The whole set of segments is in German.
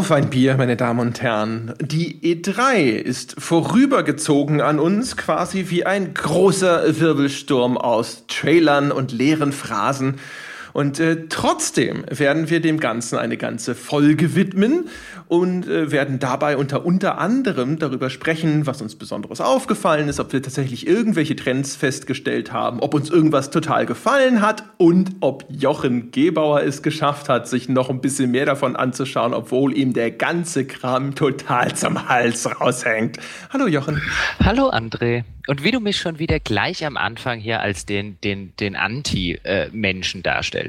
Auf ein Bier, meine Damen und Herren. Die E3 ist vorübergezogen an uns, quasi wie ein großer Wirbelsturm aus Trailern und leeren Phrasen. Und äh, trotzdem werden wir dem Ganzen eine ganze Folge widmen und äh, werden dabei unter unter anderem darüber sprechen, was uns Besonderes aufgefallen ist, ob wir tatsächlich irgendwelche Trends festgestellt haben, ob uns irgendwas total gefallen hat und ob Jochen Gebauer es geschafft hat, sich noch ein bisschen mehr davon anzuschauen, obwohl ihm der ganze Kram total zum Hals raushängt. Hallo Jochen. Hallo André. Und wie du mich schon wieder gleich am Anfang hier als den, den, den Anti-Menschen darstellst.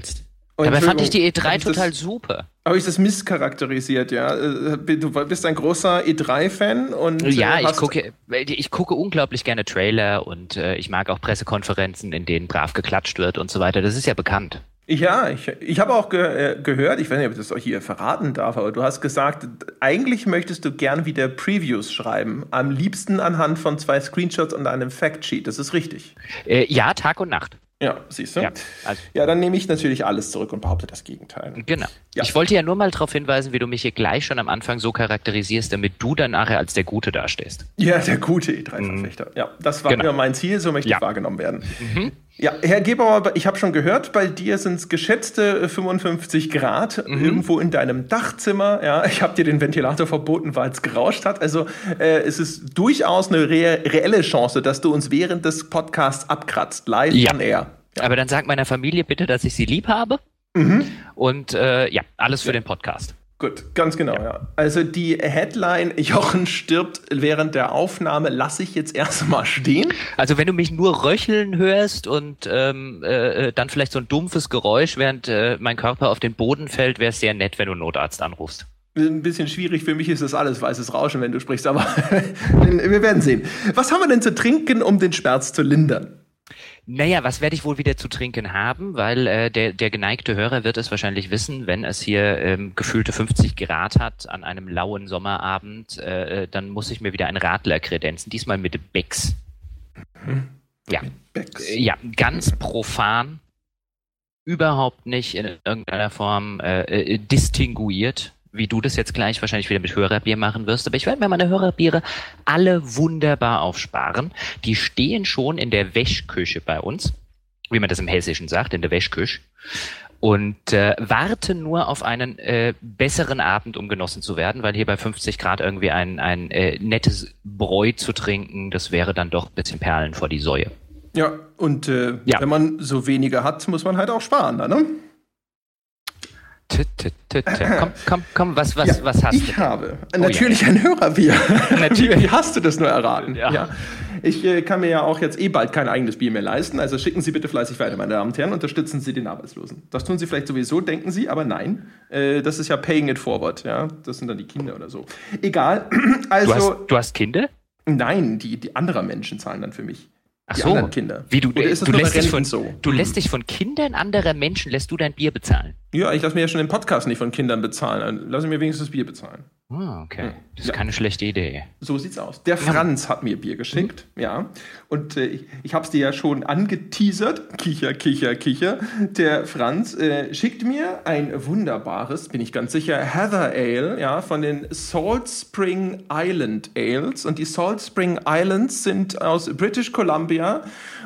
Oh, Dabei fand ich die E3 total das, super. Habe ich das misscharakterisiert, ja? Äh, du bist ein großer E3-Fan und. Ja, äh, ich gucke, ich gucke unglaublich gerne Trailer und äh, ich mag auch Pressekonferenzen, in denen brav geklatscht wird und so weiter. Das ist ja bekannt. Ja, ich, ich habe auch ge äh, gehört, ich weiß nicht, ob ich das euch hier verraten darf, aber du hast gesagt, eigentlich möchtest du gern wieder Previews schreiben. Am liebsten anhand von zwei Screenshots und einem Factsheet. Das ist richtig. Äh, ja, Tag und Nacht. Ja, siehst du? Ja, also. ja, dann nehme ich natürlich alles zurück und behaupte das Gegenteil. Genau. Ja. Ich wollte ja nur mal darauf hinweisen, wie du mich hier gleich schon am Anfang so charakterisierst, damit du dann nachher als der Gute dastehst. Ja, der gute E3-Verfechter. Mhm. Ja, das war genau. immer mein Ziel, so möchte ja. ich wahrgenommen werden. Mhm. Ja, Herr Gebauer, ich habe schon gehört, bei dir sind es geschätzte 55 Grad mhm. irgendwo in deinem Dachzimmer. Ja, ich habe dir den Ventilator verboten, weil es gerauscht hat. Also äh, es ist durchaus eine re reelle Chance, dass du uns während des Podcasts abkratzt, live ja. on air. Ja. Aber dann sag meiner Familie bitte, dass ich sie lieb habe. Mhm. Und äh, ja, alles für ja. den Podcast. Gut, ganz genau, ja. ja. Also die Headline Jochen stirbt während der Aufnahme lasse ich jetzt erstmal stehen. Also wenn du mich nur röcheln hörst und ähm, äh, äh, dann vielleicht so ein dumpfes Geräusch, während äh, mein Körper auf den Boden fällt, wäre es sehr nett, wenn du Notarzt anrufst. Ein bisschen schwierig, für mich ist das alles weißes Rauschen, wenn du sprichst, aber wir werden sehen. Was haben wir denn zu trinken, um den Schmerz zu lindern? Naja, was werde ich wohl wieder zu trinken haben? Weil äh, der, der geneigte Hörer wird es wahrscheinlich wissen, wenn es hier ähm, gefühlte 50 Grad hat an einem lauen Sommerabend, äh, äh, dann muss ich mir wieder ein Radler kredenzen, diesmal mit Becks. Mhm. Ja. Becks. Äh, ja, ganz profan, überhaupt nicht in irgendeiner Form äh, äh, distinguiert wie du das jetzt gleich wahrscheinlich wieder mit Hörerbier machen wirst. Aber ich werde mir meine Hörerbiere alle wunderbar aufsparen. Die stehen schon in der Wäschküche bei uns, wie man das im Hessischen sagt, in der Wäschküche. Und äh, warten nur auf einen äh, besseren Abend, um genossen zu werden, weil hier bei 50 Grad irgendwie ein, ein äh, nettes Bräu zu trinken, das wäre dann doch ein bisschen Perlen vor die Säue. Ja, und äh, ja. wenn man so wenige hat, muss man halt auch sparen, ne? Komm, komm, komm, was, was, ja, was hast ich du? Ich habe oh, natürlich ja. ein Hörerbier. Natürlich. Wie hast du das nur erraten? Ja. ja. Ich äh, kann mir ja auch jetzt eh bald kein eigenes Bier mehr leisten, also schicken Sie bitte fleißig weiter, meine Damen und Herren, unterstützen Sie den Arbeitslosen. Das tun Sie vielleicht sowieso, denken Sie, aber nein. Äh, das ist ja paying it forward, ja. Das sind dann die Kinder oder so. Egal. Also, du, hast, du hast Kinder? Nein, die, die anderer Menschen zahlen dann für mich. Ach die so, Kinder. Wie du, du, lässt dich von, so? du lässt dich von Kindern anderer Menschen, lässt du dein Bier bezahlen? Ja, ich lasse mir ja schon den Podcast nicht von Kindern bezahlen. Lass mir wenigstens das Bier bezahlen. Ah, okay. Das ist ja. keine schlechte Idee. So sieht's aus. Der Franz hat mir Bier geschickt, mhm. ja. Und äh, ich, ich habe es dir ja schon angeteasert. Kicher, kicher, kicher. Der Franz äh, schickt mir ein wunderbares, bin ich ganz sicher, Heather Ale, ja, von den Salt Spring Island Ales. Und die Salt Spring Islands sind aus British Columbia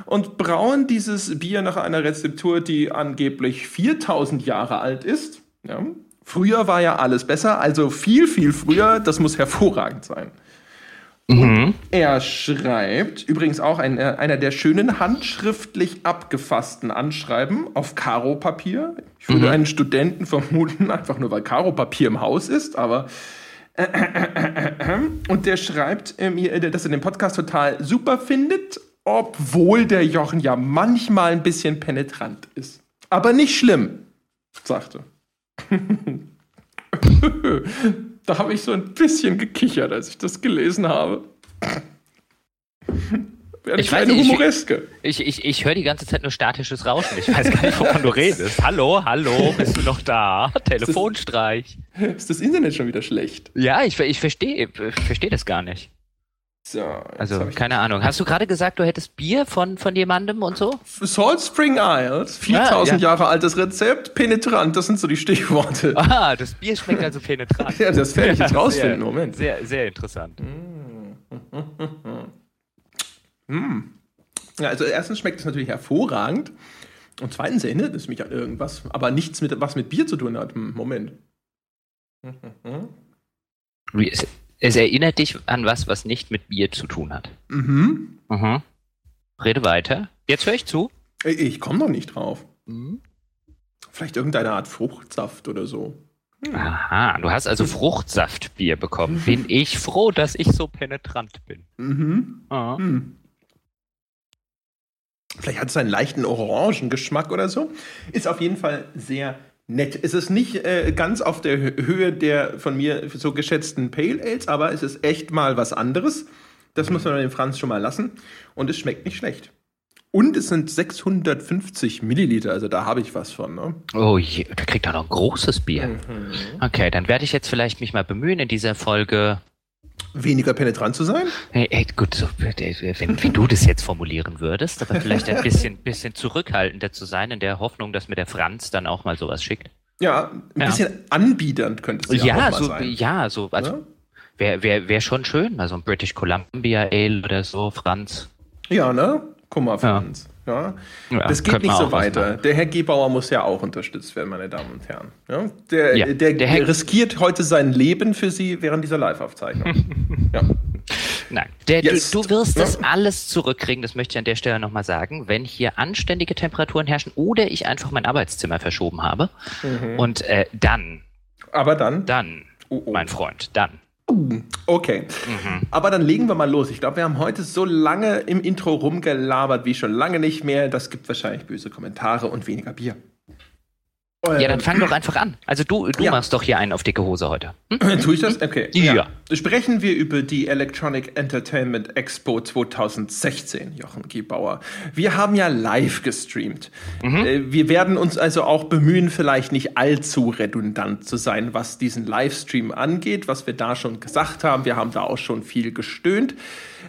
und brauen dieses Bier nach einer Rezeptur, die angeblich 4000 Jahre alt ist. Ja. Früher war ja alles besser, also viel, viel früher. Das muss hervorragend sein. Mhm. Er schreibt übrigens auch ein, äh, einer der schönen handschriftlich abgefassten Anschreiben auf Karo-Papier. Ich würde mhm. einen Studenten vermuten, einfach nur weil Karo-Papier im Haus ist, aber. Äh, äh, und der schreibt mir, dass er den Podcast total super findet, obwohl der Jochen ja manchmal ein bisschen penetrant ist. Aber nicht schlimm, sagte da habe ich so ein bisschen gekichert, als ich das gelesen habe. Eine ich weiß nicht, Humoreske. Ich, ich, ich, ich höre die ganze Zeit nur statisches Rauschen. Ich weiß gar nicht, wovon du redest. Hallo, hallo, bist du noch da? Telefonstreich. Ist das, ist das Internet schon wieder schlecht? Ja, ich, ich verstehe ich versteh das gar nicht. So, also keine Ahnung. Hast du gerade gesagt, du hättest Bier von, von jemandem und so? Salt Spring Isles, 4000 ah, ja. Jahre altes Rezept, penetrant, das sind so die Stichworte. Ah, das Bier schmeckt also penetrant. ja, das werde ich jetzt rausfinden, sehr, Moment. Sehr, sehr interessant. mm. Ja, also erstens schmeckt es natürlich hervorragend und zweitens erinnert es mich an irgendwas, aber nichts mit was mit Bier zu tun hat. Hm, Moment. Wie ist es erinnert dich an was, was nicht mit Bier zu tun hat. Mhm. Mhm. Rede weiter. Jetzt höre ich zu. Ich komme noch nicht drauf. Mhm. Vielleicht irgendeine Art Fruchtsaft oder so. Hm. Aha, du hast also Fruchtsaftbier bekommen. Mhm. Bin ich froh, dass ich so penetrant bin. Mhm. Ah. Mhm. Vielleicht hat es einen leichten Orangengeschmack oder so. Ist auf jeden Fall sehr nett. Es ist nicht äh, ganz auf der Höhe der von mir so geschätzten Pale Ales, aber es ist echt mal was anderes. Das muss man den Franz schon mal lassen. Und es schmeckt nicht schlecht. Und es sind 650 Milliliter, also da habe ich was von. Ne? Oh je, da kriegt er noch ein großes Bier. Mhm. Okay, dann werde ich jetzt vielleicht mich mal bemühen, in dieser Folge weniger penetrant zu sein? Hey, hey, gut, so, wenn, wie du das jetzt formulieren würdest, aber vielleicht ein bisschen, bisschen zurückhaltender zu sein, in der Hoffnung, dass mir der Franz dann auch mal sowas schickt. Ja, ein ja. bisschen anbiedernd könnte es ja, ja auch so, sein. Ja, so, also ja? wäre wär, wär schon schön, also ein British Columbia Ale oder so, Franz. Ja, ne? Guck mal, Franz. Ja. Ja? ja das geht nicht so weiter. Der Herr Gebauer muss ja auch unterstützt werden, meine Damen und Herren. Ja? Der, der, der, der riskiert heute sein Leben für Sie während dieser Live-Aufzeichnung. ja. Nein, der, yes. du, du, wirst das alles zurückkriegen, das möchte ich an der Stelle nochmal sagen, wenn hier anständige Temperaturen herrschen oder ich einfach mein Arbeitszimmer verschoben habe. Mhm. Und äh, dann. Aber dann? Dann, oh, oh. mein Freund, dann Okay. Mhm. Aber dann legen wir mal los. Ich glaube, wir haben heute so lange im Intro rumgelabert wie schon lange nicht mehr. Das gibt wahrscheinlich böse Kommentare und weniger Bier. Ja, dann fang doch einfach an. Also du, du ja. machst doch hier einen auf dicke Hose heute. Hm? Tue ich das? Okay. Ja. ja. Sprechen wir über die Electronic Entertainment Expo 2016, Jochen Gebauer. Wir haben ja live gestreamt. Mhm. Äh, wir werden uns also auch bemühen, vielleicht nicht allzu redundant zu sein, was diesen Livestream angeht, was wir da schon gesagt haben. Wir haben da auch schon viel gestöhnt.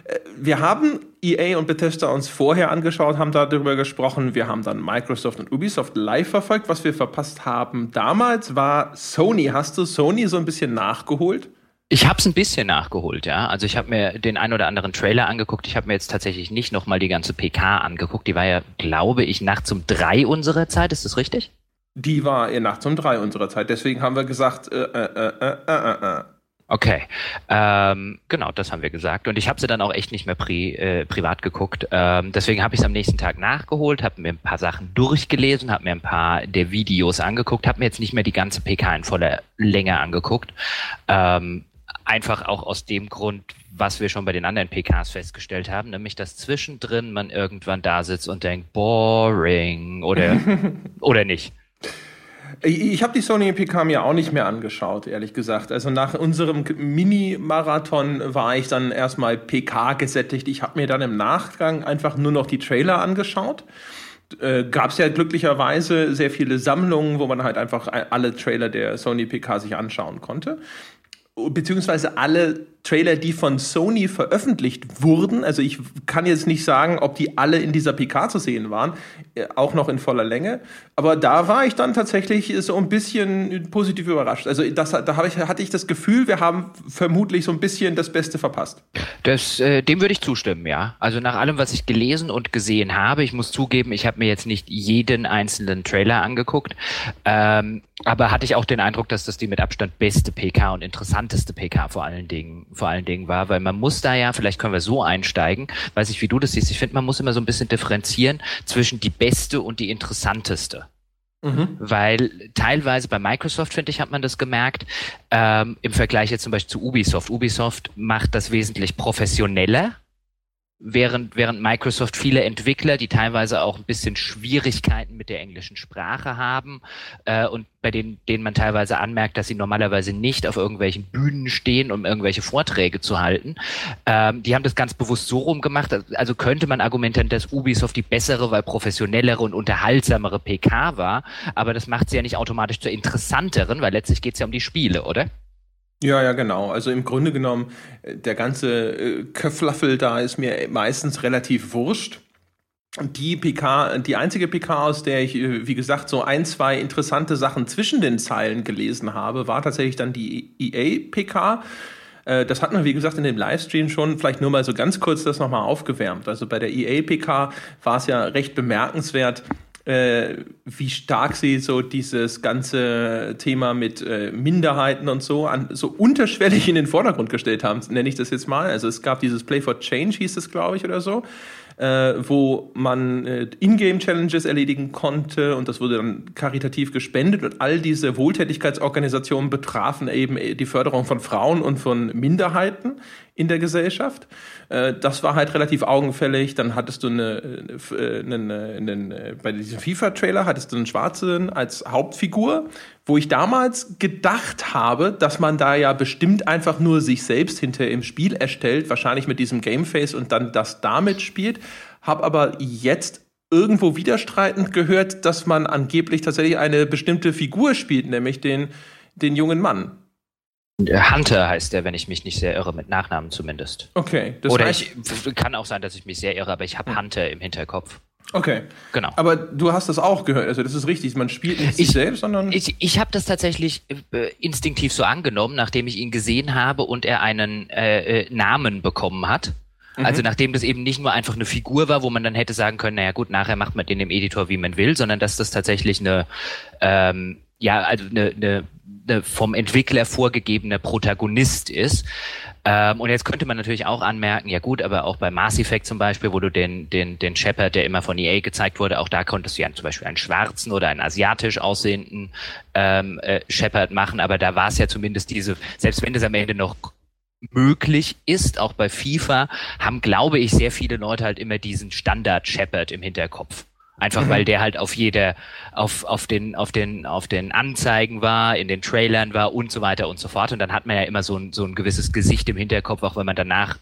Äh, wir haben EA und Bethesda uns vorher angeschaut, haben darüber gesprochen. Wir haben dann Microsoft und Ubisoft live verfolgt. Was wir verpasst haben damals war Sony. Hast du Sony so ein bisschen nachgeholt? Ich habe es ein bisschen nachgeholt, ja. Also ich habe mir den ein oder anderen Trailer angeguckt. Ich habe mir jetzt tatsächlich nicht nochmal die ganze PK angeguckt. Die war ja, glaube ich, nachts um drei unserer Zeit. Ist das richtig? Die war ja nachts um drei unserer Zeit. Deswegen haben wir gesagt, äh, äh, äh, äh, äh. Okay, ähm, genau, das haben wir gesagt. Und ich habe sie dann auch echt nicht mehr pri äh, privat geguckt. Ähm, deswegen habe ich es am nächsten Tag nachgeholt, habe mir ein paar Sachen durchgelesen, habe mir ein paar der Videos angeguckt, habe mir jetzt nicht mehr die ganze PK in voller Länge angeguckt. Ähm, einfach auch aus dem Grund, was wir schon bei den anderen PKs festgestellt haben, nämlich dass zwischendrin man irgendwann da sitzt und denkt, boring oder, oder nicht. Ich habe die Sony PK mir auch nicht mehr angeschaut, ehrlich gesagt. Also nach unserem Mini-Marathon war ich dann erstmal PK gesättigt. Ich habe mir dann im Nachgang einfach nur noch die Trailer angeschaut. Äh, Gab es ja glücklicherweise sehr viele Sammlungen, wo man halt einfach alle Trailer der Sony PK sich anschauen konnte beziehungsweise alle Trailer, die von Sony veröffentlicht wurden. Also ich kann jetzt nicht sagen, ob die alle in dieser PK zu sehen waren, äh, auch noch in voller Länge. Aber da war ich dann tatsächlich so ein bisschen positiv überrascht. Also das, da ich, hatte ich das Gefühl, wir haben vermutlich so ein bisschen das Beste verpasst. Das, äh, dem würde ich zustimmen, ja. Also nach allem, was ich gelesen und gesehen habe, ich muss zugeben, ich habe mir jetzt nicht jeden einzelnen Trailer angeguckt, ähm, aber hatte ich auch den Eindruck, dass das die mit Abstand beste PK und interessanteste PK vor allen Dingen, vor allen Dingen war, weil man muss da ja, vielleicht können wir so einsteigen, weiß ich, wie du das siehst. Ich finde, man muss immer so ein bisschen differenzieren zwischen die beste und die interessanteste. Mhm. Weil teilweise bei Microsoft, finde ich, hat man das gemerkt, ähm, im Vergleich jetzt zum Beispiel zu Ubisoft. Ubisoft macht das wesentlich professioneller während, während Microsoft viele Entwickler, die teilweise auch ein bisschen Schwierigkeiten mit der englischen Sprache haben äh, und bei denen, denen man teilweise anmerkt, dass sie normalerweise nicht auf irgendwelchen Bühnen stehen, um irgendwelche Vorträge zu halten. Ähm, die haben das ganz bewusst so rum gemacht. Also könnte man argumentieren, dass Ubisoft die bessere, weil professionellere und unterhaltsamere PK war, aber das macht sie ja nicht automatisch zur interessanteren, weil letztlich geht es ja um die Spiele, oder? Ja, ja, genau. Also im Grunde genommen, äh, der ganze äh, Köflaffel da ist mir meistens relativ wurscht. Die PK, die einzige PK, aus der ich, äh, wie gesagt, so ein, zwei interessante Sachen zwischen den Zeilen gelesen habe, war tatsächlich dann die EA-PK. Das hat man, wie gesagt, in dem Livestream schon vielleicht nur mal so ganz kurz das nochmal aufgewärmt. Also bei der EA-PK war es ja recht bemerkenswert, äh, wie stark sie so dieses ganze Thema mit äh, Minderheiten und so an, so unterschwellig in den Vordergrund gestellt haben, nenne ich das jetzt mal. Also es gab dieses Play for Change, hieß es, glaube ich, oder so äh, wo man äh, Ingame-Challenges erledigen konnte und das wurde dann karitativ gespendet und all diese Wohltätigkeitsorganisationen betrafen eben die Förderung von Frauen und von Minderheiten in der Gesellschaft. Äh, das war halt relativ augenfällig. Dann hattest du eine, eine, eine, eine bei diesem FIFA-Trailer hattest du einen Schwarzen als Hauptfigur, wo ich damals gedacht habe, dass man da ja bestimmt einfach nur sich selbst hinter im Spiel erstellt, wahrscheinlich mit diesem Gameface und dann das damit spielt. Habe aber jetzt irgendwo widerstreitend gehört, dass man angeblich tatsächlich eine bestimmte Figur spielt, nämlich den, den jungen Mann. Hunter heißt der, wenn ich mich nicht sehr irre, mit Nachnamen zumindest. Okay. Oder heißt, ich kann auch sein, dass ich mich sehr irre, aber ich habe. Hunter im Hinterkopf. Okay. Genau. Aber du hast das auch gehört, also das ist richtig. Man spielt nicht sich selbst, sondern. Ich, ich habe das tatsächlich äh, instinktiv so angenommen, nachdem ich ihn gesehen habe und er einen äh, äh, Namen bekommen hat. Mhm. Also nachdem das eben nicht nur einfach eine Figur war, wo man dann hätte sagen können, naja gut, nachher macht man den im Editor, wie man will, sondern dass das tatsächlich eine, ähm, ja, also eine, eine vom Entwickler vorgegebene Protagonist ist. Ähm, und jetzt könnte man natürlich auch anmerken, ja gut, aber auch bei Mass Effect zum Beispiel, wo du den, den, den Shepard, der immer von EA gezeigt wurde, auch da konntest du ja zum Beispiel einen schwarzen oder einen asiatisch aussehenden ähm, äh, Shepard machen, aber da war es ja zumindest diese, selbst wenn es am Ende noch möglich ist, auch bei FIFA, haben, glaube ich, sehr viele Leute halt immer diesen Standard Shepard im Hinterkopf. Einfach mhm. weil der halt auf jeder, auf, auf den, auf den, auf den Anzeigen war, in den Trailern war und so weiter und so fort. Und dann hat man ja immer so ein, so ein gewisses Gesicht im Hinterkopf, auch wenn man danach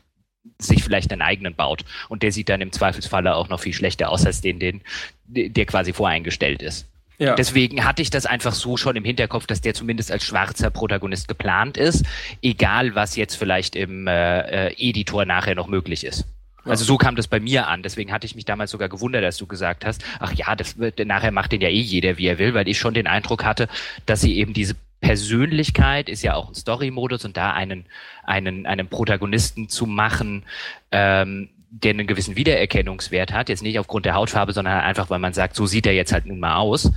sich vielleicht einen eigenen baut. Und der sieht dann im Zweifelsfalle auch noch viel schlechter aus als den, den, der quasi voreingestellt ist. Ja. Deswegen hatte ich das einfach so schon im Hinterkopf, dass der zumindest als schwarzer Protagonist geplant ist, egal was jetzt vielleicht im äh, äh Editor nachher noch möglich ist. Also so kam das bei mir an. Deswegen hatte ich mich damals sogar gewundert, dass du gesagt hast, ach ja, das wird, nachher macht den ja eh jeder, wie er will, weil ich schon den Eindruck hatte, dass sie eben diese Persönlichkeit ist ja auch ein Story-Modus und da einen, einen, einen Protagonisten zu machen, ähm, der einen gewissen Wiedererkennungswert hat, jetzt nicht aufgrund der Hautfarbe, sondern einfach, weil man sagt, so sieht er jetzt halt nun mal aus,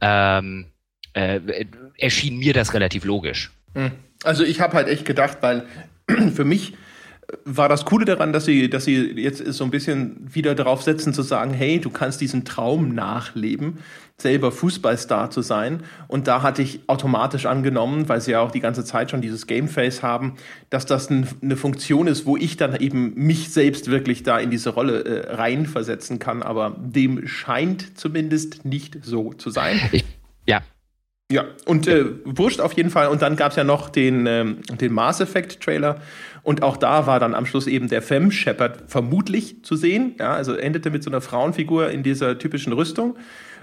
ähm, äh, erschien mir das relativ logisch. Hm. Also ich habe halt echt gedacht, weil für mich war das Coole daran, dass sie, dass sie jetzt so ein bisschen wieder darauf setzen zu sagen, hey, du kannst diesen Traum nachleben, selber Fußballstar zu sein. Und da hatte ich automatisch angenommen, weil sie ja auch die ganze Zeit schon dieses Gameface haben, dass das eine Funktion ist, wo ich dann eben mich selbst wirklich da in diese Rolle äh, reinversetzen kann. Aber dem scheint zumindest nicht so zu sein. Ich, ja, ja, und äh, wurscht auf jeden Fall. Und dann gab es ja noch den, ähm, den Mass Effect Trailer. Und auch da war dann am Schluss eben der Femme Shepard vermutlich zu sehen. Ja, also endete mit so einer Frauenfigur in dieser typischen Rüstung.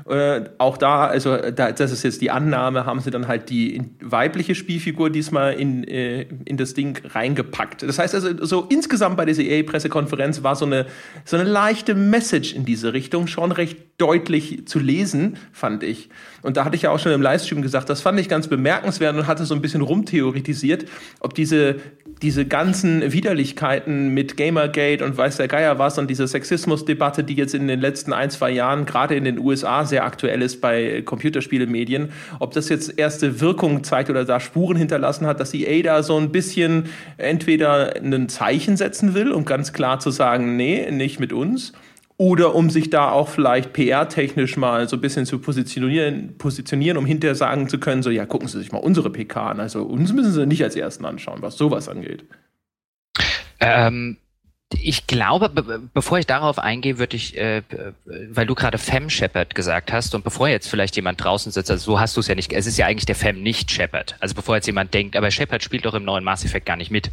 Äh, auch da, also da, das ist jetzt die Annahme, haben sie dann halt die weibliche Spielfigur diesmal in, äh, in das Ding reingepackt. Das heißt also, so insgesamt bei dieser EA-Pressekonferenz war so eine, so eine leichte Message in diese Richtung schon recht deutlich zu lesen, fand ich. Und da hatte ich ja auch schon im Livestream gesagt, das fand ich ganz bemerkenswert und hatte so ein bisschen rumtheoretisiert, ob diese, diese ganzen Widerlichkeiten mit Gamergate und weiß der Geier was und diese Sexismusdebatte, die jetzt in den letzten ein, zwei Jahren gerade in den USA sehr aktuell ist bei Computerspielemedien, ob das jetzt erste Wirkung zeigt oder da Spuren hinterlassen hat, dass EA da so ein bisschen entweder ein Zeichen setzen will, um ganz klar zu sagen, nee, nicht mit uns, oder um sich da auch vielleicht PR-technisch mal so ein bisschen zu positionieren, positionieren, um hinterher sagen zu können, so, ja, gucken Sie sich mal unsere PK an. Also uns müssen Sie nicht als Ersten anschauen, was sowas angeht. Ähm, ich glaube, be bevor ich darauf eingehe, würde ich, äh, weil du gerade Fem Shepard gesagt hast und bevor jetzt vielleicht jemand draußen sitzt, also so hast du es ja nicht, es ist ja eigentlich der Fem nicht Shepard. Also bevor jetzt jemand denkt, aber Shepard spielt doch im neuen Mass Effect gar nicht mit.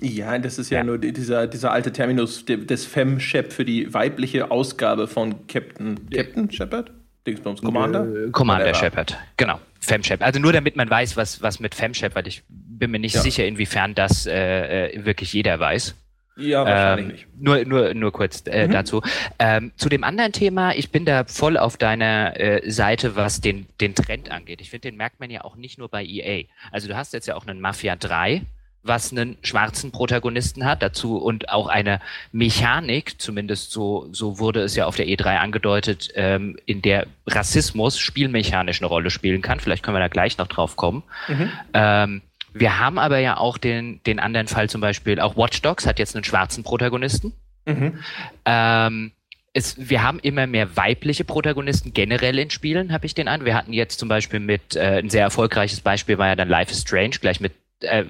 Ja, das ist ja, ja, nur dieser, dieser alte Terminus des Fem Shep für die weibliche Ausgabe von Captain, Captain Shepard? Dingsbums, Commander? Commander Shepard, genau. Femshep. Also nur damit man weiß, was, was mit Femshep, weil ich bin mir nicht ja. sicher, inwiefern das äh, äh wirklich jeder weiß. Ja, wahrscheinlich ähm, nicht. Nur, nur, nur kurz äh, mhm. dazu. Ähm, zu dem anderen Thema, ich bin da voll auf deiner äh, Seite, was den, den Trend angeht. Ich finde, den merkt man ja auch nicht nur bei EA. Also du hast jetzt ja auch einen Mafia 3, was einen schwarzen Protagonisten hat, dazu und auch eine Mechanik, zumindest so, so wurde es ja auf der E3 angedeutet, ähm, in der Rassismus spielmechanisch eine Rolle spielen kann. Vielleicht können wir da gleich noch drauf kommen. Mhm. Ähm, wir haben aber ja auch den, den anderen Fall zum Beispiel, auch Watch Dogs hat jetzt einen schwarzen Protagonisten. Mhm. Ähm, es, wir haben immer mehr weibliche Protagonisten generell in Spielen, habe ich den an. Wir hatten jetzt zum Beispiel mit, äh, ein sehr erfolgreiches Beispiel war ja dann Life is Strange, gleich mit äh,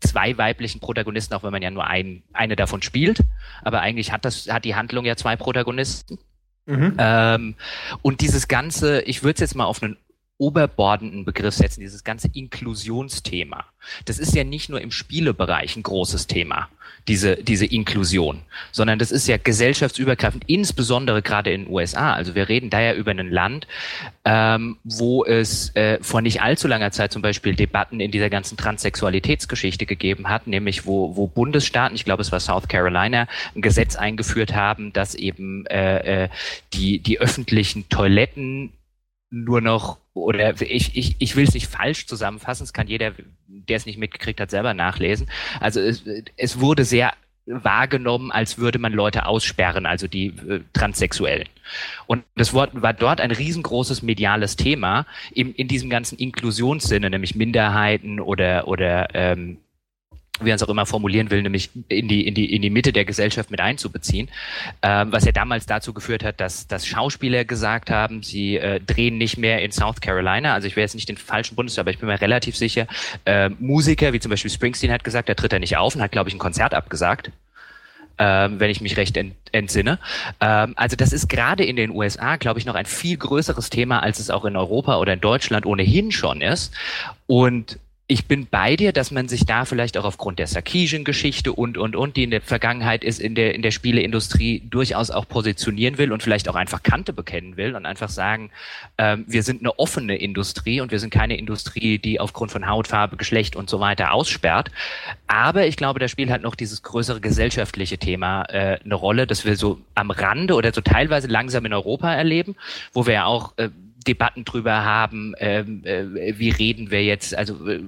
zwei weiblichen Protagonisten, auch wenn man ja nur ein, eine davon spielt. Aber eigentlich hat das, hat die Handlung ja zwei Protagonisten. Mhm. Ähm, und dieses Ganze, ich würde es jetzt mal auf einen oberbordenden Begriff setzen, dieses ganze Inklusionsthema. Das ist ja nicht nur im Spielebereich ein großes Thema, diese, diese Inklusion, sondern das ist ja gesellschaftsübergreifend, insbesondere gerade in den USA. Also wir reden da ja über ein Land, ähm, wo es äh, vor nicht allzu langer Zeit zum Beispiel Debatten in dieser ganzen Transsexualitätsgeschichte gegeben hat, nämlich wo, wo Bundesstaaten, ich glaube es war South Carolina, ein Gesetz eingeführt haben, dass eben äh, äh die, die öffentlichen Toiletten nur noch, oder ich, ich, ich will es nicht falsch zusammenfassen, es kann jeder, der es nicht mitgekriegt hat, selber nachlesen. Also es, es wurde sehr wahrgenommen, als würde man Leute aussperren, also die äh, Transsexuellen. Und das Wort war dort ein riesengroßes mediales Thema in, in diesem ganzen Inklusionssinne, nämlich Minderheiten oder, oder ähm, wie man es auch immer formulieren will, nämlich in die, in die, in die Mitte der Gesellschaft mit einzubeziehen, ähm, was ja damals dazu geführt hat, dass, dass Schauspieler gesagt haben, sie äh, drehen nicht mehr in South Carolina, also ich will jetzt nicht den falschen Bundesstaat, aber ich bin mir relativ sicher, äh, Musiker, wie zum Beispiel Springsteen hat gesagt, der tritt da nicht auf und hat, glaube ich, ein Konzert abgesagt. Ähm, wenn ich mich recht ent entsinne. Ähm, also das ist gerade in den USA, glaube ich, noch ein viel größeres Thema, als es auch in Europa oder in Deutschland ohnehin schon ist. Und ich bin bei dir, dass man sich da vielleicht auch aufgrund der Sarkeesian-Geschichte und, und, und, die in der Vergangenheit ist, in der, in der Spieleindustrie durchaus auch positionieren will und vielleicht auch einfach Kante bekennen will und einfach sagen, ähm, wir sind eine offene Industrie und wir sind keine Industrie, die aufgrund von Hautfarbe, Geschlecht und so weiter aussperrt. Aber ich glaube, das Spiel hat noch dieses größere gesellschaftliche Thema äh, eine Rolle, das wir so am Rande oder so teilweise langsam in Europa erleben, wo wir ja auch äh, Debatten drüber haben, ähm, äh, wie reden wir jetzt, also äh,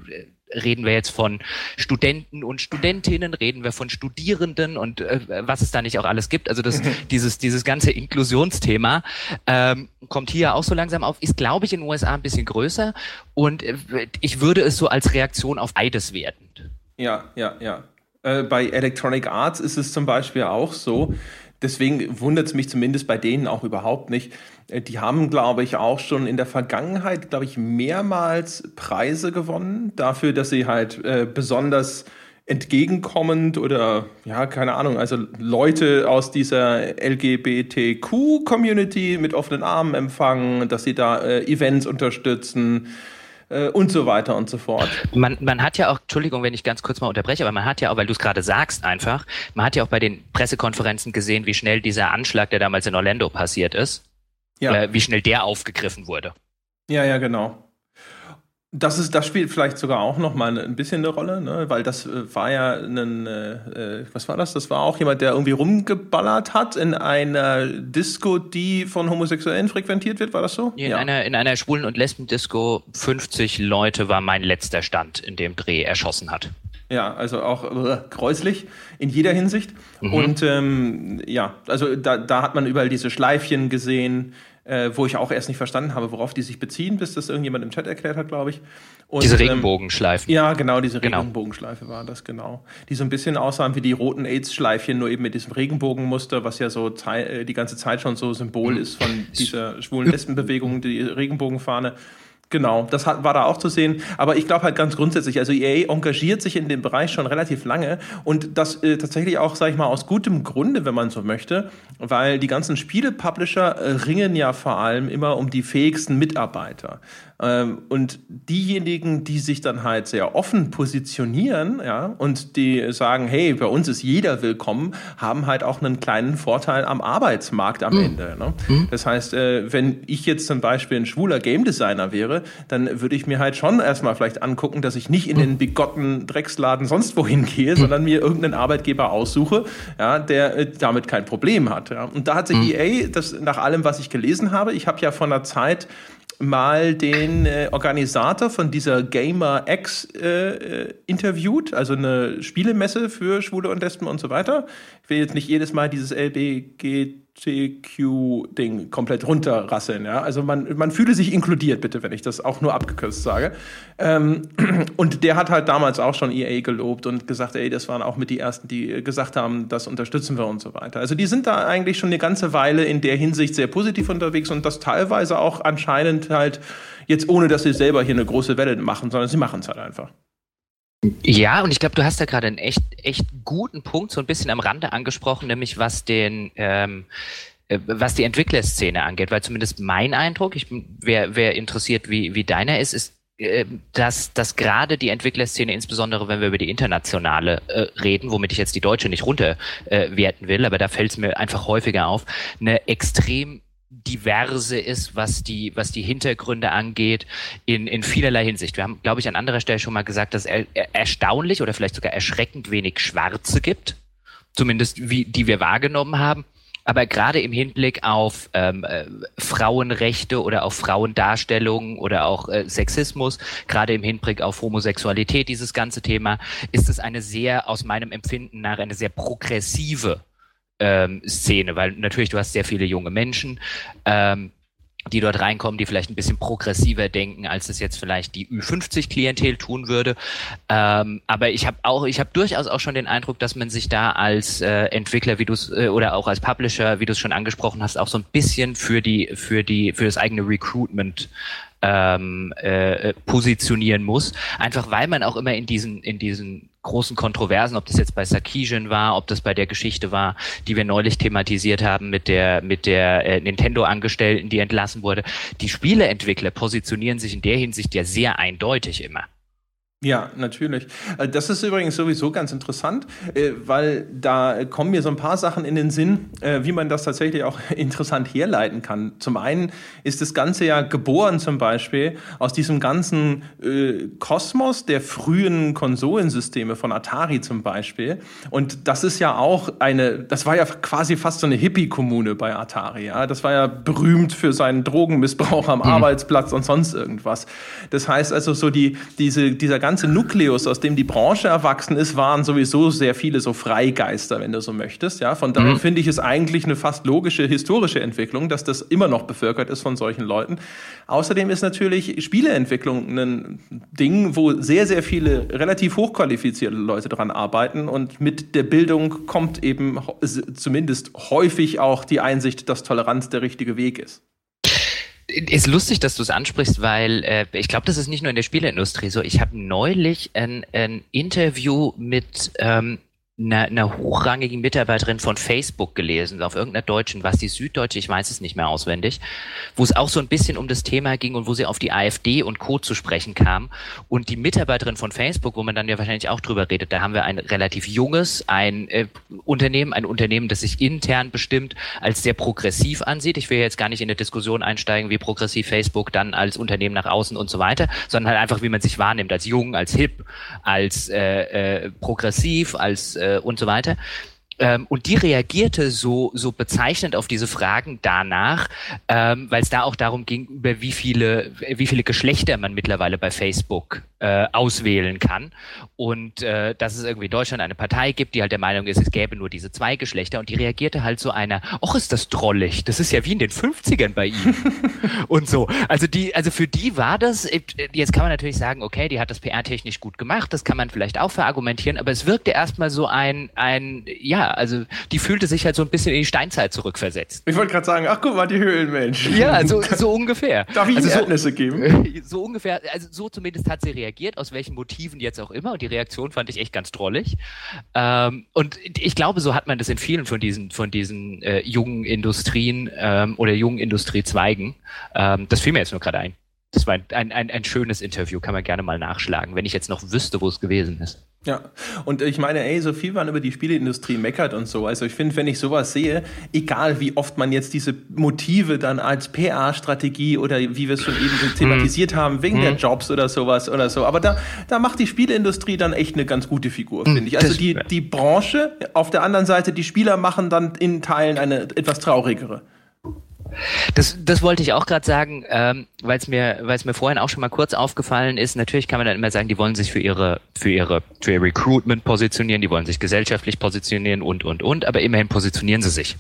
reden wir jetzt von Studenten und Studentinnen, reden wir von Studierenden und äh, was es da nicht auch alles gibt. Also das, mhm. dieses, dieses ganze Inklusionsthema ähm, kommt hier auch so langsam auf, ist, glaube ich, in den USA ein bisschen größer und äh, ich würde es so als Reaktion auf beides werten. Ja, ja, ja. Äh, bei Electronic Arts ist es zum Beispiel auch so, deswegen wundert es mich zumindest bei denen auch überhaupt nicht. Äh, die haben, glaube ich, auch schon in der Vergangenheit, glaube ich, mehrmals Preise gewonnen dafür, dass sie halt äh, besonders entgegenkommend oder ja, keine Ahnung, also Leute aus dieser LGBTQ-Community mit offenen Armen empfangen, dass sie da äh, Events unterstützen äh, und so weiter und so fort. Man, man hat ja auch, Entschuldigung, wenn ich ganz kurz mal unterbreche, aber man hat ja auch, weil du es gerade sagst einfach, man hat ja auch bei den Pressekonferenzen gesehen, wie schnell dieser Anschlag, der damals in Orlando passiert ist, ja. äh, wie schnell der aufgegriffen wurde. Ja, ja, genau. Das, ist, das spielt vielleicht sogar auch noch mal ein bisschen eine Rolle, ne? weil das äh, war ja ein, äh, äh, was war das? Das war auch jemand, der irgendwie rumgeballert hat in einer Disco, die von Homosexuellen frequentiert wird, war das so? In, ja. einer, in einer Schwulen- und Lesben-Disco 50 Leute war mein letzter Stand, in dem Dreh erschossen hat. Ja, also auch äh, gräuslich in jeder Hinsicht. Mhm. Und ähm, ja, also da, da hat man überall diese Schleifchen gesehen, äh, wo ich auch erst nicht verstanden habe, worauf die sich beziehen, bis das irgendjemand im Chat erklärt hat, glaube ich. Und, diese ähm, Regenbogenschleifen. Ähm, ja, genau, diese genau. Regenbogenschleife war das, genau. Die so ein bisschen aussahen wie die roten AIDS-Schleifchen, nur eben mit diesem Regenbogenmuster, was ja so äh, die ganze Zeit schon so Symbol mhm. ist von dieser schwulen Lesbenbewegung, die Regenbogenfahne. Genau, das hat, war da auch zu sehen. Aber ich glaube halt ganz grundsätzlich, also EA engagiert sich in dem Bereich schon relativ lange und das äh, tatsächlich auch, sage ich mal, aus gutem Grunde, wenn man so möchte, weil die ganzen Spiele-Publisher äh, ringen ja vor allem immer um die fähigsten Mitarbeiter. Ähm, und diejenigen, die sich dann halt sehr offen positionieren, ja, und die sagen, hey, bei uns ist jeder willkommen, haben halt auch einen kleinen Vorteil am Arbeitsmarkt am mhm. Ende. Ne? Mhm. Das heißt, äh, wenn ich jetzt zum Beispiel ein schwuler Game Designer wäre, dann würde ich mir halt schon erstmal vielleicht angucken, dass ich nicht in den bigotten Drecksladen sonst wohin gehe, sondern mir irgendeinen Arbeitgeber aussuche, ja, der äh, damit kein Problem hat. Ja. Und da hat sich mhm. EA, das nach allem, was ich gelesen habe, ich habe ja von einer Zeit mal den äh, Organisator von dieser Gamer X äh, äh, interviewt, also eine Spielemesse für Schwule und Lesben und so weiter. Ich will jetzt nicht jedes Mal dieses LBG LGBTQ-Ding komplett runterrasseln. Ja? Also man, man fühle sich inkludiert, bitte, wenn ich das auch nur abgekürzt sage. Ähm, und der hat halt damals auch schon EA gelobt und gesagt, ey, das waren auch mit die Ersten, die gesagt haben, das unterstützen wir und so weiter. Also die sind da eigentlich schon eine ganze Weile in der Hinsicht sehr positiv unterwegs und das teilweise auch anscheinend halt jetzt ohne, dass sie selber hier eine große Welle machen, sondern sie machen es halt einfach. Ja, und ich glaube, du hast da gerade einen echt, echt guten Punkt so ein bisschen am Rande angesprochen, nämlich was den, ähm, äh, was die Entwicklerszene angeht, weil zumindest mein Eindruck, ich wer, wer interessiert, wie, wie deiner ist, ist, äh, dass, dass gerade die Entwicklerszene, insbesondere wenn wir über die internationale äh, reden, womit ich jetzt die deutsche nicht runterwerten äh, will, aber da fällt es mir einfach häufiger auf, eine extrem diverse ist, was die, was die Hintergründe angeht, in, in vielerlei Hinsicht. Wir haben, glaube ich, an anderer Stelle schon mal gesagt, dass es er, erstaunlich oder vielleicht sogar erschreckend wenig Schwarze gibt, zumindest wie, die wir wahrgenommen haben. Aber gerade im Hinblick auf ähm, äh, Frauenrechte oder auf Frauendarstellungen oder auch äh, Sexismus, gerade im Hinblick auf Homosexualität, dieses ganze Thema, ist es eine sehr, aus meinem Empfinden nach, eine sehr progressive ähm, Szene, weil natürlich du hast sehr viele junge Menschen, ähm, die dort reinkommen, die vielleicht ein bisschen progressiver denken, als es jetzt vielleicht die Ü50-Klientel tun würde. Ähm, aber ich habe auch, ich habe durchaus auch schon den Eindruck, dass man sich da als äh, Entwickler, wie du äh, oder auch als Publisher, wie du es schon angesprochen hast, auch so ein bisschen für die für die für das eigene Recruitment ähm, äh, positionieren muss. Einfach weil man auch immer in diesen, in diesen großen Kontroversen, ob das jetzt bei Sarkeesian war, ob das bei der Geschichte war, die wir neulich thematisiert haben mit der, mit der äh, Nintendo-Angestellten, die entlassen wurde. Die Spieleentwickler positionieren sich in der Hinsicht ja sehr eindeutig immer. Ja, natürlich. Äh, das ist übrigens sowieso ganz interessant, äh, weil da kommen mir so ein paar Sachen in den Sinn, äh, wie man das tatsächlich auch interessant herleiten kann. Zum einen ist das Ganze ja geboren zum Beispiel aus diesem ganzen Kosmos der frühen Konsolensysteme von Atari zum Beispiel. Und das ist ja auch eine, das war ja quasi fast so eine Hippie-Kommune bei Atari. Ja? Das war ja berühmt für seinen Drogenmissbrauch am mhm. Arbeitsplatz und sonst irgendwas. Das heißt also so die, diese, dieser ganze Nukleus, aus dem die Branche erwachsen ist, waren sowieso sehr viele so Freigeister, wenn du so möchtest. Ja, von daher mhm. finde ich es eigentlich eine fast logische historische Entwicklung, dass das immer noch bevölkert ist von solchen Leuten. Außerdem ist natürlich Spieleentwicklung ein Ding, wo sehr, sehr viele relativ hochqualifizierte Leute dran arbeiten und mit der Bildung kommt eben zumindest häufig auch die Einsicht, dass Toleranz der richtige Weg ist. Ist lustig, dass du es ansprichst, weil äh, ich glaube, das ist nicht nur in der Spieleindustrie so. Ich habe neulich ein, ein Interview mit ähm, einer, einer hochrangigen Mitarbeiterin von Facebook gelesen, auf irgendeiner deutschen, was die Süddeutsche, ich weiß es nicht mehr auswendig, wo es auch so ein bisschen um das Thema ging und wo sie auf die AfD und Co. zu sprechen kam. Und die Mitarbeiterin von Facebook, wo man dann ja wahrscheinlich auch drüber redet, da haben wir ein relativ junges, ein äh, Unternehmen, ein Unternehmen, das sich intern bestimmt als sehr progressiv ansieht. Ich will jetzt gar nicht in eine Diskussion einsteigen, wie progressiv Facebook dann als Unternehmen nach außen und so weiter, sondern halt einfach, wie man sich wahrnimmt, als jung, als hip, als äh, äh, progressiv, als äh, äh, und so weiter. Ähm, und die reagierte so, so bezeichnend auf diese Fragen danach, ähm, weil es da auch darum ging, über wie viele, wie viele Geschlechter man mittlerweile bei Facebook äh, auswählen kann. Und äh, dass es irgendwie in Deutschland eine Partei gibt, die halt der Meinung ist, es gäbe nur diese zwei Geschlechter. Und die reagierte halt so einer, ach, ist das drollig. Das ist ja wie in den 50ern bei ihm. und so. Also die, also für die war das, äh, jetzt kann man natürlich sagen, okay, die hat das PR-technisch gut gemacht, das kann man vielleicht auch verargumentieren, aber es wirkte erstmal so ein, ein, ja, also die fühlte sich halt so ein bisschen in die Steinzeit zurückversetzt. Ich wollte gerade sagen, ach guck mal, die Höhlenmenschen. Ja, so, so ungefähr. Darf ich also Erdnüsse so, geben? So ungefähr, also so zumindest hat sie reagiert reagiert, aus welchen Motiven jetzt auch immer. Und die Reaktion fand ich echt ganz drollig. Ähm, und ich glaube, so hat man das in vielen von diesen, von diesen äh, jungen Industrien ähm, oder jungen Industriezweigen. Ähm, das fiel mir jetzt nur gerade ein. Das war ein, ein, ein, schönes Interview, kann man gerne mal nachschlagen, wenn ich jetzt noch wüsste, wo es gewesen ist. Ja, und ich meine, ey, so viel man über die Spieleindustrie meckert und so. Also ich finde, wenn ich sowas sehe, egal wie oft man jetzt diese Motive dann als PR-Strategie oder wie wir es schon eben thematisiert haben, wegen mm. der Jobs oder sowas oder so. Aber da, da macht die Spieleindustrie dann echt eine ganz gute Figur, hm, finde ich. Also die, die Branche, auf der anderen Seite, die Spieler machen dann in Teilen eine etwas traurigere. Das, das wollte ich auch gerade sagen, ähm, weil es mir, weil es mir vorhin auch schon mal kurz aufgefallen ist. Natürlich kann man dann immer sagen, die wollen sich für ihre, für ihre, für ihr Recruitment positionieren, die wollen sich gesellschaftlich positionieren und und und. Aber immerhin positionieren sie sich.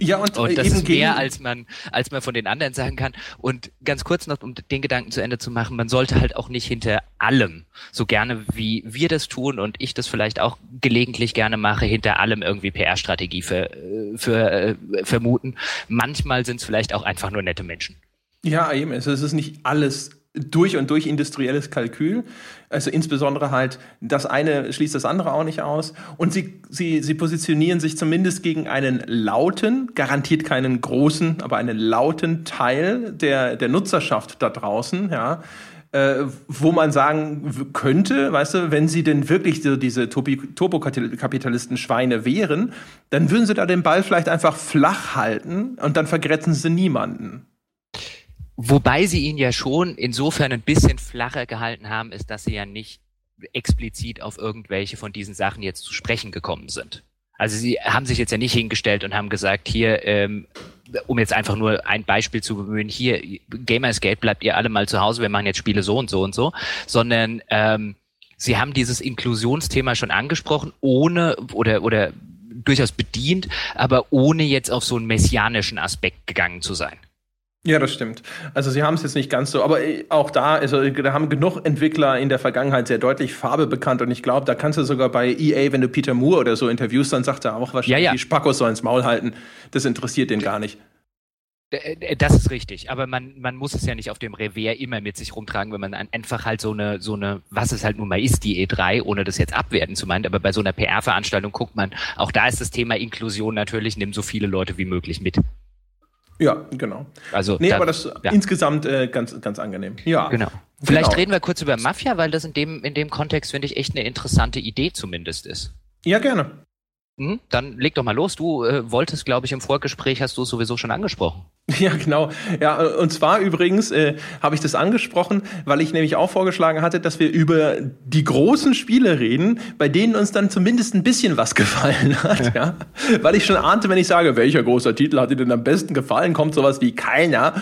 Ja, und, und das ist mehr, als man, als man von den anderen sagen kann. Und ganz kurz noch, um den Gedanken zu Ende zu machen, man sollte halt auch nicht hinter allem, so gerne wie wir das tun und ich das vielleicht auch gelegentlich gerne mache, hinter allem irgendwie PR-Strategie für, für, äh, vermuten. Manchmal sind es vielleicht auch einfach nur nette Menschen. Ja, eben. Es ist nicht alles durch und durch industrielles Kalkül. Also insbesondere halt, das eine schließt das andere auch nicht aus. Und sie, sie, sie positionieren sich zumindest gegen einen lauten, garantiert keinen großen, aber einen lauten Teil der, der Nutzerschaft da draußen, ja, äh, wo man sagen könnte, weißt du, wenn sie denn wirklich so diese Turbokapitalisten-Schweine wären, dann würden sie da den Ball vielleicht einfach flach halten und dann vergrätzen sie niemanden. Wobei sie ihn ja schon insofern ein bisschen flacher gehalten haben, ist, dass sie ja nicht explizit auf irgendwelche von diesen Sachen jetzt zu sprechen gekommen sind. Also sie haben sich jetzt ja nicht hingestellt und haben gesagt, hier, ähm, um jetzt einfach nur ein Beispiel zu bemühen, hier, Gamersgate, bleibt ihr alle mal zu Hause, wir machen jetzt Spiele so und so und so, sondern ähm, sie haben dieses Inklusionsthema schon angesprochen, ohne oder oder durchaus bedient, aber ohne jetzt auf so einen messianischen Aspekt gegangen zu sein. Ja, das stimmt. Also sie haben es jetzt nicht ganz so, aber auch da, also da haben genug Entwickler in der Vergangenheit sehr deutlich Farbe bekannt und ich glaube, da kannst du sogar bei EA, wenn du Peter Moore oder so interviewst, dann sagt er auch wahrscheinlich, ja, ja. die Spackos sollen ins Maul halten. Das interessiert den gar nicht. Äh, das ist richtig, aber man, man muss es ja nicht auf dem Revier immer mit sich rumtragen, wenn man einfach halt so eine, so eine, was es halt nun mal ist, die E3, ohne das jetzt abwerten zu meinen, aber bei so einer PR-Veranstaltung guckt man, auch da ist das Thema Inklusion natürlich, nimm so viele Leute wie möglich mit. Ja, genau. Also, nee, da, aber das ja. insgesamt äh, ganz, ganz angenehm. Ja. Genau. Vielleicht genau. reden wir kurz über Mafia, weil das in dem, in dem Kontext, finde ich, echt eine interessante Idee zumindest ist. Ja, gerne. Hm, dann leg doch mal los. Du äh, wolltest, glaube ich, im Vorgespräch hast du es sowieso schon angesprochen. Ja, genau. Ja, und zwar übrigens äh, habe ich das angesprochen, weil ich nämlich auch vorgeschlagen hatte, dass wir über die großen Spiele reden, bei denen uns dann zumindest ein bisschen was gefallen hat. Ja? Weil ich schon ahnte, wenn ich sage, welcher großer Titel hat dir denn am besten gefallen, kommt sowas wie keiner.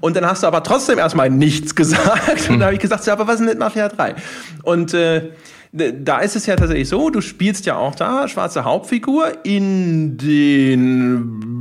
Und dann hast du aber trotzdem erstmal nichts gesagt. Und dann habe ich gesagt, ja, aber was ist denn mit Mafia 3? Und äh, da ist es ja tatsächlich so, du spielst ja auch da schwarze Hauptfigur in den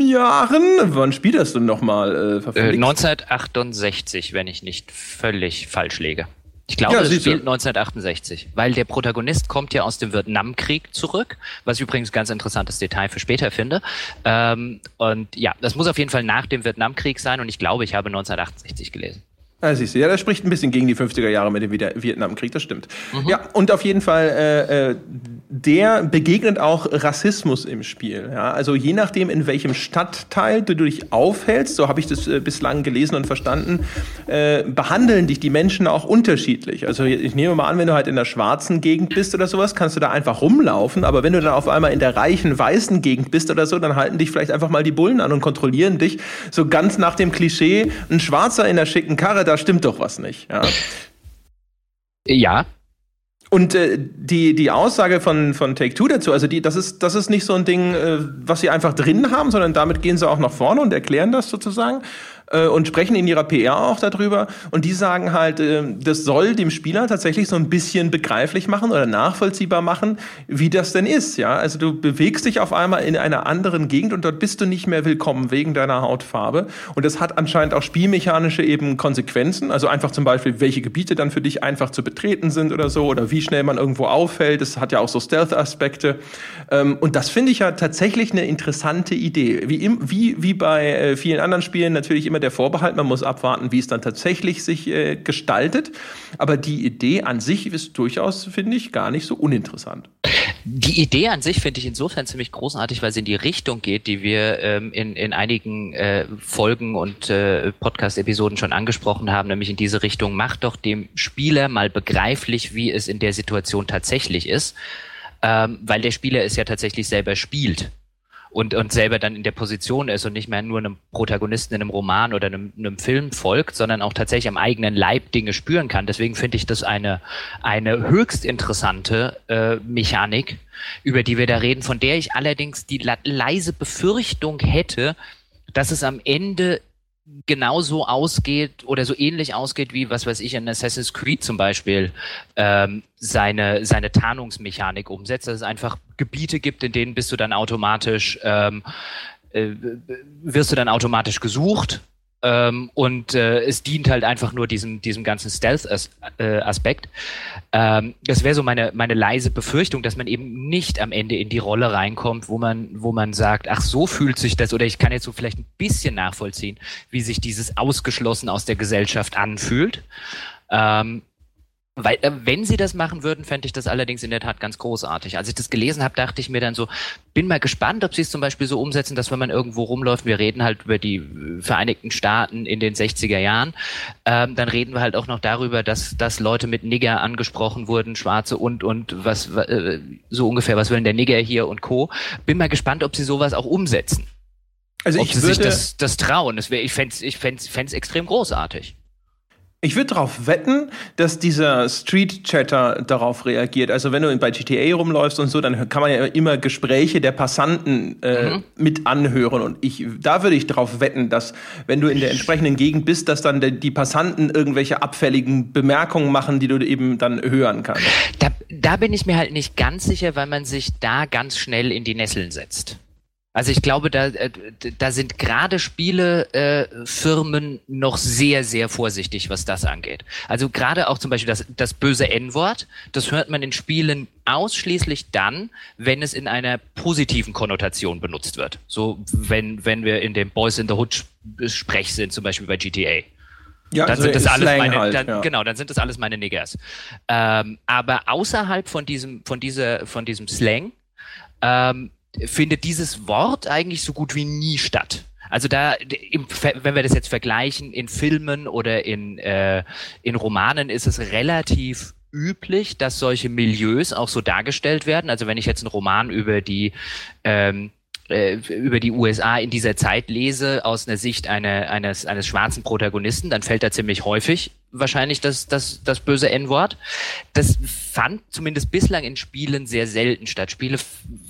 Jahren. Wann das denn nochmal? Äh, äh, 1968, wenn ich nicht völlig falsch lege. Ich glaube, ja, das spielt 1968, weil der Protagonist kommt ja aus dem Vietnamkrieg zurück, was ich übrigens ganz interessantes Detail für später finde. Ähm, und ja, das muss auf jeden Fall nach dem Vietnamkrieg sein und ich glaube, ich habe 1968 gelesen. Ah, siehst du, ja, das spricht ein bisschen gegen die 50er Jahre mit dem Vietnamkrieg, das stimmt. Mhm. Ja, und auf jeden Fall, äh, äh, der begegnet auch Rassismus im Spiel. Ja? Also je nachdem, in welchem Stadtteil du dich aufhältst, so habe ich das äh, bislang gelesen und verstanden, äh, behandeln dich die Menschen auch unterschiedlich. Also ich nehme mal an, wenn du halt in der schwarzen Gegend bist oder sowas, kannst du da einfach rumlaufen, aber wenn du dann auf einmal in der reichen weißen Gegend bist oder so, dann halten dich vielleicht einfach mal die Bullen an und kontrollieren dich. So ganz nach dem Klischee, ein Schwarzer in der schicken Karre, da stimmt doch was nicht. Ja. Ja, und äh, die, die Aussage von, von Take-Two dazu, also die, das, ist, das ist nicht so ein Ding, äh, was sie einfach drin haben, sondern damit gehen sie auch nach vorne und erklären das sozusagen äh, und sprechen in ihrer PR auch darüber. Und die sagen halt, äh, das soll dem Spieler tatsächlich so ein bisschen begreiflich machen oder nachvollziehbar machen, wie das denn ist. Ja, also du bewegst dich auf einmal in einer anderen Gegend und dort bist du nicht mehr willkommen wegen deiner Hautfarbe. Und das hat anscheinend auch spielmechanische eben Konsequenzen. Also einfach zum Beispiel, welche Gebiete dann für dich einfach zu betreten sind oder so oder wie schnell man irgendwo auffällt. Das hat ja auch so Stealth-Aspekte. Ähm, und das finde ich ja tatsächlich eine interessante Idee. Wie, wie, wie bei äh, vielen anderen Spielen natürlich immer der Vorbehalt, man muss abwarten, wie es dann tatsächlich sich äh, gestaltet. Aber die Idee an sich ist durchaus, finde ich, gar nicht so uninteressant. Die Idee an sich finde ich insofern ziemlich großartig, weil sie in die Richtung geht, die wir ähm, in, in einigen äh, Folgen und äh, Podcast-Episoden schon angesprochen haben, nämlich in diese Richtung, macht doch dem Spieler mal begreiflich, wie es in der Situation tatsächlich ist, ähm, weil der Spieler es ja tatsächlich selber spielt und, und selber dann in der Position ist und nicht mehr nur einem Protagonisten in einem Roman oder einem, einem Film folgt, sondern auch tatsächlich am eigenen Leib Dinge spüren kann. Deswegen finde ich das eine, eine höchst interessante äh, Mechanik, über die wir da reden, von der ich allerdings die leise Befürchtung hätte, dass es am Ende genauso ausgeht oder so ähnlich ausgeht wie, was weiß ich, in Assassin's Creed zum Beispiel ähm, seine, seine Tarnungsmechanik umsetzt, dass es einfach Gebiete gibt, in denen bist du dann automatisch, ähm, äh, wirst du dann automatisch gesucht ähm, und äh, es dient halt einfach nur diesem, diesem ganzen Stealth-Aspekt. Ähm, das wäre so meine, meine leise Befürchtung, dass man eben nicht am Ende in die Rolle reinkommt, wo man, wo man sagt, ach, so fühlt sich das, oder ich kann jetzt so vielleicht ein bisschen nachvollziehen, wie sich dieses Ausgeschlossen aus der Gesellschaft anfühlt. Ähm, weil, äh, wenn sie das machen würden, fände ich das allerdings in der Tat ganz großartig. Als ich das gelesen habe, dachte ich mir dann so, bin mal gespannt, ob sie es zum Beispiel so umsetzen, dass wenn man irgendwo rumläuft, wir reden halt über die äh, Vereinigten Staaten in den 60er Jahren, ähm, dann reden wir halt auch noch darüber, dass, dass Leute mit Nigger angesprochen wurden, Schwarze und, und was, äh, so ungefähr, was will denn der Nigger hier und Co. Bin mal gespannt, ob sie sowas auch umsetzen. Also ob ich sie würde, sich das, das trauen. Das wär, ich fände es ich fänd's, fänd's extrem großartig. Ich würde darauf wetten, dass dieser Street Chatter darauf reagiert. Also wenn du bei GTA rumläufst und so, dann kann man ja immer Gespräche der Passanten äh, mhm. mit anhören. Und ich, da würde ich darauf wetten, dass wenn du in der entsprechenden Gegend bist, dass dann die Passanten irgendwelche abfälligen Bemerkungen machen, die du eben dann hören kannst. Da, da bin ich mir halt nicht ganz sicher, weil man sich da ganz schnell in die Nesseln setzt. Also ich glaube, da, äh, da sind gerade Spielefirmen äh, noch sehr, sehr vorsichtig, was das angeht. Also gerade auch zum Beispiel das, das böse N-Wort, das hört man in Spielen ausschließlich dann, wenn es in einer positiven Konnotation benutzt wird. So wenn, wenn wir in dem Boys in the Hood Sprech sind, zum Beispiel bei GTA. Ja, dann also sind das alles Slang meine, halt, dann, ja. genau, dann sind das alles meine Niggers. Ähm, aber außerhalb von diesem, von dieser, von diesem Slang ähm, findet dieses Wort eigentlich so gut wie nie statt. Also da, wenn wir das jetzt vergleichen, in Filmen oder in, äh, in Romanen ist es relativ üblich, dass solche Milieus auch so dargestellt werden. Also wenn ich jetzt einen Roman über die ähm, äh, über die USA in dieser Zeit lese aus einer Sicht eine, eines, eines schwarzen Protagonisten, dann fällt da ziemlich häufig wahrscheinlich das, das, das böse N-Wort. Das fand zumindest bislang in Spielen sehr selten statt. Spiele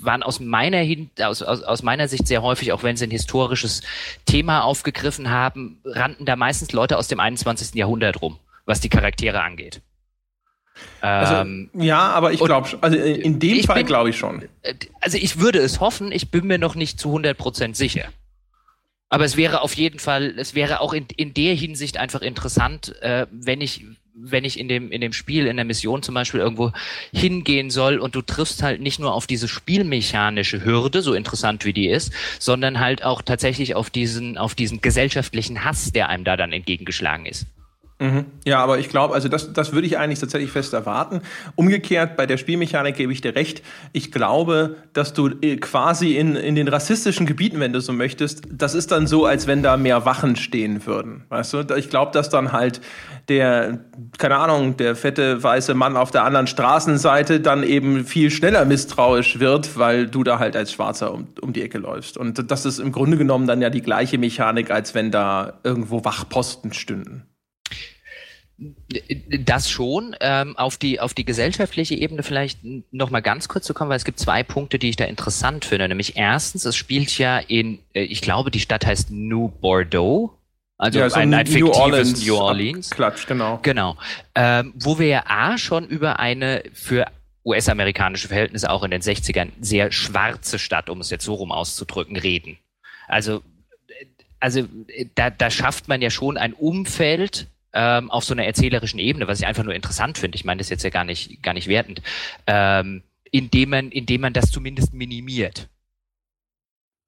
waren aus meiner, Hin aus, aus, aus meiner Sicht sehr häufig, auch wenn sie ein historisches Thema aufgegriffen haben, rannten da meistens Leute aus dem 21. Jahrhundert rum, was die Charaktere angeht. Also, ähm, ja, aber ich glaube, also in dem Fall glaube ich schon. Äh, also ich würde es hoffen, ich bin mir noch nicht zu 100% sicher. Aber es wäre auf jeden Fall, es wäre auch in, in der Hinsicht einfach interessant, äh, wenn ich, wenn ich in dem, in dem Spiel, in der Mission zum Beispiel irgendwo hingehen soll und du triffst halt nicht nur auf diese spielmechanische Hürde, so interessant wie die ist, sondern halt auch tatsächlich auf diesen, auf diesen gesellschaftlichen Hass, der einem da dann entgegengeschlagen ist. Mhm. Ja, aber ich glaube, also das, das würde ich eigentlich tatsächlich fest erwarten. Umgekehrt, bei der Spielmechanik gebe ich dir recht. Ich glaube, dass du äh, quasi in, in den rassistischen Gebieten, wenn du so möchtest, das ist dann so, als wenn da mehr Wachen stehen würden. Weißt du? Ich glaube, dass dann halt der, keine Ahnung, der fette weiße Mann auf der anderen Straßenseite dann eben viel schneller misstrauisch wird, weil du da halt als Schwarzer um, um die Ecke läufst. Und das ist im Grunde genommen dann ja die gleiche Mechanik, als wenn da irgendwo Wachposten stünden. Das schon. Ähm, auf, die, auf die gesellschaftliche Ebene vielleicht noch mal ganz kurz zu kommen, weil es gibt zwei Punkte, die ich da interessant finde. Nämlich erstens, es spielt ja in, äh, ich glaube, die Stadt heißt New Bordeaux. Also ja, so ein, ein New Orleans. New Orleans. Klatsch, genau. Genau. Ähm, wo wir ja A schon über eine für US-amerikanische Verhältnisse auch in den 60ern sehr schwarze Stadt, um es jetzt so rum auszudrücken, reden. Also, äh, also äh, da, da schafft man ja schon ein Umfeld, ähm, auf so einer erzählerischen Ebene, was ich einfach nur interessant finde. Ich meine das jetzt ja gar nicht, gar nicht wertend, ähm, indem man, indem man das zumindest minimiert.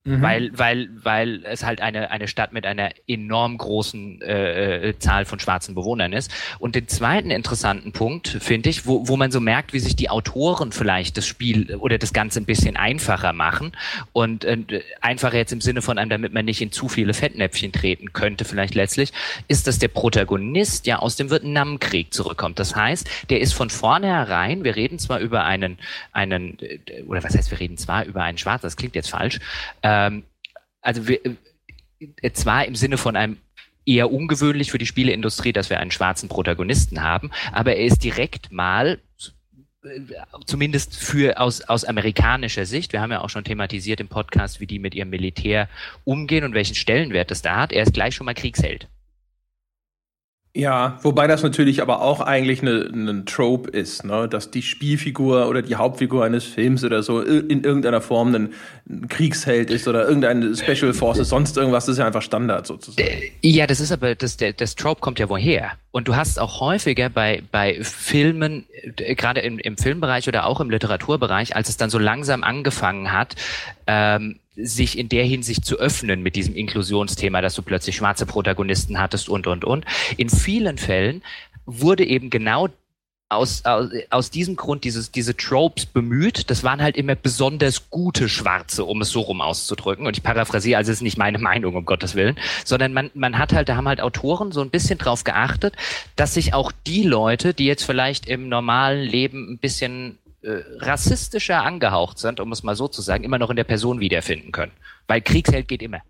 Mhm. Weil, weil, weil es halt eine, eine Stadt mit einer enorm großen äh, äh, Zahl von schwarzen Bewohnern ist. Und den zweiten interessanten Punkt, finde ich, wo, wo man so merkt, wie sich die Autoren vielleicht das Spiel oder das Ganze ein bisschen einfacher machen. Und äh, einfacher jetzt im Sinne von einem, damit man nicht in zu viele Fettnäpfchen treten könnte, vielleicht letztlich, ist, dass der Protagonist ja aus dem Vietnamkrieg zurückkommt. Das heißt, der ist von vornherein, wir reden zwar über einen, einen, äh, oder was heißt, wir reden zwar über einen Schwarzen, das klingt jetzt falsch, äh, ähm, also wir, äh, zwar im Sinne von einem eher ungewöhnlich für die Spieleindustrie, dass wir einen schwarzen Protagonisten haben, aber er ist direkt mal äh, zumindest für aus, aus amerikanischer Sicht, wir haben ja auch schon thematisiert im Podcast, wie die mit ihrem Militär umgehen und welchen Stellenwert das da hat, er ist gleich schon mal Kriegsheld. Ja, wobei das natürlich aber auch eigentlich ein ne, Trope ist, ne? dass die Spielfigur oder die Hauptfigur eines Films oder so in irgendeiner Form ein, Kriegsheld ist oder irgendeine Special Forces, sonst irgendwas, das ist ja einfach Standard sozusagen. Äh, ja, das ist aber, das, das Trope kommt ja woher. Und du hast auch häufiger bei, bei Filmen, äh, gerade im, im Filmbereich oder auch im Literaturbereich, als es dann so langsam angefangen hat, ähm, sich in der Hinsicht zu öffnen mit diesem Inklusionsthema, dass du plötzlich schwarze Protagonisten hattest und, und, und. In vielen Fällen wurde eben genau aus, aus, aus diesem Grund dieses, diese Tropes bemüht. Das waren halt immer besonders gute Schwarze, um es so rum auszudrücken. Und ich paraphrasiere, also es ist nicht meine Meinung, um Gottes Willen, sondern man, man hat halt, da haben halt Autoren so ein bisschen drauf geachtet, dass sich auch die Leute, die jetzt vielleicht im normalen Leben ein bisschen äh, rassistischer angehaucht sind, um es mal so zu sagen, immer noch in der Person wiederfinden können. Weil Kriegsheld geht immer.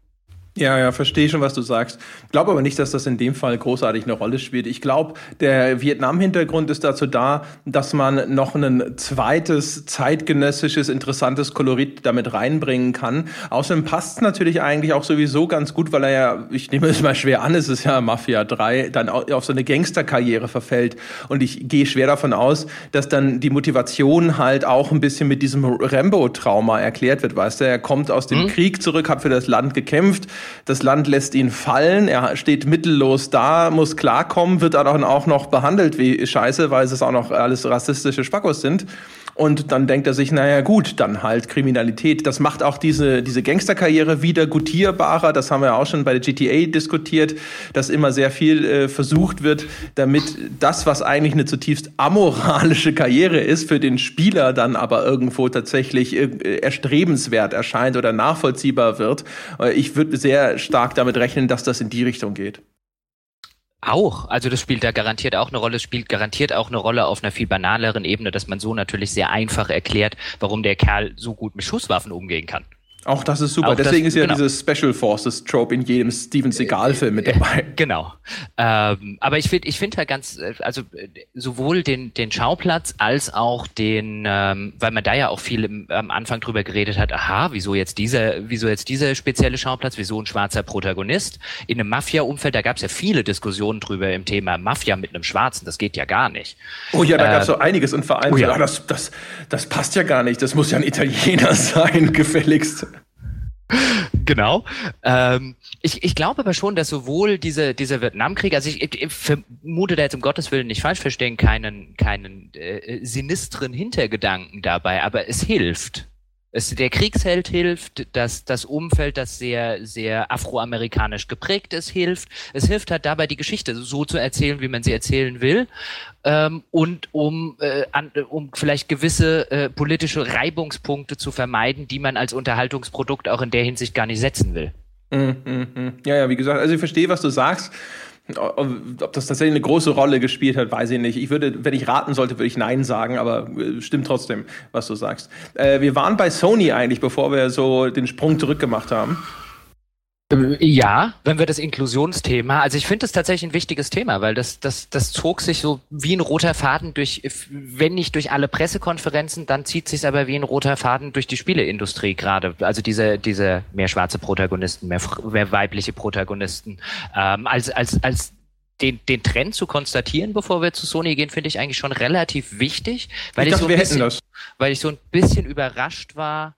Ja, ja, verstehe schon, was du sagst. Glaube aber nicht, dass das in dem Fall großartig eine Rolle spielt. Ich glaube, der Vietnam-Hintergrund ist dazu da, dass man noch ein zweites zeitgenössisches, interessantes Kolorit damit reinbringen kann. Außerdem passt es natürlich eigentlich auch sowieso ganz gut, weil er ja, ich nehme es mal schwer an, es ist ja Mafia 3, dann auf so eine Gangsterkarriere verfällt. Und ich gehe schwer davon aus, dass dann die Motivation halt auch ein bisschen mit diesem Rambo-Trauma erklärt wird, weißt du? Er kommt aus dem mhm. Krieg zurück, hat für das Land gekämpft, das Land lässt ihn fallen, er steht mittellos da, muss klarkommen, wird dann auch noch behandelt wie Scheiße, weil es auch noch alles rassistische Spackos sind. Und dann denkt er sich, naja gut, dann halt Kriminalität. Das macht auch diese, diese Gangsterkarriere wieder gutierbarer. Das haben wir auch schon bei der GTA diskutiert, dass immer sehr viel äh, versucht wird, damit das, was eigentlich eine zutiefst amoralische Karriere ist, für den Spieler dann aber irgendwo tatsächlich äh, erstrebenswert erscheint oder nachvollziehbar wird. Äh, ich würde sehr stark damit rechnen, dass das in die Richtung geht. Auch, also das spielt da garantiert auch eine Rolle, spielt garantiert auch eine Rolle auf einer viel banaleren Ebene, dass man so natürlich sehr einfach erklärt, warum der Kerl so gut mit Schusswaffen umgehen kann. Auch das ist super. Auch Deswegen das, ist ja genau. dieses Special Forces Trope in jedem Steven Seagal Film mit dabei. Genau. Ähm, aber ich finde, ich finde halt ganz, äh, also äh, sowohl den den Schauplatz als auch den, ähm, weil man da ja auch viel im, am Anfang drüber geredet hat. Aha, wieso jetzt dieser, wieso jetzt dieser spezielle Schauplatz? Wieso ein schwarzer Protagonist in einem Mafia-Umfeld? Da gab es ja viele Diskussionen drüber im Thema Mafia mit einem Schwarzen. Das geht ja gar nicht. Oh ja, da äh, gab es so einiges und vor allem, oh ja. ja, das das das passt ja gar nicht. Das muss ja ein Italiener sein, gefälligst. Genau. Ähm, ich, ich glaube aber schon, dass sowohl diese, dieser Vietnamkrieg, also ich, ich, vermute da jetzt um Gottes Willen nicht falsch verstehen, keinen, keinen äh, sinistren Hintergedanken dabei, aber es hilft es, der Kriegsheld hilft, das, das Umfeld, das sehr, sehr afroamerikanisch geprägt ist, hilft. Es hilft halt dabei, die Geschichte so zu erzählen, wie man sie erzählen will. Ähm, und um, äh, an, um vielleicht gewisse äh, politische Reibungspunkte zu vermeiden, die man als Unterhaltungsprodukt auch in der Hinsicht gar nicht setzen will. Mm, mm, mm. Ja, ja, wie gesagt, also ich verstehe, was du sagst. Ob das tatsächlich eine große Rolle gespielt hat, weiß ich nicht. Ich würde, wenn ich raten sollte, würde ich Nein sagen, aber äh, stimmt trotzdem, was du sagst. Äh, wir waren bei Sony eigentlich, bevor wir so den Sprung zurückgemacht haben. Ja, wenn wir das Inklusionsthema, also ich finde das tatsächlich ein wichtiges Thema, weil das, das, das zog sich so wie ein roter Faden durch, wenn nicht durch alle Pressekonferenzen, dann zieht sich aber wie ein roter Faden durch die Spieleindustrie gerade. Also diese, diese mehr schwarze Protagonisten, mehr, mehr weibliche Protagonisten, ähm, als, als, als den, den Trend zu konstatieren, bevor wir zu Sony gehen, finde ich eigentlich schon relativ wichtig, weil ich, ich dachte, so ein bisschen, weil ich so ein bisschen überrascht war,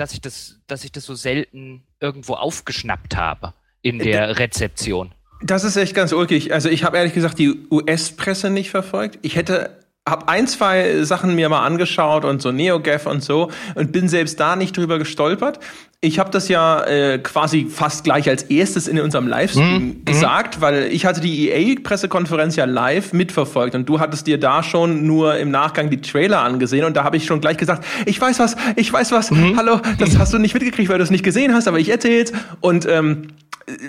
dass ich das, dass ich das so selten irgendwo aufgeschnappt habe in äh, der Rezeption. Das ist echt ganz ulkig. Also ich habe ehrlich gesagt die US-Presse nicht verfolgt. Ich hätte habe ein, zwei Sachen mir mal angeschaut und so NeoGAF und so und bin selbst da nicht drüber gestolpert. Ich habe das ja äh, quasi fast gleich als erstes in unserem Livestream mhm. gesagt, weil ich hatte die EA-Pressekonferenz ja live mitverfolgt und du hattest dir da schon nur im Nachgang die Trailer angesehen und da habe ich schon gleich gesagt, ich weiß was, ich weiß was, mhm. hallo, das hast du nicht mitgekriegt, weil du es nicht gesehen hast, aber ich erzähl's und ähm,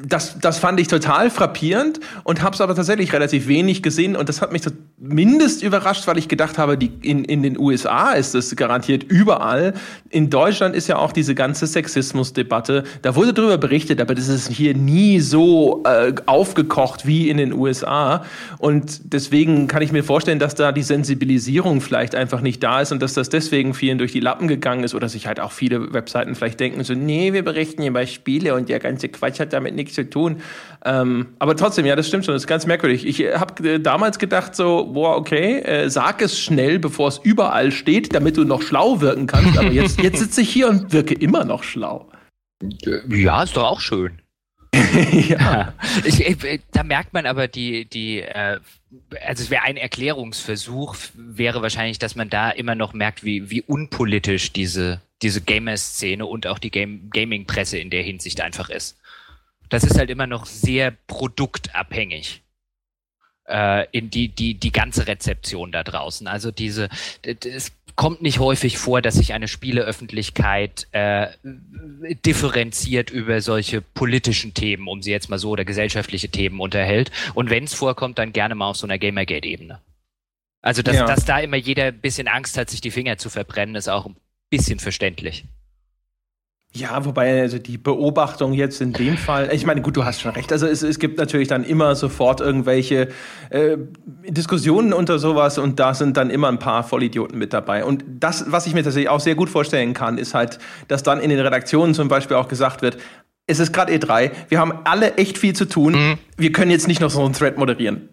das, das fand ich total frappierend und habe es aber tatsächlich relativ wenig gesehen und das hat mich zumindest überrascht, weil ich gedacht habe, die, in, in den USA ist es garantiert überall. In Deutschland ist ja auch diese ganze Sexismusdebatte, da wurde darüber berichtet, aber das ist hier nie so äh, aufgekocht wie in den USA und deswegen kann ich mir vorstellen, dass da die Sensibilisierung vielleicht einfach nicht da ist und dass das deswegen vielen durch die Lappen gegangen ist oder sich halt auch viele Webseiten vielleicht denken so, nee, wir berichten hier über Spiele und der ganze Quatsch hat damit nichts zu tun. Ähm, aber trotzdem, ja, das stimmt schon, das ist ganz merkwürdig. Ich äh, habe äh, damals gedacht so, boah, okay, äh, sag es schnell, bevor es überall steht, damit du noch schlau wirken kannst. Aber jetzt, jetzt sitze ich hier und wirke immer noch schlau. Ja, ist doch auch schön. ja. Ich, ich, da merkt man aber die, die, äh, also es wäre ein Erklärungsversuch, wäre wahrscheinlich, dass man da immer noch merkt, wie, wie unpolitisch diese, diese Gamer-Szene und auch die Game Gaming-Presse in der Hinsicht einfach ist das ist halt immer noch sehr produktabhängig. Äh, in die, die, die ganze Rezeption da draußen. Also diese, es kommt nicht häufig vor, dass sich eine Spieleöffentlichkeit äh, differenziert über solche politischen Themen, um sie jetzt mal so, oder gesellschaftliche Themen unterhält. Und wenn es vorkommt, dann gerne mal auf so einer Gamergate-Ebene. Also, dass, ja. dass da immer jeder ein bisschen Angst hat, sich die Finger zu verbrennen, ist auch ein bisschen verständlich. Ja, wobei also die Beobachtung jetzt in dem Fall, ich meine, gut, du hast schon recht. Also es, es gibt natürlich dann immer sofort irgendwelche äh, Diskussionen unter sowas und da sind dann immer ein paar Vollidioten mit dabei. Und das, was ich mir tatsächlich auch sehr gut vorstellen kann, ist halt, dass dann in den Redaktionen zum Beispiel auch gesagt wird, es ist gerade E3, wir haben alle echt viel zu tun, mhm. wir können jetzt nicht noch so einen Thread moderieren.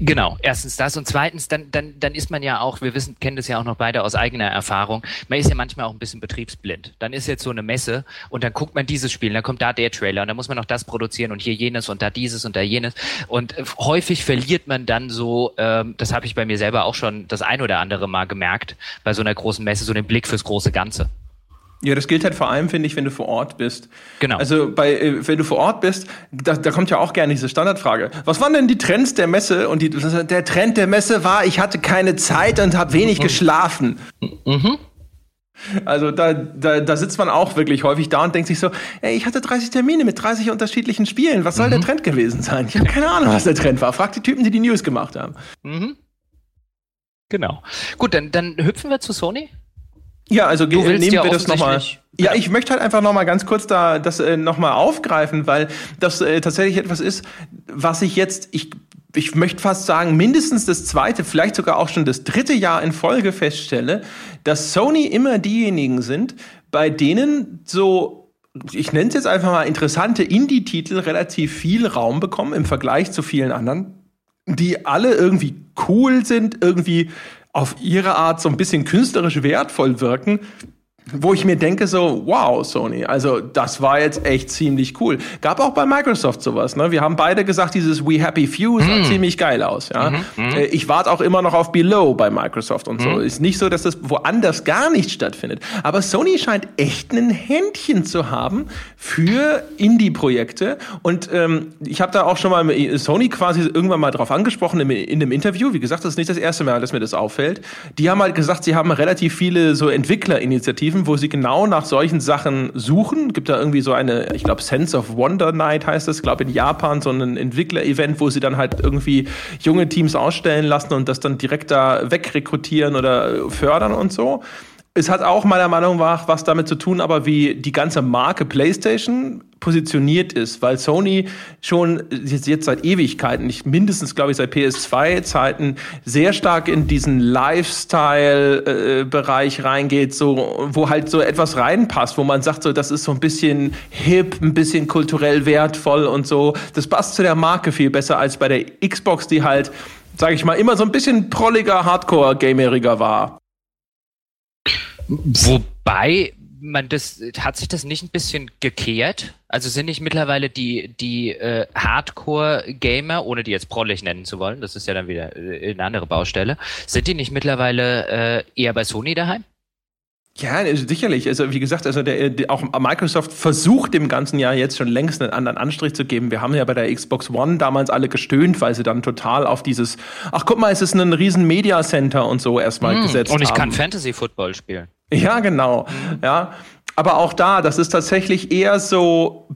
Genau, erstens das und zweitens, dann, dann, dann ist man ja auch, wir wissen, kennen das ja auch noch beide aus eigener Erfahrung, man ist ja manchmal auch ein bisschen betriebsblind. Dann ist jetzt so eine Messe und dann guckt man dieses Spiel, dann kommt da der Trailer und dann muss man noch das produzieren und hier jenes und da dieses und da jenes. Und äh, häufig verliert man dann so, ähm, das habe ich bei mir selber auch schon das ein oder andere Mal gemerkt, bei so einer großen Messe, so den Blick fürs große Ganze. Ja, das gilt halt vor allem, finde ich, wenn du vor Ort bist. Genau. Also bei, äh, wenn du vor Ort bist, da, da kommt ja auch gerne diese Standardfrage. Was waren denn die Trends der Messe? Und die, der Trend der Messe war, ich hatte keine Zeit und habe wenig mhm. geschlafen. Mhm. Also da, da, da sitzt man auch wirklich häufig da und denkt sich so, ey, ich hatte 30 Termine mit 30 unterschiedlichen Spielen. Was soll mhm. der Trend gewesen sein? Ich habe keine Ahnung, was der Trend war. Frag die Typen, die die News gemacht haben. Mhm. Genau. Gut, dann, dann hüpfen wir zu Sony. Ja, also du nehmen ja wir das nochmal. Ja, ich möchte halt einfach nochmal ganz kurz da das äh, nochmal aufgreifen, weil das äh, tatsächlich etwas ist, was ich jetzt, ich, ich möchte fast sagen, mindestens das zweite, vielleicht sogar auch schon das dritte Jahr in Folge feststelle, dass Sony immer diejenigen sind, bei denen so, ich nenne es jetzt einfach mal interessante Indie-Titel relativ viel Raum bekommen im Vergleich zu vielen anderen, die alle irgendwie cool sind, irgendwie auf ihre Art so ein bisschen künstlerisch wertvoll wirken, wo ich mir denke so, wow, Sony, also das war jetzt echt ziemlich cool. Gab auch bei Microsoft sowas, ne? Wir haben beide gesagt, dieses We Happy Few sah mm. ziemlich geil aus, ja. Mm -hmm. Ich warte auch immer noch auf Below bei Microsoft und so. Mm. Ist nicht so, dass das woanders gar nicht stattfindet. Aber Sony scheint echt ein Händchen zu haben für Indie-Projekte. Und ähm, ich habe da auch schon mal Sony quasi irgendwann mal drauf angesprochen in, in einem Interview. Wie gesagt, das ist nicht das erste Mal, dass mir das auffällt. Die haben halt gesagt, sie haben relativ viele so Entwicklerinitiativen Initiativen, wo sie genau nach solchen Sachen suchen. Gibt da irgendwie so eine, ich glaube, Sense of Wonder Night heißt es, glaube in Japan, so ein Entwickler-Event, wo sie dann halt irgendwie junge Teams ausstellen lassen und das dann direkt da wegrekrutieren oder fördern und so. Es hat auch meiner Meinung nach was damit zu tun, aber wie die ganze Marke PlayStation positioniert ist, weil Sony schon jetzt, seit Ewigkeiten, nicht mindestens glaube ich seit PS2-Zeiten, sehr stark in diesen Lifestyle-Bereich reingeht, so wo halt so etwas reinpasst, wo man sagt, so das ist so ein bisschen hip, ein bisschen kulturell wertvoll und so. Das passt zu der Marke viel besser als bei der Xbox, die halt, sage ich mal, immer so ein bisschen prolliger, Hardcore-Gameriger war. Wobei man das hat sich das nicht ein bisschen gekehrt? Also sind nicht mittlerweile die die äh, Hardcore-Gamer, ohne die jetzt prollig nennen zu wollen, das ist ja dann wieder äh, eine andere Baustelle, sind die nicht mittlerweile äh, eher bei Sony daheim? Ja, sicherlich. Also wie gesagt, also der, der, auch Microsoft versucht dem ganzen Jahr jetzt schon längst einen anderen Anstrich zu geben. Wir haben ja bei der Xbox One damals alle gestöhnt, weil sie dann total auf dieses, ach guck mal, es ist ein riesen Media Center und so erstmal mm, gesetzt Und ich haben. kann Fantasy Football spielen. Ja, genau. Ja. Aber auch da, das ist tatsächlich eher so,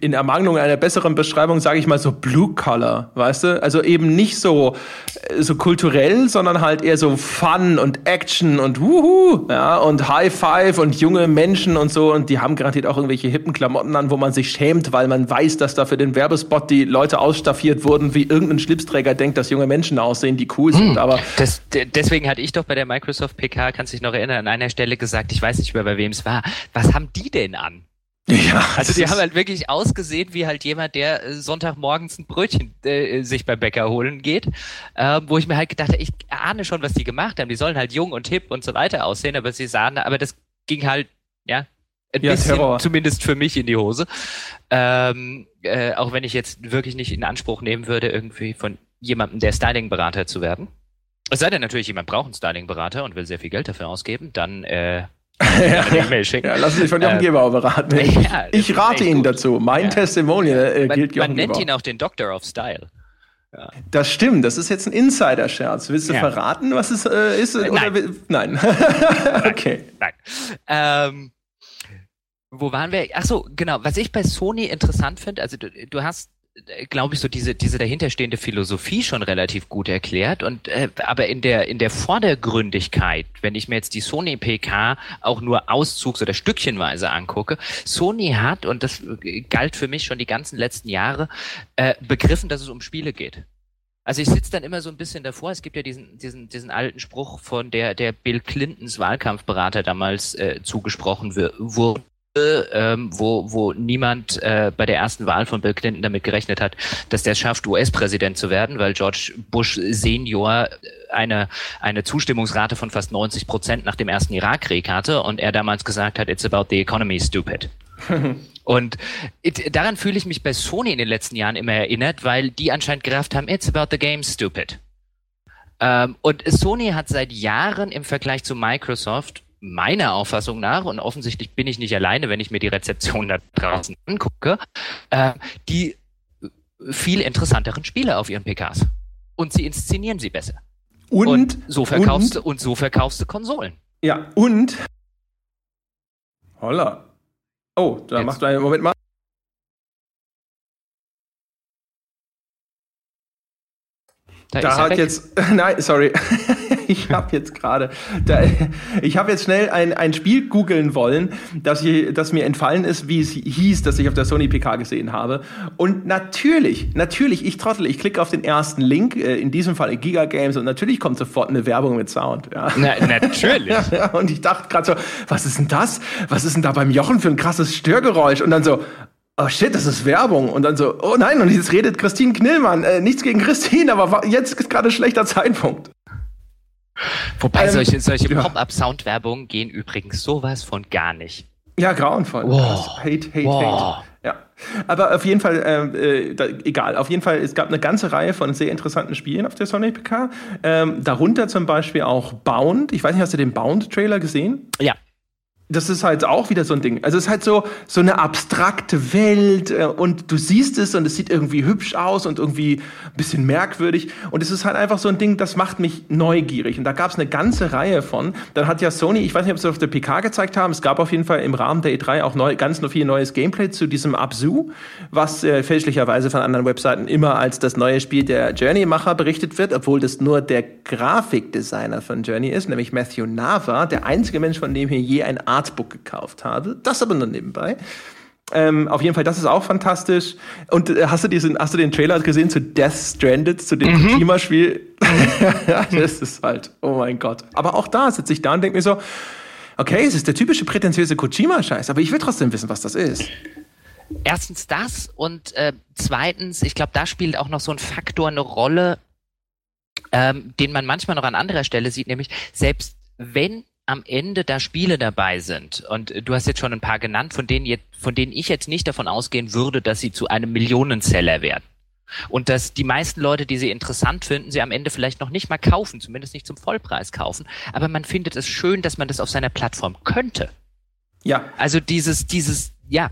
in Ermangelung einer besseren Beschreibung sage ich mal so Blue Color, weißt du? Also eben nicht so, so kulturell, sondern halt eher so Fun und Action und Wuhu, ja, und High Five und junge Menschen und so. Und die haben garantiert auch irgendwelche hippen Klamotten an, wo man sich schämt, weil man weiß, dass da für den Werbespot die Leute ausstaffiert wurden, wie irgendein Schlipsträger denkt, dass junge Menschen aussehen, die cool sind. Hm, aber das, deswegen hatte ich doch bei der Microsoft PK, kannst du dich noch erinnern, an einer Stelle gesagt, ich weiß nicht mehr, bei wem es war. Was haben die denn an? Ja, also die haben halt wirklich ausgesehen wie halt jemand, der äh, Sonntagmorgens ein Brötchen äh, sich beim Bäcker holen geht, äh, wo ich mir halt gedacht habe, ich ahne schon, was die gemacht haben. Die sollen halt jung und hip und so weiter aussehen, aber sie sahen, aber das ging halt, ja, ein ja, bisschen Terror. zumindest für mich in die Hose. Ähm, äh, auch wenn ich jetzt wirklich nicht in Anspruch nehmen würde, irgendwie von jemandem der Styling-Berater zu werden. Es sei denn natürlich, jemand braucht einen Styling-Berater und will sehr viel Geld dafür ausgeben, dann äh, ja, ja, schicken. Ja, lassen Sie sich von Jochen äh, Gebauer beraten. Ja, ich rate Ihnen gut. dazu. Mein ja. Testimonial äh, man, gilt Jochen Man nennt Gebauer. ihn auch den Doctor of Style. Ja. Das stimmt, das ist jetzt ein Insider-Scherz. Willst du verraten, was es äh, ist? Nein. Oder, nein. okay. Nein. Ähm, wo waren wir? Ach so, genau. Was ich bei Sony interessant finde, also du, du hast glaube ich, so diese, diese dahinterstehende Philosophie schon relativ gut erklärt. Und äh, aber in der, in der Vordergründigkeit, wenn ich mir jetzt die Sony PK auch nur auszugs- oder stückchenweise angucke, Sony hat, und das galt für mich schon die ganzen letzten Jahre, äh, begriffen, dass es um Spiele geht. Also ich sitze dann immer so ein bisschen davor. Es gibt ja diesen, diesen, diesen alten Spruch von der, der Bill Clintons Wahlkampfberater damals äh, zugesprochen wurde ähm, wo, wo niemand äh, bei der ersten Wahl von Bill Clinton damit gerechnet hat, dass der es schafft, US-Präsident zu werden, weil George Bush Senior eine, eine Zustimmungsrate von fast 90 Prozent nach dem ersten Irakkrieg hatte und er damals gesagt hat, it's about the economy, stupid. Und it, daran fühle ich mich bei Sony in den letzten Jahren immer erinnert, weil die anscheinend gerafft haben, it's about the game, stupid. Ähm, und Sony hat seit Jahren im Vergleich zu Microsoft meiner Auffassung nach, und offensichtlich bin ich nicht alleine, wenn ich mir die Rezeption da draußen angucke, äh, die viel interessanteren Spiele auf ihren PKs. Und sie inszenieren sie besser. Und, und so verkaufst und, du, und so verkaufst du Konsolen. Ja, und Holla. Oh, da Jetzt. machst du einen Moment mal. Da, da hat jetzt, nein, sorry, ich habe jetzt gerade, ich habe jetzt schnell ein, ein Spiel googeln wollen, das, ich, das mir entfallen ist, wie es hieß, das ich auf der Sony PK gesehen habe. Und natürlich, natürlich, ich trottel, ich klicke auf den ersten Link, äh, in diesem Fall Giga Games, und natürlich kommt sofort eine Werbung mit Sound. Ja. Na, natürlich. und ich dachte gerade so, was ist denn das? Was ist denn da beim Jochen für ein krasses Störgeräusch? Und dann so, oh shit, das ist Werbung. Und dann so, oh nein, und jetzt redet Christine Knillmann. Äh, nichts gegen Christine, aber jetzt ist gerade schlechter Zeitpunkt. Wobei ähm, solche, solche ja. Pop-Up-Sound-Werbungen gehen übrigens sowas von gar nicht. Ja, grauenvoll. Wow. Hate, hate, wow. hate. Ja. Aber auf jeden Fall, äh, äh, da, egal, auf jeden Fall, es gab eine ganze Reihe von sehr interessanten Spielen auf der Sony PK. Ähm, darunter zum Beispiel auch Bound. Ich weiß nicht, hast du den Bound-Trailer gesehen? Ja das ist halt auch wieder so ein Ding. Also es ist halt so, so eine abstrakte Welt äh, und du siehst es und es sieht irgendwie hübsch aus und irgendwie ein bisschen merkwürdig. Und es ist halt einfach so ein Ding, das macht mich neugierig. Und da gab es eine ganze Reihe von. Dann hat ja Sony, ich weiß nicht, ob sie auf der PK gezeigt haben, es gab auf jeden Fall im Rahmen der E3 auch neu, ganz noch viel neues Gameplay zu diesem Absu, was äh, fälschlicherweise von anderen Webseiten immer als das neue Spiel der Journey-Macher berichtet wird, obwohl das nur der Grafikdesigner von Journey ist, nämlich Matthew Nava, der einzige Mensch, von dem hier je ein Artbook gekauft habe. Das aber nur nebenbei. Ähm, auf jeden Fall, das ist auch fantastisch. Und äh, hast du diesen, hast du den Trailer gesehen zu Death Stranded, zu dem mhm. Kojima-Spiel? das ist halt, oh mein Gott. Aber auch da sitze ich da und denke mir so, okay, es ist der typische prätentiöse Kojima-Scheiß, aber ich will trotzdem wissen, was das ist. Erstens das und äh, zweitens, ich glaube, da spielt auch noch so ein Faktor eine Rolle, ähm, den man manchmal noch an anderer Stelle sieht, nämlich selbst wenn am Ende da Spiele dabei sind, und du hast jetzt schon ein paar genannt, von denen, jetzt, von denen ich jetzt nicht davon ausgehen würde, dass sie zu einem Millionenseller werden. Und dass die meisten Leute, die sie interessant finden, sie am Ende vielleicht noch nicht mal kaufen, zumindest nicht zum Vollpreis kaufen. Aber man findet es schön, dass man das auf seiner Plattform könnte. Ja. Also dieses, dieses, ja,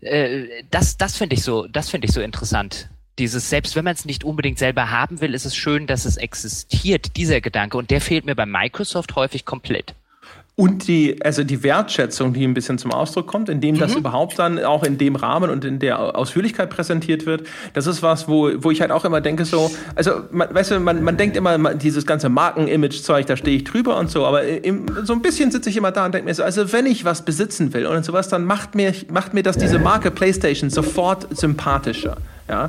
äh, das, das finde ich so, das finde ich so interessant. Dieses, selbst wenn man es nicht unbedingt selber haben will, ist es schön, dass es existiert, dieser Gedanke. Und der fehlt mir bei Microsoft häufig komplett. Und die, also die Wertschätzung, die ein bisschen zum Ausdruck kommt, indem das mhm. überhaupt dann auch in dem Rahmen und in der Ausführlichkeit präsentiert wird, das ist was, wo, wo ich halt auch immer denke, so, also, man, weißt du, man, man denkt immer, dieses ganze Marken-Image-Zeug, da stehe ich drüber und so, aber im, so ein bisschen sitze ich immer da und denke mir so, also wenn ich was besitzen will und sowas, dann macht mir, macht mir das diese Marke PlayStation sofort sympathischer. Ja.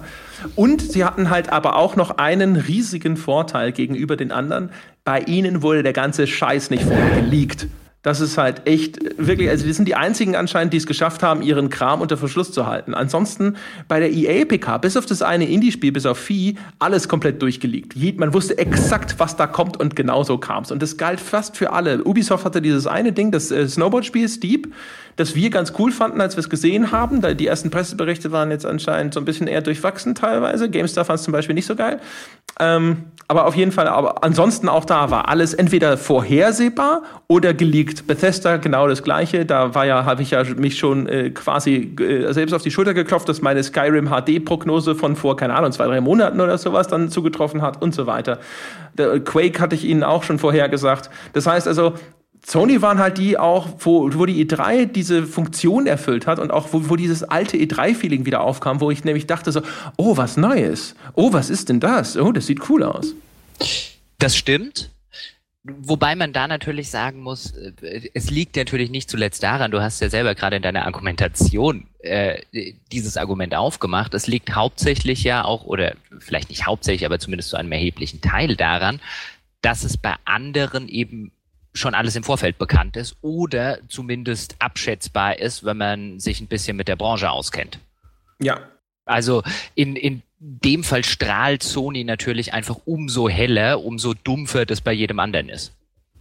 Und sie hatten halt aber auch noch einen riesigen Vorteil gegenüber den anderen. Bei ihnen wurde der ganze Scheiß nicht vorher geleakt. Das ist halt echt, wirklich, also wir sind die einzigen anscheinend, die es geschafft haben, ihren Kram unter Verschluss zu halten. Ansonsten bei der EA-PK, bis auf das eine Indie-Spiel, bis auf Vieh, alles komplett durchgelegt. Man wusste exakt, was da kommt und genau so kam es. Und das galt fast für alle. Ubisoft hatte dieses eine Ding, das äh, Snowboard-Spiel Steep, das wir ganz cool fanden, als wir es gesehen haben. Die ersten Presseberichte waren jetzt anscheinend so ein bisschen eher durchwachsen teilweise. GameStar fand es zum Beispiel nicht so geil. Ähm, aber auf jeden Fall, aber ansonsten auch da war alles entweder vorhersehbar oder geleakt. Bethesda genau das gleiche. Da war ja, habe ich ja mich schon äh, quasi äh, selbst auf die Schulter geklopft, dass meine Skyrim HD-Prognose von vor, keine Ahnung, zwei, drei Monaten oder sowas dann zugetroffen hat und so weiter. Der Quake hatte ich Ihnen auch schon vorher gesagt. Das heißt also, Sony waren halt die auch, wo, wo die E3 diese Funktion erfüllt hat und auch wo, wo dieses alte E3-Feeling wieder aufkam, wo ich nämlich dachte so, oh, was Neues. Oh, was ist denn das? Oh, das sieht cool aus. Das stimmt. Wobei man da natürlich sagen muss, äh, es liegt natürlich nicht zuletzt daran, du hast ja selber gerade in deiner Argumentation äh, dieses Argument aufgemacht. Es liegt hauptsächlich ja auch, oder vielleicht nicht hauptsächlich, aber zumindest zu einem erheblichen Teil daran, dass es bei anderen eben schon alles im Vorfeld bekannt ist oder zumindest abschätzbar ist, wenn man sich ein bisschen mit der Branche auskennt. Ja. Also in, in dem Fall strahlt Sony natürlich einfach umso heller, umso dumpfer das bei jedem anderen ist.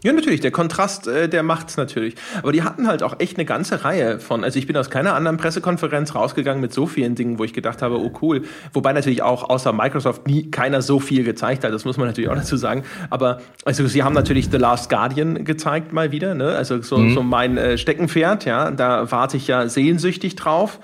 Ja, natürlich, der Kontrast, äh, der macht's natürlich. Aber die hatten halt auch echt eine ganze Reihe von, also ich bin aus keiner anderen Pressekonferenz rausgegangen mit so vielen Dingen, wo ich gedacht habe, oh cool. Wobei natürlich auch außer Microsoft nie keiner so viel gezeigt hat, das muss man natürlich auch dazu sagen. Aber also sie haben natürlich The Last Guardian gezeigt mal wieder, ne? Also so, mhm. so mein äh, Steckenpferd, ja, da warte ich ja sehnsüchtig drauf.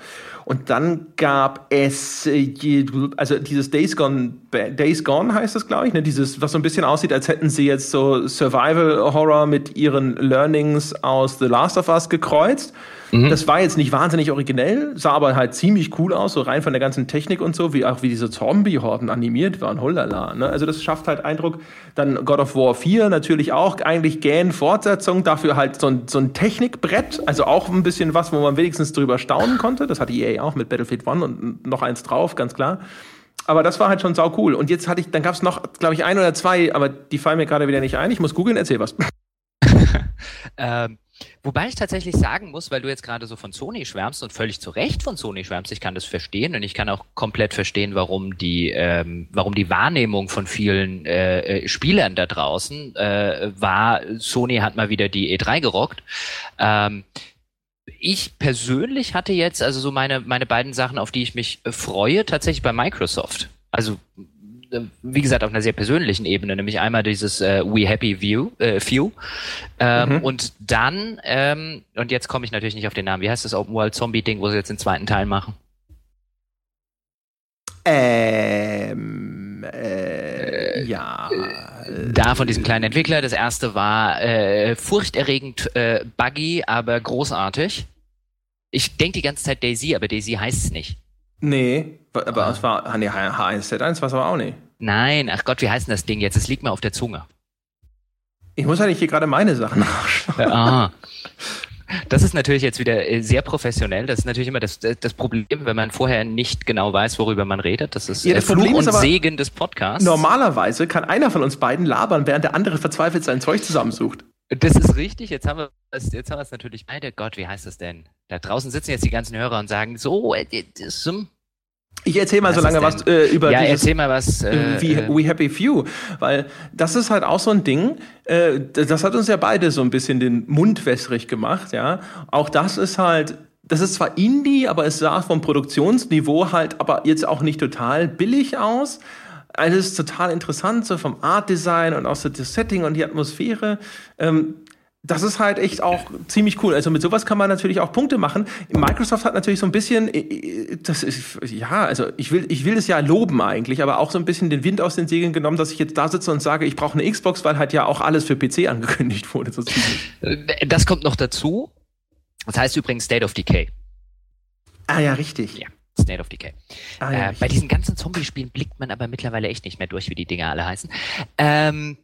Und dann gab es, äh, also dieses Days Gone, Days Gone heißt das, glaube ich, ne? dieses, was so ein bisschen aussieht, als hätten sie jetzt so Survival Horror mit ihren Learnings aus The Last of Us gekreuzt. Mhm. Das war jetzt nicht wahnsinnig originell, sah aber halt ziemlich cool aus, so rein von der ganzen Technik und so, wie auch wie diese Zombie-Horden animiert waren, holala. Ne? Also das schafft halt Eindruck. Dann God of War 4 natürlich auch eigentlich gähn Fortsetzung, dafür halt so ein, so ein Technikbrett, also auch ein bisschen was, wo man wenigstens drüber staunen konnte. Das hatte EA auch mit Battlefield 1 und noch eins drauf, ganz klar. Aber das war halt schon sau cool. Und jetzt hatte ich, dann gab es noch, glaube ich, ein oder zwei, aber die fallen mir gerade wieder nicht ein. Ich muss googeln, erzähl was. ähm, Wobei ich tatsächlich sagen muss, weil du jetzt gerade so von Sony schwärmst und völlig zu Recht von Sony schwärmst, ich kann das verstehen und ich kann auch komplett verstehen, warum die, ähm, warum die Wahrnehmung von vielen äh, äh Spielern da draußen äh, war, Sony hat mal wieder die E3 gerockt. Ähm, ich persönlich hatte jetzt also so meine, meine beiden Sachen, auf die ich mich freue, tatsächlich bei Microsoft. Also äh, wie gesagt, auf einer sehr persönlichen Ebene, nämlich einmal dieses äh, We Happy View, äh, Few. Ähm, mhm. Und dann, ähm, und jetzt komme ich natürlich nicht auf den Namen, wie heißt das Open World Zombie Ding, wo sie jetzt den zweiten Teil machen? Ähm, äh, ja. Da von diesem kleinen Entwickler. Das erste war äh, furchterregend äh, buggy, aber großartig. Ich denke die ganze Zeit Daisy, aber Daisy heißt es nicht. Nee, aber ah. es war, nee, H1Z1 war es aber auch nicht. Nein, ach Gott, wie heißt denn das Ding jetzt? Es liegt mir auf der Zunge. Ich muss nicht hier gerade meine Sachen nachschauen. Ah. Das ist natürlich jetzt wieder äh, sehr professionell. Das ist natürlich immer das, das Problem, wenn man vorher nicht genau weiß, worüber man redet. Das ist ja, das Fluch und Segen des Podcasts. Normalerweise kann einer von uns beiden labern, während der andere verzweifelt sein Zeug zusammensucht. Das ist richtig. Jetzt haben wir es, jetzt haben wir es natürlich beide. Gott, wie heißt das denn? Da draußen sitzen jetzt die ganzen Hörer und sagen so, äh, das, ich erzähl mal was so lange was äh, über ja, dieses, erzähl mal was äh, wie äh, We Happy Few, weil das ist halt auch so ein Ding, äh, das hat uns ja beide so ein bisschen den Mund wässrig gemacht, ja. Auch das ist halt das ist zwar Indie, aber es sah vom Produktionsniveau halt aber jetzt auch nicht total billig aus. Also es ist total interessant, so vom Art Design und auch so das Setting und die Atmosphäre. Ähm, das ist halt echt auch ziemlich cool. Also mit sowas kann man natürlich auch Punkte machen. Microsoft hat natürlich so ein bisschen, äh, äh, das ist, ja, also ich will, ich will das ja loben eigentlich, aber auch so ein bisschen den Wind aus den Segeln genommen, dass ich jetzt da sitze und sage, ich brauche eine Xbox, weil halt ja auch alles für PC angekündigt wurde. So das kommt noch dazu. Das heißt übrigens State of Decay. Ah ja, richtig. Ja. State of Decay. Ah, ja, äh, bei diesen ganzen Zombie-Spielen blickt man aber mittlerweile echt nicht mehr durch, wie die Dinger alle heißen. Ähm,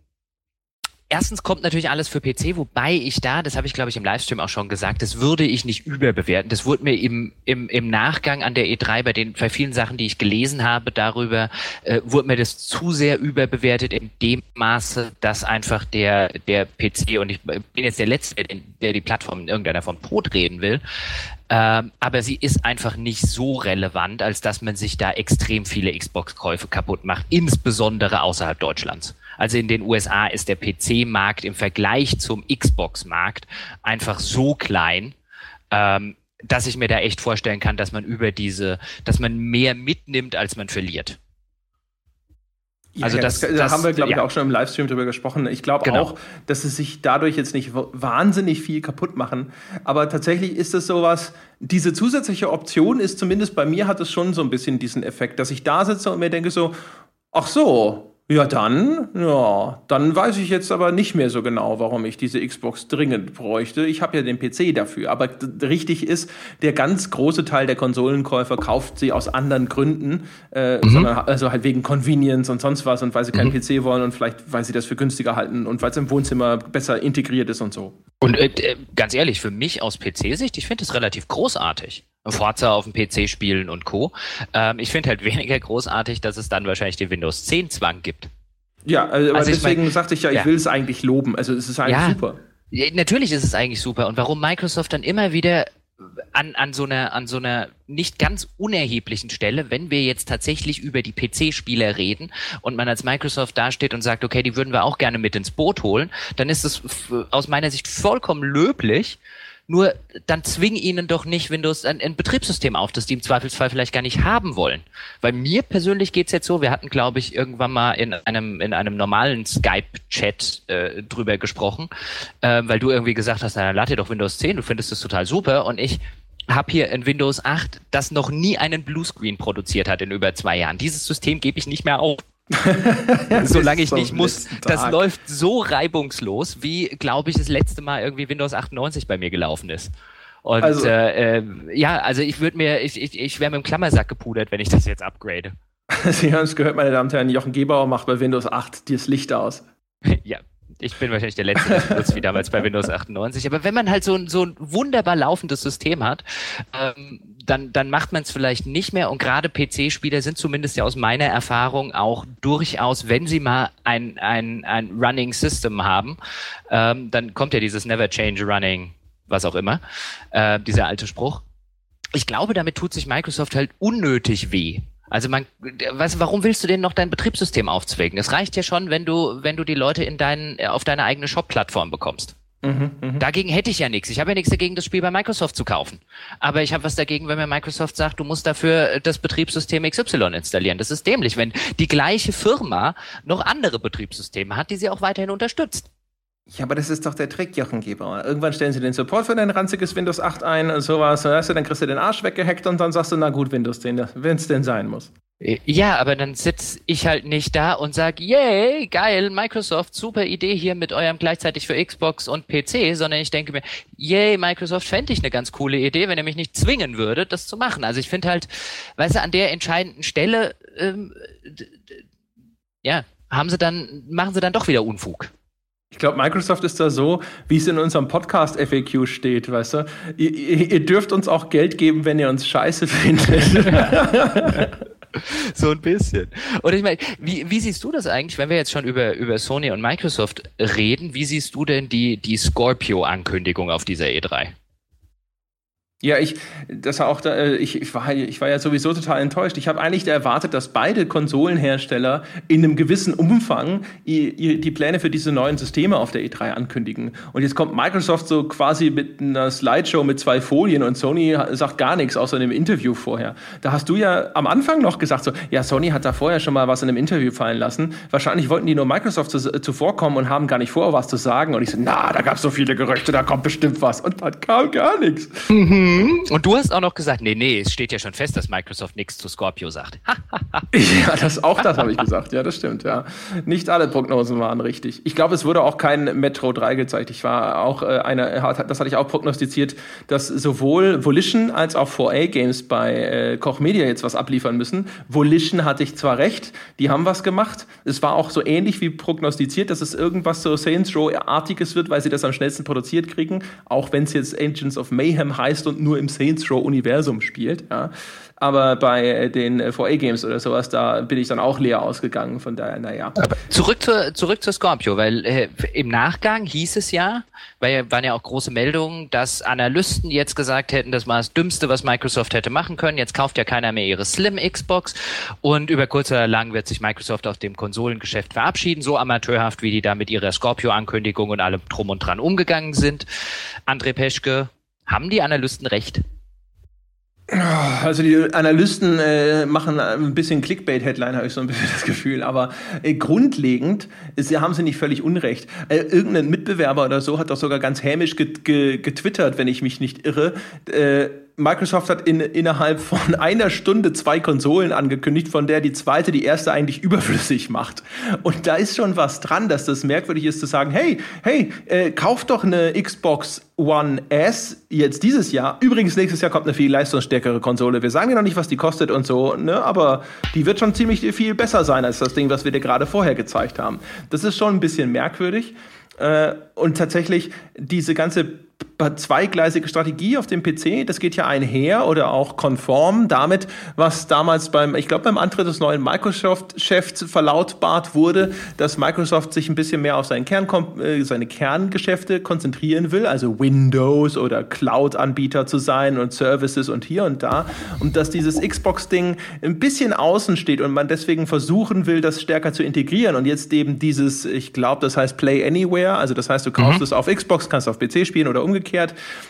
erstens kommt natürlich alles für PC, wobei ich da, das habe ich glaube ich im Livestream auch schon gesagt, das würde ich nicht überbewerten. Das wurde mir im, im, im Nachgang an der E3 bei den bei vielen Sachen, die ich gelesen habe darüber, äh, wurde mir das zu sehr überbewertet in dem Maße, dass einfach der der PC und ich bin jetzt der letzte, der die Plattform in irgendeiner Form totreden will, ähm, aber sie ist einfach nicht so relevant, als dass man sich da extrem viele Xbox-Käufe kaputt macht, insbesondere außerhalb Deutschlands. Also in den USA ist der PC-Markt im Vergleich zum Xbox-Markt einfach so klein, ähm, dass ich mir da echt vorstellen kann, dass man über diese, dass man mehr mitnimmt, als man verliert. Ja, also das, das, da haben wir, glaube ich, auch schon im Livestream drüber gesprochen. Ich glaube genau. auch, dass es sich dadurch jetzt nicht wahnsinnig viel kaputt machen. Aber tatsächlich ist es sowas, diese zusätzliche Option ist zumindest bei mir hat es schon so ein bisschen diesen Effekt, dass ich da sitze und mir denke so, ach so, ja, dann, ja, dann weiß ich jetzt aber nicht mehr so genau, warum ich diese Xbox dringend bräuchte. Ich habe ja den PC dafür. Aber richtig ist, der ganz große Teil der Konsolenkäufer kauft sie aus anderen Gründen, äh, mhm. sondern also halt wegen Convenience und sonst was und weil sie keinen mhm. PC wollen und vielleicht, weil sie das für günstiger halten und weil es im Wohnzimmer besser integriert ist und so. Und äh, äh ganz ehrlich, für mich aus PC-Sicht, ich finde es relativ großartig. Forza auf dem PC spielen und Co. Ähm, ich finde halt weniger großartig, dass es dann wahrscheinlich den Windows 10 Zwang gibt. Ja, also, also deswegen mein, sagte ich ja, ich ja. will es eigentlich loben. Also es ist eigentlich ja, super. Natürlich ist es eigentlich super. Und warum Microsoft dann immer wieder an, an so einer an so einer nicht ganz unerheblichen Stelle, wenn wir jetzt tatsächlich über die PC-Spieler reden und man als Microsoft dasteht und sagt, okay, die würden wir auch gerne mit ins Boot holen, dann ist es aus meiner Sicht vollkommen löblich, nur dann zwing ihnen doch nicht Windows ein, ein, Betriebssystem auf, das die im Zweifelsfall vielleicht gar nicht haben wollen. Weil mir persönlich geht's jetzt so, wir hatten, glaube ich, irgendwann mal in einem, in einem normalen Skype-Chat äh, drüber gesprochen, äh, weil du irgendwie gesagt hast, na, lad dir doch Windows 10, du findest es total super und ich habe hier ein Windows 8, das noch nie einen Bluescreen produziert hat in über zwei Jahren. Dieses System gebe ich nicht mehr auf. Solange ich nicht muss. Das läuft so reibungslos, wie, glaube ich, das letzte Mal irgendwie Windows 98 bei mir gelaufen ist. Und also, äh, äh, ja, also ich würde mir, ich, ich, ich wäre mit dem Klammersack gepudert, wenn ich das jetzt upgrade. Sie haben es gehört, meine Damen und Herren, Jochen Gebauer macht bei Windows 8 das Licht aus. ja, ich bin wahrscheinlich der Letzte, der benutzt wie damals bei Windows 98. Aber wenn man halt so ein, so ein wunderbar laufendes System hat, ähm, dann, dann macht man es vielleicht nicht mehr. Und gerade PC-Spieler sind zumindest ja aus meiner Erfahrung auch durchaus, wenn sie mal ein, ein, ein Running System haben, ähm, dann kommt ja dieses Never Change Running, was auch immer, äh, dieser alte Spruch. Ich glaube, damit tut sich Microsoft halt unnötig weh. Also man, was, warum willst du denn noch dein Betriebssystem aufzwingen? Es reicht ja schon, wenn du, wenn du die Leute in deinen, auf deine eigene Shop-Plattform bekommst. Mhm, mh. Dagegen hätte ich ja nichts. Ich habe ja nichts dagegen, das Spiel bei Microsoft zu kaufen. Aber ich habe was dagegen, wenn mir Microsoft sagt, du musst dafür das Betriebssystem XY installieren. Das ist dämlich, wenn die gleiche Firma noch andere Betriebssysteme hat, die sie auch weiterhin unterstützt. Ja, aber das ist doch der Trick, Jochen Geber. Irgendwann stellen sie den Support für dein ranziges Windows 8 ein und sowas. Weißt dann kriegst du den Arsch weggehackt und dann sagst du, na gut, Windows 10, wenn es denn sein muss. Ja, aber dann sitz ich halt nicht da und sag, yay, geil, Microsoft, super Idee hier mit eurem gleichzeitig für Xbox und PC, sondern ich denke mir, yay, Microsoft fände ich eine ganz coole Idee, wenn ihr mich nicht zwingen würde, das zu machen. Also ich finde halt, weißt du, an der entscheidenden Stelle, ähm, ja, haben sie dann, machen sie dann doch wieder Unfug. Ich glaube, Microsoft ist da so, wie es in unserem Podcast FAQ steht, weißt du? Ihr, ihr, dürft uns auch Geld geben, wenn ihr uns scheiße findet. so ein bisschen. Und ich meine, wie, wie siehst du das eigentlich, wenn wir jetzt schon über, über Sony und Microsoft reden? Wie siehst du denn die, die Scorpio-Ankündigung auf dieser E3? Ja, ich, das war auch da, äh, ich, ich, war, ich war ja sowieso total enttäuscht. Ich habe eigentlich erwartet, dass beide Konsolenhersteller in einem gewissen Umfang die, die Pläne für diese neuen Systeme auf der E3 ankündigen. Und jetzt kommt Microsoft so quasi mit einer Slideshow mit zwei Folien und Sony sagt gar nichts außer in einem Interview vorher. Da hast du ja am Anfang noch gesagt so, ja, Sony hat da vorher schon mal was in einem Interview fallen lassen. Wahrscheinlich wollten die nur Microsoft zu, zuvorkommen und haben gar nicht vor, was zu sagen. Und ich so, na, da gab es so viele Gerüchte, da kommt bestimmt was. Und dann kam gar nichts. Mhm. Mhm. Und du hast auch noch gesagt, nee, nee, es steht ja schon fest, dass Microsoft nichts zu Scorpio sagt. ja, das auch das habe ich gesagt. Ja, das stimmt, ja. Nicht alle Prognosen waren richtig. Ich glaube, es wurde auch kein Metro 3 gezeigt. Ich war auch äh, eine, das hatte ich auch prognostiziert, dass sowohl Volition als auch 4A Games bei äh, Koch Media jetzt was abliefern müssen. Volition hatte ich zwar recht, die haben was gemacht. Es war auch so ähnlich wie prognostiziert, dass es irgendwas so Saints Row-artiges wird, weil sie das am schnellsten produziert kriegen, auch wenn es jetzt Agents of Mayhem heißt und nur im Saints Row Universum spielt. Ja. Aber bei den VA Games oder sowas, da bin ich dann auch leer ausgegangen. Von daher, naja. Zurück zur, zurück zur Scorpio, weil äh, im Nachgang hieß es ja, weil waren ja auch große Meldungen, dass Analysten jetzt gesagt hätten, das war das Dümmste, was Microsoft hätte machen können. Jetzt kauft ja keiner mehr ihre Slim Xbox und über kurz oder lang wird sich Microsoft aus dem Konsolengeschäft verabschieden, so amateurhaft, wie die da mit ihrer Scorpio-Ankündigung und allem drum und dran umgegangen sind. André Peschke, haben die Analysten recht? Also die Analysten äh, machen ein bisschen Clickbait-Headline, habe ich so ein bisschen das Gefühl. Aber äh, grundlegend ist, haben sie nicht völlig unrecht. Äh, irgendein Mitbewerber oder so hat doch sogar ganz hämisch get getwittert, wenn ich mich nicht irre. Äh, Microsoft hat in, innerhalb von einer Stunde zwei Konsolen angekündigt, von der die zweite die erste eigentlich überflüssig macht. Und da ist schon was dran, dass das merkwürdig ist zu sagen, hey, hey, äh, kauf doch eine Xbox One S jetzt dieses Jahr. Übrigens, nächstes Jahr kommt eine viel leistungsstärkere Konsole. Wir sagen ja noch nicht, was die kostet und so, ne? aber die wird schon ziemlich viel besser sein als das Ding, was wir dir gerade vorher gezeigt haben. Das ist schon ein bisschen merkwürdig. Äh, und tatsächlich diese ganze zweigleisige Strategie auf dem PC, das geht ja einher oder auch konform damit, was damals beim, ich glaube, beim Antritt des neuen Microsoft-Chefs verlautbart wurde, dass Microsoft sich ein bisschen mehr auf seinen Kern, äh, seine Kerngeschäfte konzentrieren will, also Windows oder Cloud-Anbieter zu sein und Services und hier und da. Und dass dieses Xbox-Ding ein bisschen außen steht und man deswegen versuchen will, das stärker zu integrieren. Und jetzt eben dieses, ich glaube, das heißt Play Anywhere, also das heißt, du kaufst mhm. es auf Xbox, kannst auf PC spielen oder umgekehrt.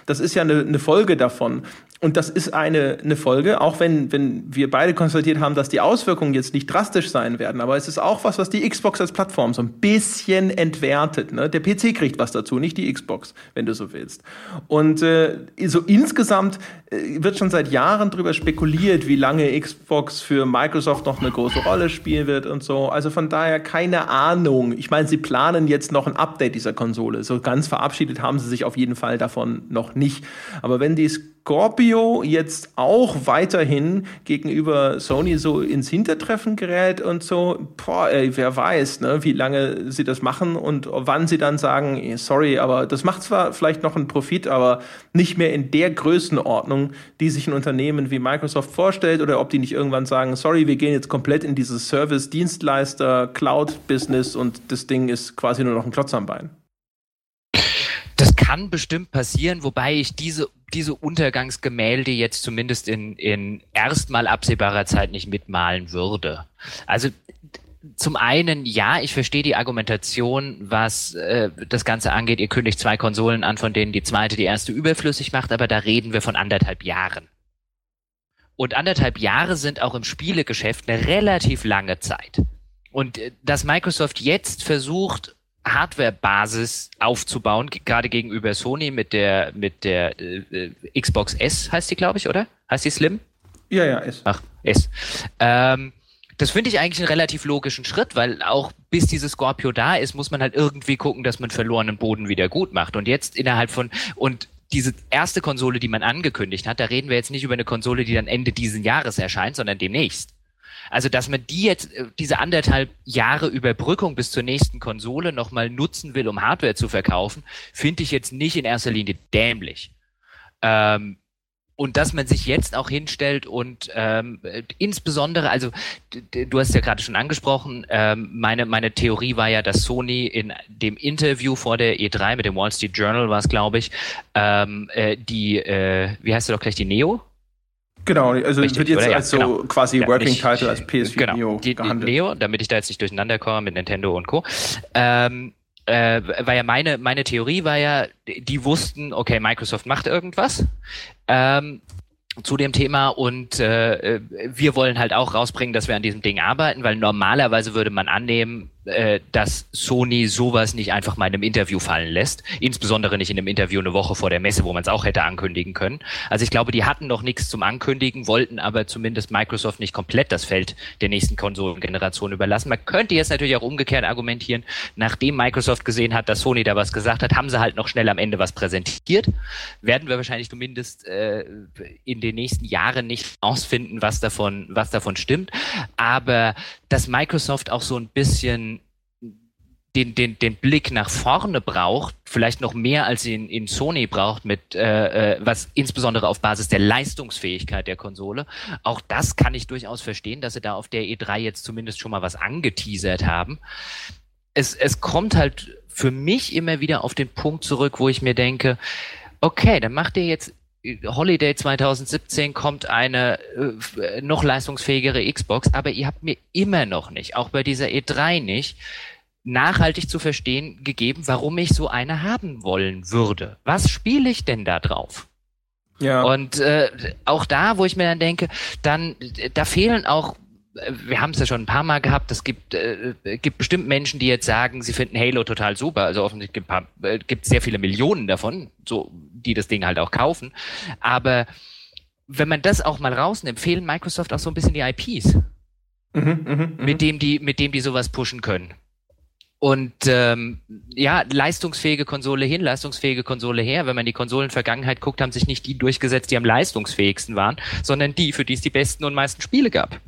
Das ist ja eine, eine Folge davon. Und das ist eine, eine Folge, auch wenn, wenn wir beide konstatiert haben, dass die Auswirkungen jetzt nicht drastisch sein werden. Aber es ist auch was, was die Xbox als Plattform so ein bisschen entwertet. Ne? Der PC kriegt was dazu, nicht die Xbox, wenn du so willst. Und äh, so insgesamt äh, wird schon seit Jahren darüber spekuliert, wie lange Xbox für Microsoft noch eine große Rolle spielen wird und so. Also von daher keine Ahnung. Ich meine, sie planen jetzt noch ein Update dieser Konsole. So ganz verabschiedet haben sie sich auf jeden Fall davon noch nicht. Aber wenn die Scorpio jetzt auch weiterhin gegenüber Sony so ins Hintertreffen gerät und so, boah, ey, wer weiß, ne, wie lange sie das machen und wann sie dann sagen, sorry, aber das macht zwar vielleicht noch einen Profit, aber nicht mehr in der Größenordnung, die sich ein Unternehmen wie Microsoft vorstellt oder ob die nicht irgendwann sagen, sorry, wir gehen jetzt komplett in dieses Service-Dienstleister, Cloud-Business und das Ding ist quasi nur noch ein Klotz am Bein. Das kann bestimmt passieren, wobei ich diese, diese Untergangsgemälde jetzt zumindest in, in erstmal absehbarer Zeit nicht mitmalen würde. Also zum einen, ja, ich verstehe die Argumentation, was äh, das Ganze angeht. Ihr kündigt zwei Konsolen an, von denen die zweite die erste überflüssig macht, aber da reden wir von anderthalb Jahren. Und anderthalb Jahre sind auch im Spielegeschäft eine relativ lange Zeit. Und äh, dass Microsoft jetzt versucht, Hardware-Basis aufzubauen, gerade gegenüber Sony mit der mit der äh, Xbox S heißt die, glaube ich, oder? Heißt die Slim? Ja, ja, S. Ach, S. Ähm, das finde ich eigentlich einen relativ logischen Schritt, weil auch bis dieses Scorpio da ist, muss man halt irgendwie gucken, dass man verlorenen Boden wieder gut macht. Und jetzt innerhalb von und diese erste Konsole, die man angekündigt hat, da reden wir jetzt nicht über eine Konsole, die dann Ende diesen Jahres erscheint, sondern demnächst. Also, dass man die jetzt, äh, diese anderthalb Jahre Überbrückung bis zur nächsten Konsole nochmal nutzen will, um Hardware zu verkaufen, finde ich jetzt nicht in erster Linie dämlich. Ähm, und dass man sich jetzt auch hinstellt und ähm, insbesondere, also du hast ja gerade schon angesprochen, ähm, meine, meine Theorie war ja, dass Sony in dem Interview vor der E3 mit dem Wall Street Journal war es, glaube ich, ähm, äh, die, äh, wie heißt du doch gleich, die Neo? Genau, also Richtig, wird jetzt? Ja, als so genau. quasi Ja, Working nicht- Title als PS4 genau, Neo die, die gehandelt. Neo, damit ich da jetzt nicht durcheinander komme mit Nintendo und Co. Ähm, äh, war ja meine, meine Theorie war ja, die wussten, okay, Microsoft macht irgendwas ähm, zu dem Thema und äh, äh, wir wollen halt auch rausbringen, dass wir an diesem Ding arbeiten, weil normalerweise würde man annehmen, äh, dass Sony sowas nicht einfach mal in einem Interview fallen lässt. Insbesondere nicht in einem Interview eine Woche vor der Messe, wo man es auch hätte ankündigen können. Also ich glaube, die hatten noch nichts zum Ankündigen, wollten aber zumindest Microsoft nicht komplett das Feld der nächsten Konsolengeneration überlassen. Man könnte jetzt natürlich auch umgekehrt argumentieren, nachdem Microsoft gesehen hat, dass Sony da was gesagt hat, haben sie halt noch schnell am Ende was präsentiert. Werden wir wahrscheinlich zumindest äh, in den nächsten Jahren nicht ausfinden, was davon, was davon stimmt. Aber dass Microsoft auch so ein bisschen den, den, den Blick nach vorne braucht, vielleicht noch mehr als ihn in Sony braucht, mit äh, äh, was insbesondere auf Basis der Leistungsfähigkeit der Konsole. Auch das kann ich durchaus verstehen, dass sie da auf der E3 jetzt zumindest schon mal was angeteasert haben. Es, es kommt halt für mich immer wieder auf den Punkt zurück, wo ich mir denke, okay, dann macht ihr jetzt Holiday 2017 kommt eine äh, noch leistungsfähigere Xbox, aber ihr habt mir immer noch nicht, auch bei dieser E3 nicht, nachhaltig zu verstehen gegeben, warum ich so eine haben wollen würde. Was spiele ich denn da drauf? Ja. Und äh, auch da, wo ich mir dann denke, dann äh, da fehlen auch äh, wir haben es ja schon ein paar Mal gehabt, es gibt, äh, gibt bestimmt Menschen, die jetzt sagen, sie finden Halo total super. Also offensichtlich gibt es äh, sehr viele Millionen davon, so, die das Ding halt auch kaufen. Aber wenn man das auch mal rausnimmt, fehlen Microsoft auch so ein bisschen die IPs Mhm, mhm, mhm. mit dem die, mit dem die sowas pushen können. Und ähm, ja, leistungsfähige Konsole hin, leistungsfähige Konsole her. Wenn man die Konsolenvergangenheit guckt, haben sich nicht die durchgesetzt, die am leistungsfähigsten waren, sondern die, für die es die besten und meisten Spiele gab.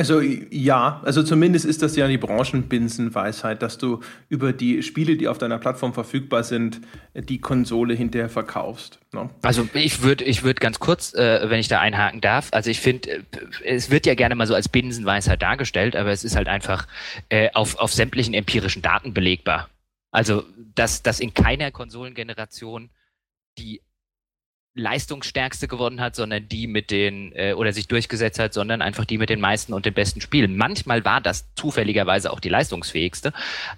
Also ja, also zumindest ist das ja die Branchenbinsenweisheit, dass du über die Spiele, die auf deiner Plattform verfügbar sind, die Konsole hinterher verkaufst. Ne? Also ich würde ich würd ganz kurz, äh, wenn ich da einhaken darf, also ich finde, äh, es wird ja gerne mal so als Binsenweisheit dargestellt, aber es ist halt einfach äh, auf, auf sämtlichen empirischen Daten belegbar. Also, dass, dass in keiner Konsolengeneration die leistungsstärkste gewonnen hat, sondern die mit den, äh, oder sich durchgesetzt hat, sondern einfach die mit den meisten und den besten Spielen. Manchmal war das zufälligerweise auch die leistungsfähigste,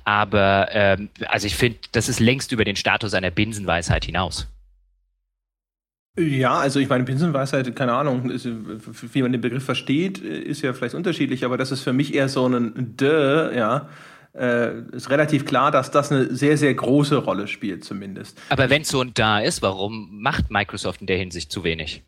aber ähm, also ich finde, das ist längst über den Status einer Binsenweisheit hinaus. Ja, also ich meine, Binsenweisheit, keine Ahnung, ist, wie man den Begriff versteht, ist ja vielleicht unterschiedlich, aber das ist für mich eher so ein Dö, ja. Äh, ist relativ klar, dass das eine sehr, sehr große Rolle spielt, zumindest. Aber wenn es so ein da ist, warum macht Microsoft in der Hinsicht zu wenig?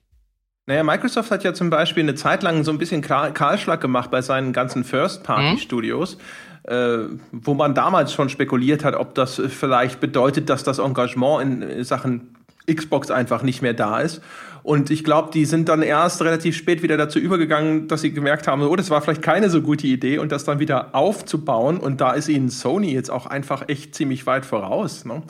Naja, Microsoft hat ja zum Beispiel eine Zeit lang so ein bisschen Kahlschlag gemacht bei seinen ganzen First-Party-Studios, äh, wo man damals schon spekuliert hat, ob das vielleicht bedeutet, dass das Engagement in Sachen Xbox einfach nicht mehr da ist. Und ich glaube, die sind dann erst relativ spät wieder dazu übergegangen, dass sie gemerkt haben, oh, das war vielleicht keine so gute Idee und das dann wieder aufzubauen. Und da ist ihnen Sony jetzt auch einfach echt ziemlich weit voraus. Ne?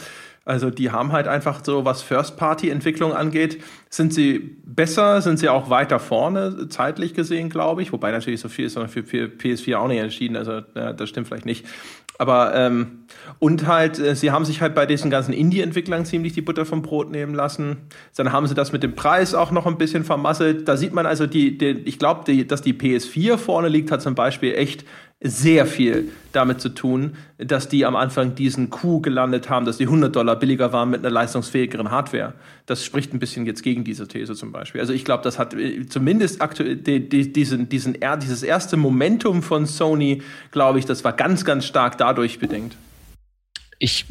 Also die haben halt einfach so, was First-Party-Entwicklung angeht, sind sie besser, sind sie auch weiter vorne, zeitlich gesehen, glaube ich. Wobei natürlich so viel ist für PS4 auch nicht entschieden, also ja, das stimmt vielleicht nicht. Aber ähm, und halt, äh, sie haben sich halt bei diesen ganzen Indie-Entwicklern ziemlich die Butter vom Brot nehmen lassen. Dann haben sie das mit dem Preis auch noch ein bisschen vermasselt. Da sieht man also, die, die ich glaube, dass die PS4 vorne liegt, hat zum Beispiel echt sehr viel damit zu tun, dass die am Anfang diesen Coup gelandet haben, dass die 100 Dollar billiger waren mit einer leistungsfähigeren Hardware. Das spricht ein bisschen jetzt gegen diese These zum Beispiel. Also ich glaube, das hat äh, zumindest aktuell die, die, diesen, diesen, dieses erste Momentum von Sony, glaube ich, das war ganz, ganz stark dadurch bedingt. Ich,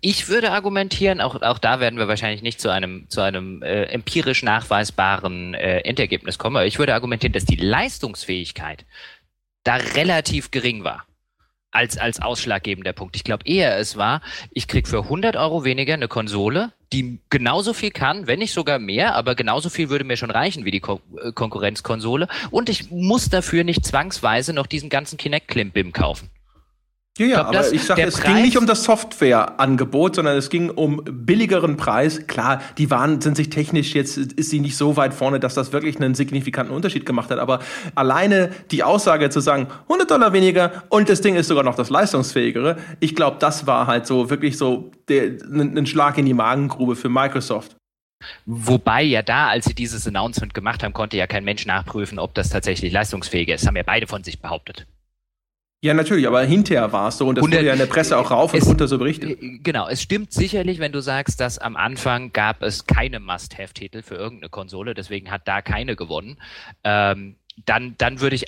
ich würde argumentieren, auch, auch da werden wir wahrscheinlich nicht zu einem, zu einem äh, empirisch nachweisbaren äh, Endergebnis kommen, aber ich würde argumentieren, dass die Leistungsfähigkeit da relativ gering war als, als ausschlaggebender Punkt. Ich glaube eher es war, ich krieg für 100 Euro weniger eine Konsole, die genauso viel kann, wenn nicht sogar mehr, aber genauso viel würde mir schon reichen wie die Ko äh, Konkurrenzkonsole und ich muss dafür nicht zwangsweise noch diesen ganzen Kinect-Klimbim kaufen. Ja, ja, glaub, aber ich sage, es Preis ging nicht um das Softwareangebot, sondern es ging um billigeren Preis. Klar, die waren, sind sich technisch jetzt, ist sie nicht so weit vorne, dass das wirklich einen signifikanten Unterschied gemacht hat. Aber alleine die Aussage zu sagen, 100 Dollar weniger und das Ding ist sogar noch das leistungsfähigere, ich glaube, das war halt so wirklich so ein Schlag in die Magengrube für Microsoft. Wobei ja da, als sie dieses Announcement gemacht haben, konnte ja kein Mensch nachprüfen, ob das tatsächlich leistungsfähig ist. Das haben ja beide von sich behauptet. Ja, natürlich, aber hinterher war es so und das und wurde ja in der Presse auch rauf und runter so berichtet. Äh, genau, es stimmt sicherlich, wenn du sagst, dass am Anfang gab es keine Must-Have-Titel für irgendeine Konsole, deswegen hat da keine gewonnen. Ähm, dann, dann würde ich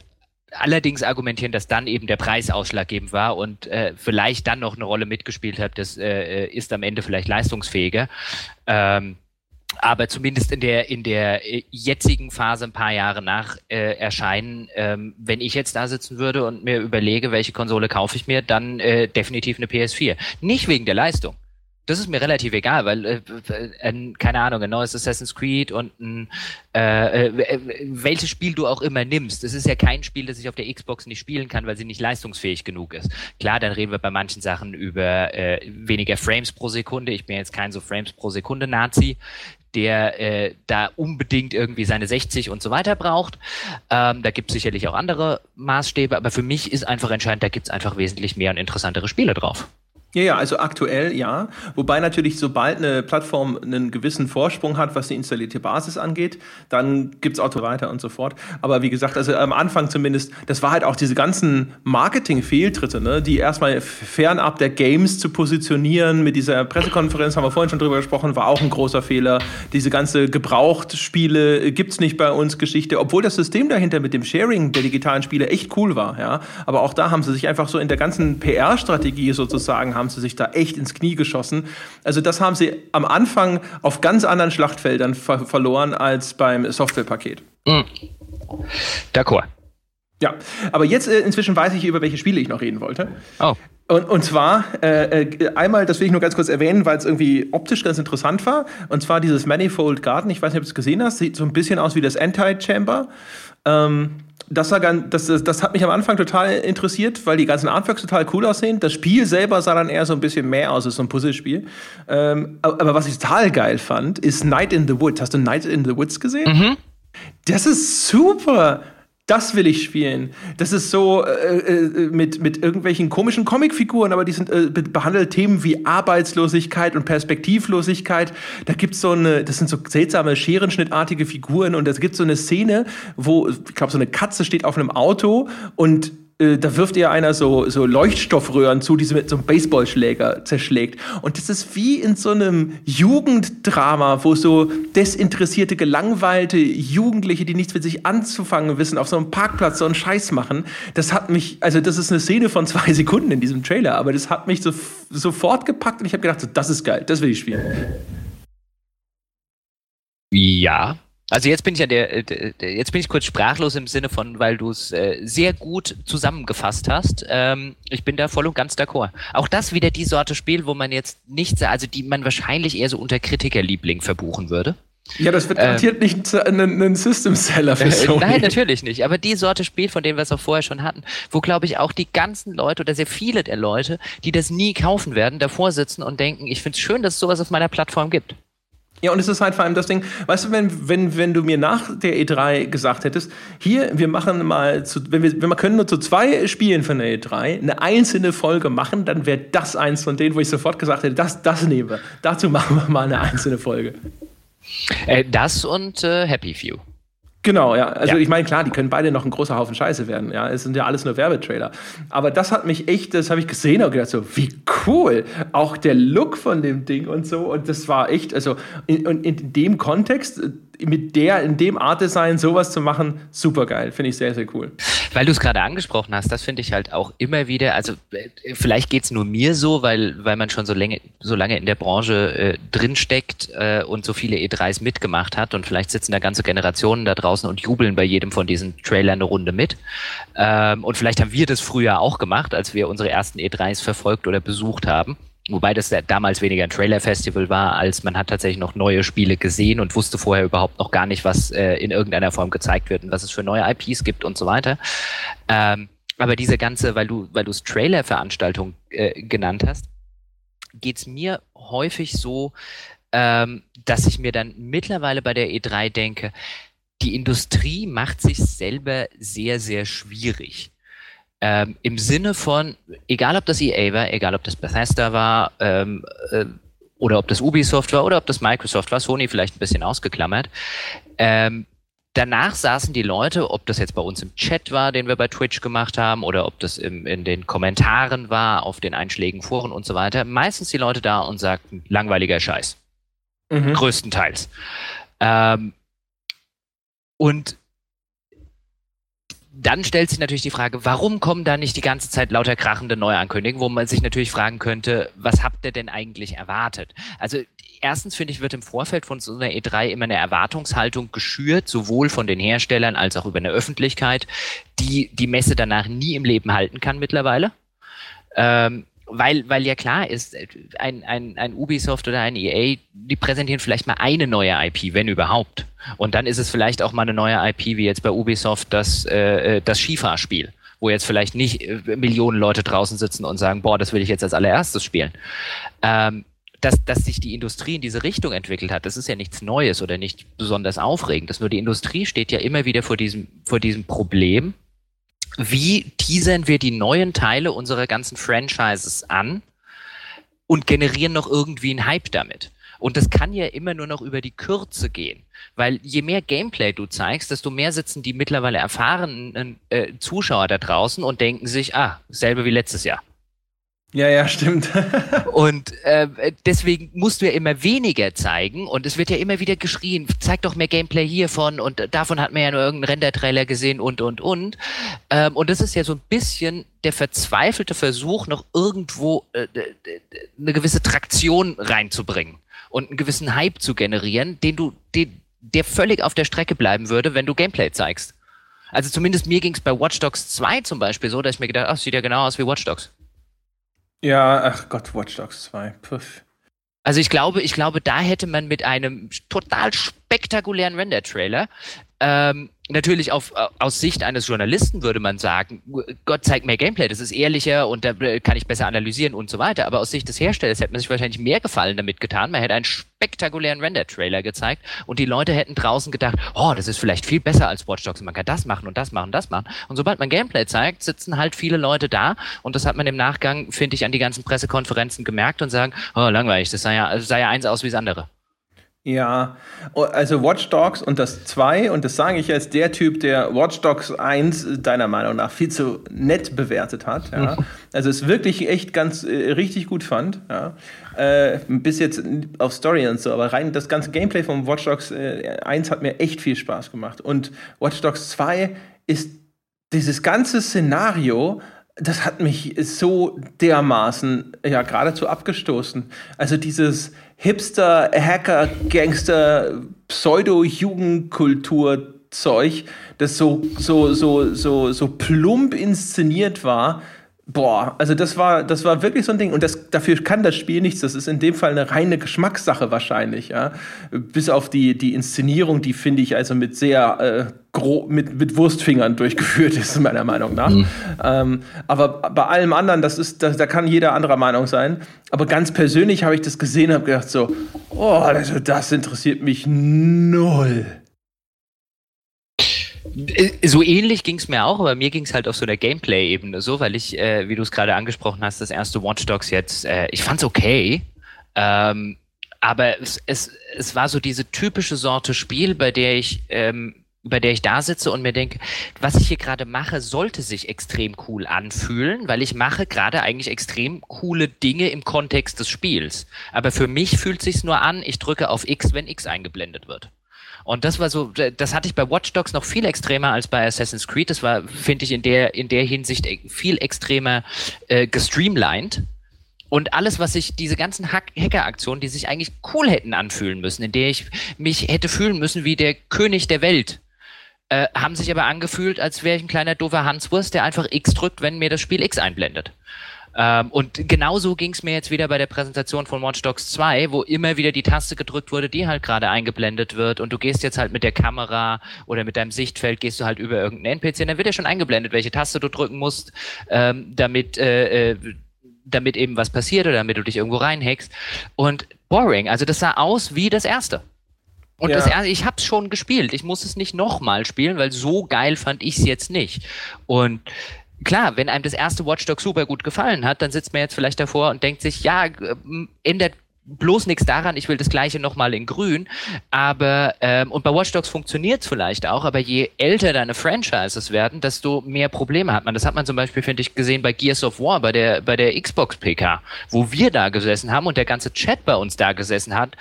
allerdings argumentieren, dass dann eben der Preis ausschlaggebend war und äh, vielleicht dann noch eine Rolle mitgespielt hat, das äh, ist am Ende vielleicht leistungsfähiger. Ähm, aber zumindest in der in der äh, jetzigen Phase ein paar Jahre nach äh, Erscheinen, ähm, wenn ich jetzt da sitzen würde und mir überlege, welche Konsole kaufe ich mir, dann äh, definitiv eine PS4. Nicht wegen der Leistung. Das ist mir relativ egal, weil äh, äh, keine Ahnung, ein neues Assassin's Creed und ein äh, äh, welches Spiel du auch immer nimmst. Es ist ja kein Spiel, das ich auf der Xbox nicht spielen kann, weil sie nicht leistungsfähig genug ist. Klar, dann reden wir bei manchen Sachen über äh, weniger Frames pro Sekunde. Ich bin jetzt kein so Frames pro Sekunde Nazi der äh, da unbedingt irgendwie seine 60 und so weiter braucht. Ähm, da gibt es sicherlich auch andere Maßstäbe, aber für mich ist einfach entscheidend, da gibt es einfach wesentlich mehr und interessantere Spiele drauf. Ja, ja, also aktuell ja. Wobei natürlich, sobald eine Plattform einen gewissen Vorsprung hat, was die installierte Basis angeht, dann gibt's Auto weiter und so fort. Aber wie gesagt, also am Anfang zumindest, das war halt auch diese ganzen Marketing-Fehltritte, ne, die erstmal fernab der Games zu positionieren. Mit dieser Pressekonferenz haben wir vorhin schon drüber gesprochen, war auch ein großer Fehler. Diese ganze Gebrauchtspiele gibt's nicht bei uns Geschichte, obwohl das System dahinter mit dem Sharing der digitalen Spiele echt cool war, ja. Aber auch da haben sie sich einfach so in der ganzen PR-Strategie sozusagen haben sie sich da echt ins Knie geschossen. Also das haben sie am Anfang auf ganz anderen Schlachtfeldern ver verloren als beim Softwarepaket. Mhm. D'accord. Ja, aber jetzt äh, inzwischen weiß ich, über welche Spiele ich noch reden wollte. Oh. Und, und zwar, äh, äh, einmal, das will ich nur ganz kurz erwähnen, weil es irgendwie optisch ganz interessant war. Und zwar dieses Manifold Garden, ich weiß nicht, ob du es gesehen hast, sieht so ein bisschen aus wie das Anti-Chamber. Ähm, das, war ganz, das, das hat mich am Anfang total interessiert, weil die ganzen Artworks total cool aussehen. Das Spiel selber sah dann eher so ein bisschen mehr aus als so ein Puzzlespiel. Ähm, aber was ich total geil fand, ist Night in the Woods. Hast du Night in the Woods gesehen? Mhm. Das ist super das will ich spielen. Das ist so äh, äh, mit, mit irgendwelchen komischen Comicfiguren, aber die sind äh, behandelt Themen wie Arbeitslosigkeit und Perspektivlosigkeit. Da gibt's so eine, das sind so seltsame scherenschnittartige Figuren und es gibt so eine Szene, wo ich glaube so eine Katze steht auf einem Auto und äh, da wirft ihr einer so, so Leuchtstoffröhren zu, die sie mit so einem Baseballschläger zerschlägt. Und das ist wie in so einem Jugenddrama, wo so desinteressierte, gelangweilte Jugendliche, die nichts mit sich anzufangen wissen, auf so einem Parkplatz so einen Scheiß machen. Das hat mich, also das ist eine Szene von zwei Sekunden in diesem Trailer, aber das hat mich so, sofort gepackt und ich habe gedacht, so, das ist geil, das will ich spielen. Ja, also jetzt bin ich an der, äh, jetzt bin ich kurz sprachlos im Sinne von, weil du es äh, sehr gut zusammengefasst hast. Ähm, ich bin da voll und ganz d'accord. Auch das wieder die Sorte Spiel, wo man jetzt nicht, also die man wahrscheinlich eher so unter Kritikerliebling verbuchen würde. Ja, das wird ähm, garantiert nicht ein, ein System-Seller für äh, Sony. Nein, natürlich nicht. Aber die Sorte Spiel, von dem wir es auch vorher schon hatten, wo, glaube ich, auch die ganzen Leute oder sehr viele der Leute, die das nie kaufen werden, davor sitzen und denken, ich finde es schön, dass es sowas auf meiner Plattform gibt. Ja, und es ist halt vor allem das Ding, weißt du, wenn, wenn, wenn du mir nach der E3 gesagt hättest, hier, wir machen mal, zu, wenn, wir, wenn wir können nur zu zwei Spielen von der E3 eine einzelne Folge machen, dann wäre das eins von denen, wo ich sofort gesagt hätte, das, das nehmen wir. Dazu machen wir mal eine einzelne Folge. Äh, das und äh, Happy Few. Genau, ja. Also ja. ich meine, klar, die können beide noch ein großer Haufen Scheiße werden. Ja, es sind ja alles nur Werbetrailer. Aber das hat mich echt, das habe ich gesehen und gedacht so, wie cool. Auch der Look von dem Ding und so. Und das war echt, also in, in, in dem Kontext mit der, in dem Art Design sowas zu machen, super geil. Finde ich sehr, sehr cool. Weil du es gerade angesprochen hast, das finde ich halt auch immer wieder, also äh, vielleicht geht es nur mir so, weil, weil man schon so, lange, so lange in der Branche äh, drinsteckt äh, und so viele E3s mitgemacht hat und vielleicht sitzen da ganze Generationen da draußen und jubeln bei jedem von diesen Trailern eine Runde mit. Ähm, und vielleicht haben wir das früher auch gemacht, als wir unsere ersten E3s verfolgt oder besucht haben. Wobei das damals weniger ein Trailer-Festival war, als man hat tatsächlich noch neue Spiele gesehen und wusste vorher überhaupt noch gar nicht, was äh, in irgendeiner Form gezeigt wird und was es für neue IPs gibt und so weiter. Ähm, aber diese ganze, weil du, weil du es Trailer-Veranstaltung äh, genannt hast, geht es mir häufig so, ähm, dass ich mir dann mittlerweile bei der E3 denke, die Industrie macht sich selber sehr, sehr schwierig. Ähm, Im Sinne von, egal ob das EA war, egal ob das Bethesda war, ähm, äh, oder ob das Ubisoft war, oder ob das Microsoft war, Sony vielleicht ein bisschen ausgeklammert, ähm, danach saßen die Leute, ob das jetzt bei uns im Chat war, den wir bei Twitch gemacht haben, oder ob das im, in den Kommentaren war, auf den einschlägigen Foren und so weiter, meistens die Leute da und sagten, langweiliger Scheiß. Mhm. Größtenteils. Ähm, und dann stellt sich natürlich die Frage, warum kommen da nicht die ganze Zeit lauter krachende Neuankündigungen, wo man sich natürlich fragen könnte, was habt ihr denn eigentlich erwartet? Also erstens finde ich, wird im Vorfeld von so einer E3 immer eine Erwartungshaltung geschürt, sowohl von den Herstellern als auch über eine Öffentlichkeit, die die Messe danach nie im Leben halten kann mittlerweile. Ähm, weil, weil ja klar ist, ein, ein, ein Ubisoft oder ein EA, die präsentieren vielleicht mal eine neue IP, wenn überhaupt. Und dann ist es vielleicht auch mal eine neue IP, wie jetzt bei Ubisoft das, äh, äh, das Skifahrspiel, wo jetzt vielleicht nicht äh, Millionen Leute draußen sitzen und sagen, boah, das will ich jetzt als allererstes spielen. Ähm, dass, dass sich die Industrie in diese Richtung entwickelt hat, das ist ja nichts Neues oder nicht besonders Aufregendes. Nur die Industrie steht ja immer wieder vor diesem, vor diesem Problem, wie teasern wir die neuen Teile unserer ganzen Franchises an und generieren noch irgendwie einen Hype damit. Und das kann ja immer nur noch über die Kürze gehen. Weil je mehr Gameplay du zeigst, desto mehr sitzen die mittlerweile erfahrenen äh, Zuschauer da draußen und denken sich, ah, selbe wie letztes Jahr. Ja, ja, stimmt. und äh, deswegen musst du ja immer weniger zeigen und es wird ja immer wieder geschrien, zeig doch mehr Gameplay hiervon und davon hat man ja nur irgendeinen Render-Trailer gesehen und, und, und. Ähm, und das ist ja so ein bisschen der verzweifelte Versuch, noch irgendwo äh, eine gewisse Traktion reinzubringen und einen gewissen Hype zu generieren, den du, den, der völlig auf der Strecke bleiben würde, wenn du Gameplay zeigst. Also zumindest mir ging es bei Watch Dogs 2 zum Beispiel so, dass ich mir gedacht, ach, sieht ja genau aus wie Watch Dogs. Ja, ach Gott, Watch Dogs 2. Puff. Also ich glaube, ich glaube, da hätte man mit einem total spektakulären Render-Trailer ähm, natürlich auf, äh, aus Sicht eines Journalisten würde man sagen, Gott zeigt mehr Gameplay, das ist ehrlicher und da äh, kann ich besser analysieren und so weiter. Aber aus Sicht des Herstellers hätte man sich wahrscheinlich mehr Gefallen damit getan. Man hätte einen spektakulären Render-Trailer gezeigt und die Leute hätten draußen gedacht, oh, das ist vielleicht viel besser als Watch Dogs. Man kann das machen und das machen und das machen. Und sobald man Gameplay zeigt, sitzen halt viele Leute da und das hat man im Nachgang, finde ich, an die ganzen Pressekonferenzen gemerkt und sagen, oh, langweilig, das sah ja, sah ja eins aus wie das andere. Ja, also Watch Dogs und das 2, und das sage ich als der Typ, der Watch Dogs 1 deiner Meinung nach viel zu nett bewertet hat. Ja. Also es wirklich echt ganz äh, richtig gut fand. Ja. Äh, bis jetzt auf Story und so, aber rein das ganze Gameplay von Watch Dogs äh, 1 hat mir echt viel Spaß gemacht. Und Watch Dogs 2 ist dieses ganze Szenario das hat mich so dermaßen ja geradezu abgestoßen. Also dieses Hipster, Hacker, Gangster, Pseudo-Jugendkultur-Zeug, das so, so, so, so, so plump inszeniert war, Boah, also das war, das war wirklich so ein Ding. Und das, dafür kann das Spiel nichts. Das ist in dem Fall eine reine Geschmackssache wahrscheinlich, ja. Bis auf die, die Inszenierung, die finde ich also mit sehr äh, grob, mit, mit Wurstfingern durchgeführt ist, meiner Meinung nach. Mhm. Ähm, aber bei allem anderen, das ist, das, da kann jeder anderer Meinung sein. Aber ganz persönlich habe ich das gesehen und habe gedacht so, oh, also das interessiert mich null. Äh, so ähnlich ging es mir auch, aber mir ging es halt auf so einer Gameplay-Ebene so, weil ich, äh, wie du es gerade angesprochen hast, das erste Watch Dogs jetzt, äh, ich fand's okay, ähm, aber es, es, es war so diese typische Sorte Spiel, bei der ich ähm, bei der ich da sitze und mir denke, was ich hier gerade mache, sollte sich extrem cool anfühlen, weil ich mache gerade eigentlich extrem coole Dinge im Kontext des Spiels. Aber für mich fühlt sich's nur an, ich drücke auf X, wenn X eingeblendet wird. Und das war so, das hatte ich bei Watch Dogs noch viel extremer als bei Assassin's Creed. Das war, finde ich, in der, in der Hinsicht e, viel extremer äh, gestreamlined. Und alles, was sich, diese ganzen Hack Hacker-Aktionen, die sich eigentlich cool hätten anfühlen müssen, in der ich mich hätte fühlen müssen wie der König der Welt, äh, haben sich aber angefühlt, als wäre ich ein kleiner doofer Hanswurst, der einfach X drückt, wenn mir das Spiel X einblendet. Ähm, und genauso ging es mir jetzt wieder bei der Präsentation von Watch Dogs 2, wo immer wieder die Taste gedrückt wurde, die halt gerade eingeblendet wird und du gehst jetzt halt mit der Kamera oder mit deinem Sichtfeld, gehst du halt über irgendeinen NPC und dann wird ja schon eingeblendet, welche Taste du drücken musst, ähm, damit, äh, äh, damit eben was passiert oder damit du dich irgendwo reinhackst. Und boring, also das sah aus wie das erste. Und ja. das erste, ich habe es schon gespielt. Ich muss es nicht nochmal spielen, weil so geil fand ich es jetzt nicht. Und klar, wenn einem das erste Watch Dogs super gut gefallen hat, dann sitzt man jetzt vielleicht davor und denkt sich, ja, ändert bloß nichts daran, ich will das gleiche nochmal in grün. Aber, ähm, und bei Watch Dogs funktioniert es vielleicht auch, aber je älter deine Franchises werden, desto mehr Probleme hat man. Das hat man zum Beispiel, finde ich, gesehen bei Gears of War, bei der, bei der Xbox PK, wo wir da gesessen haben und der ganze Chat bei uns da gesessen hat,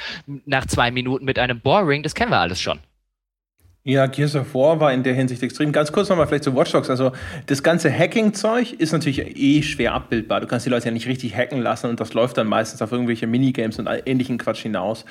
nach zwei Minuten mit einem Boring, das kennen wir alles schon. Ja, Gears of War war in der Hinsicht extrem. Ganz kurz nochmal vielleicht zu Watch Dogs. Also das ganze Hacking-Zeug ist natürlich eh schwer abbildbar. Du kannst die Leute ja nicht richtig hacken lassen und das läuft dann meistens auf irgendwelche Minigames und ähnlichen Quatsch hinaus.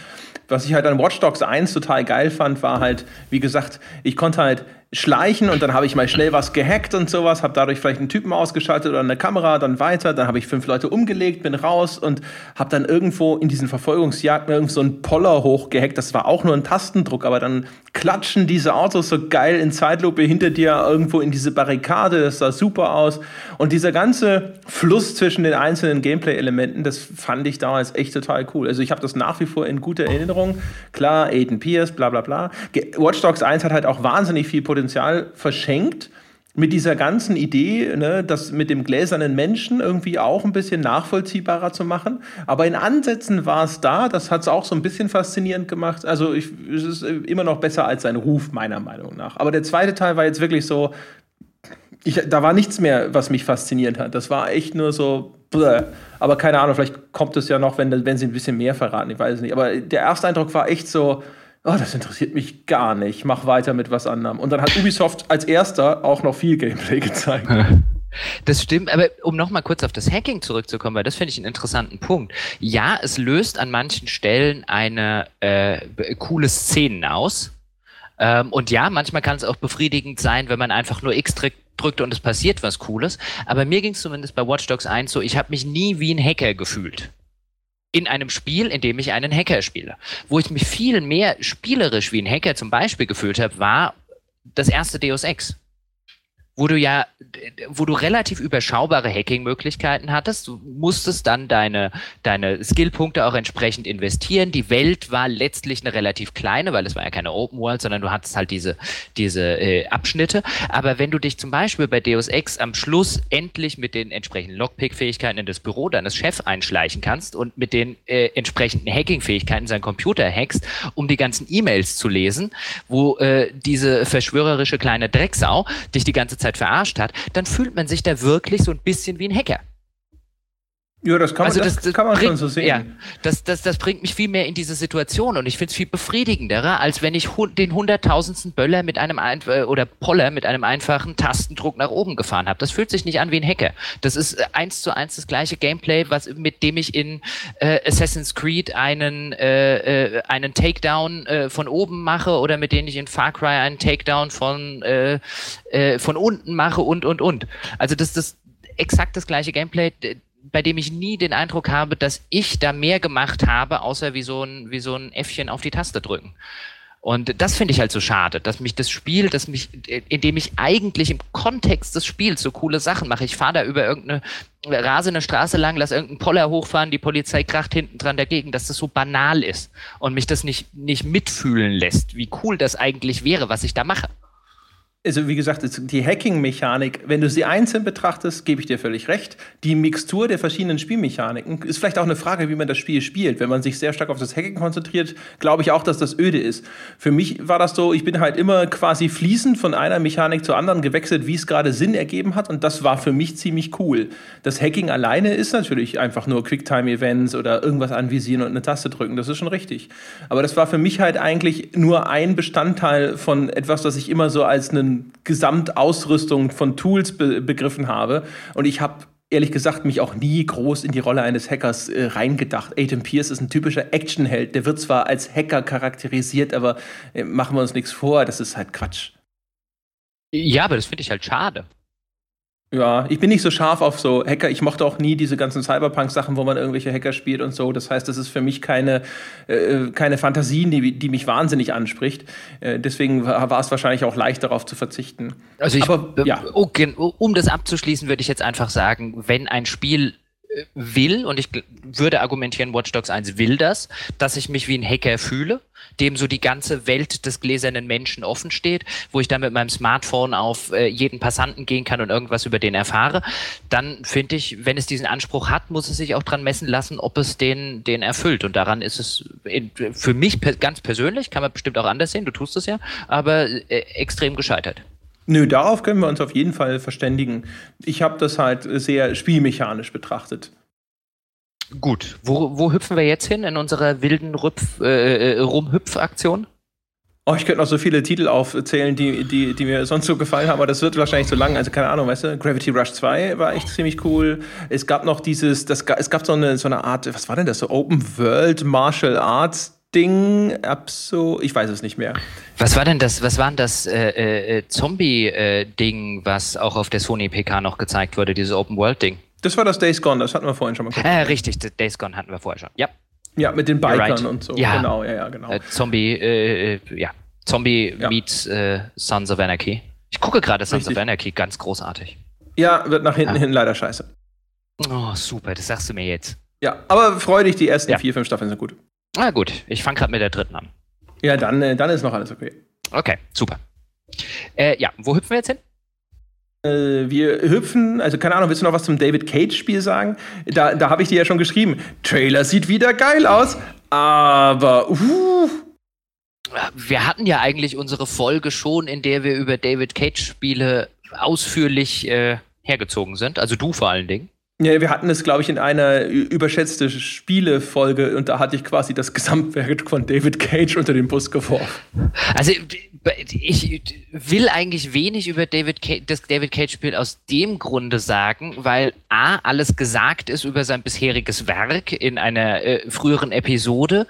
Was ich halt an Watch Dogs 1 total geil fand, war halt, wie gesagt, ich konnte halt schleichen und dann habe ich mal schnell was gehackt und sowas, habe dadurch vielleicht einen Typen ausgeschaltet oder eine Kamera, dann weiter, dann habe ich fünf Leute umgelegt, bin raus und habe dann irgendwo in diesen Verfolgungsjagden irgend so einen Poller hochgehackt, das war auch nur ein Tastendruck, aber dann klatschen diese Autos so geil in Zeitlupe hinter dir irgendwo in diese Barrikade, das sah super aus. Und dieser ganze Fluss zwischen den einzelnen Gameplay-Elementen, das fand ich damals echt total cool. Also ich habe das nach wie vor in guter Erinnerung, klar, Aiden Pierce, bla bla bla. Watch Dogs 1 hat halt auch wahnsinnig viel Potenzial Potenzial verschenkt mit dieser ganzen Idee, ne, das mit dem gläsernen Menschen irgendwie auch ein bisschen nachvollziehbarer zu machen. Aber in Ansätzen war es da, das hat es auch so ein bisschen faszinierend gemacht. Also ich, es ist immer noch besser als sein Ruf, meiner Meinung nach. Aber der zweite Teil war jetzt wirklich so, ich, da war nichts mehr, was mich fasziniert hat. Das war echt nur so, bleh. aber keine Ahnung, vielleicht kommt es ja noch, wenn, wenn sie ein bisschen mehr verraten, ich weiß es nicht. Aber der erste Eindruck war echt so, oh, das interessiert mich gar nicht, mach weiter mit was anderem. Und dann hat Ubisoft als erster auch noch viel Gameplay gezeigt. Das stimmt, aber um nochmal kurz auf das Hacking zurückzukommen, weil das finde ich einen interessanten Punkt. Ja, es löst an manchen Stellen eine äh, coole Szenen aus. Ähm, und ja, manchmal kann es auch befriedigend sein, wenn man einfach nur X drückt und es passiert was Cooles. Aber mir ging es zumindest bei Watch Dogs 1 so, ich habe mich nie wie ein Hacker gefühlt in einem Spiel, in dem ich einen Hacker spiele. Wo ich mich viel mehr spielerisch wie ein Hacker zum Beispiel gefühlt habe, war das erste Deus Ex wo du ja, wo du relativ überschaubare Hacking-Möglichkeiten hattest. Du musstest dann deine, deine Skillpunkte auch entsprechend investieren. Die Welt war letztlich eine relativ kleine, weil es war ja keine Open World, sondern du hattest halt diese, diese äh, Abschnitte. Aber wenn du dich zum Beispiel bei Deus Ex am Schluss endlich mit den entsprechenden Lockpick-Fähigkeiten in das Büro deines Chefs einschleichen kannst und mit den äh, entsprechenden Hacking-Fähigkeiten seinen Computer hackst, um die ganzen E-Mails zu lesen, wo äh, diese verschwörerische kleine Drecksau dich die ganze Zeit Zeit verarscht hat, dann fühlt man sich da wirklich so ein bisschen wie ein Hacker. Ja, das kann man, also das, das, kann man bringt, schon so sehen. Ja, das, das, das bringt mich viel mehr in diese Situation und ich finde es viel befriedigender, als wenn ich den hunderttausendsten Böller mit einem ein äh, oder Poller mit einem einfachen Tastendruck nach oben gefahren habe. Das fühlt sich nicht an wie ein Hacker. Das ist äh, eins zu eins das gleiche Gameplay, was mit dem ich in äh, Assassin's Creed einen äh, äh, einen Takedown äh, von oben mache oder mit dem ich in Far Cry einen Takedown von äh, von unten mache und und und. Also das das exakt das gleiche Gameplay bei dem ich nie den Eindruck habe, dass ich da mehr gemacht habe, außer wie so ein, wie so ein Äffchen auf die Taste drücken. Und das finde ich halt so schade, dass mich das Spiel, dass mich, indem ich eigentlich im Kontext des Spiels so coole Sachen mache. Ich fahre da über irgendeine rasende Straße lang, lass irgendeinen Poller hochfahren, die Polizei kracht hinten dran dagegen, dass das so banal ist und mich das nicht, nicht mitfühlen lässt, wie cool das eigentlich wäre, was ich da mache also wie gesagt, die Hacking-Mechanik, wenn du sie einzeln betrachtest, gebe ich dir völlig recht. Die Mixtur der verschiedenen Spielmechaniken ist vielleicht auch eine Frage, wie man das Spiel spielt. Wenn man sich sehr stark auf das Hacking konzentriert, glaube ich auch, dass das öde ist. Für mich war das so, ich bin halt immer quasi fließend von einer Mechanik zur anderen gewechselt, wie es gerade Sinn ergeben hat. Und das war für mich ziemlich cool. Das Hacking alleine ist natürlich einfach nur Quicktime-Events oder irgendwas anvisieren und eine Taste drücken. Das ist schon richtig. Aber das war für mich halt eigentlich nur ein Bestandteil von etwas, das ich immer so als einen Gesamtausrüstung von Tools be begriffen habe. Und ich habe ehrlich gesagt mich auch nie groß in die Rolle eines Hackers äh, reingedacht. Aiden Pierce ist ein typischer Actionheld. Der wird zwar als Hacker charakterisiert, aber äh, machen wir uns nichts vor, das ist halt Quatsch. Ja, aber das finde ich halt schade. Ja, ich bin nicht so scharf auf so Hacker. Ich mochte auch nie diese ganzen Cyberpunk-Sachen, wo man irgendwelche Hacker spielt und so. Das heißt, das ist für mich keine, äh, keine Fantasien, die, die mich wahnsinnig anspricht. Äh, deswegen war es wahrscheinlich auch leicht, darauf zu verzichten. Also ich, Aber, ja. okay, um das abzuschließen, würde ich jetzt einfach sagen, wenn ein Spiel will, und ich würde argumentieren, Watch Dogs 1 will das, dass ich mich wie ein Hacker fühle, dem so die ganze Welt des gläsernen Menschen offen steht, wo ich dann mit meinem Smartphone auf äh, jeden Passanten gehen kann und irgendwas über den erfahre, dann finde ich, wenn es diesen Anspruch hat, muss es sich auch dran messen lassen, ob es den, den erfüllt. Und daran ist es in, für mich per, ganz persönlich, kann man bestimmt auch anders sehen, du tust es ja, aber äh, extrem gescheitert. Nö, darauf können wir uns auf jeden Fall verständigen. Ich habe das halt sehr spielmechanisch betrachtet. Gut, wo, wo hüpfen wir jetzt hin in unserer wilden Rüpf, äh, äh, Rumhüpf-Aktion? Oh, ich könnte noch so viele Titel aufzählen, die, die, die mir sonst so gefallen haben, aber das wird wahrscheinlich zu lang. Also keine Ahnung, weißt du, Gravity Rush 2 war echt ziemlich cool. Es gab noch dieses, das, es gab so eine, so eine Art, was war denn das, so Open World Martial Arts Ding, Abso, ich weiß es nicht mehr. Was war denn das, was war denn das äh, äh, Zombie-Ding, äh, was auch auf der Sony PK noch gezeigt wurde, dieses Open-World-Ding? Das war das Days Gone, das hatten wir vorhin schon mal kurz. Äh, richtig, Days Gone hatten wir vorher schon, ja. Ja, mit den Bikern right. und so. Ja. Genau, ja, ja, genau. Äh, Zombie, äh, ja. Zombie ja. meets äh, Sons of Anarchy. Ich gucke gerade Sons richtig. of Anarchy, ganz großartig. Ja, wird nach hinten ja. hin leider scheiße. Oh, super, das sagst du mir jetzt. Ja, aber freu dich, die ersten ja. vier, fünf Staffeln sind gut. Na gut, ich fange gerade mit der dritten an. Ja, dann, äh, dann ist noch alles okay. Okay, super. Äh, ja, wo hüpfen wir jetzt hin? Äh, wir hüpfen, also keine Ahnung, willst du noch was zum David Cage-Spiel sagen? Da, da habe ich dir ja schon geschrieben. Trailer sieht wieder geil aus, aber uh. Wir hatten ja eigentlich unsere Folge schon, in der wir über David Cage-Spiele ausführlich äh, hergezogen sind. Also du vor allen Dingen. Ja, wir hatten es, glaube ich, in einer überschätzte Spielefolge und da hatte ich quasi das Gesamtwerk von David Cage unter den Bus geworfen. Also ich will eigentlich wenig über David Cage, das David Cage-Spiel aus dem Grunde sagen, weil A, alles gesagt ist über sein bisheriges Werk in einer äh, früheren Episode.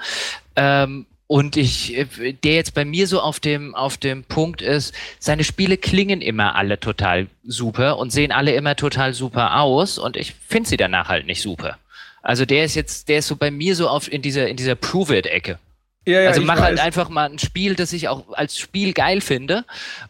Ähm, und ich, äh, der jetzt bei mir so auf dem, auf dem Punkt ist, seine Spiele klingen immer alle total super und sehen alle immer total super aus und ich finde sie danach halt nicht super. Also der ist jetzt, der ist so bei mir so auf in dieser, in dieser Prove-It-Ecke. Ja, ja, also mach halt einfach mal ein Spiel, das ich auch als Spiel geil finde.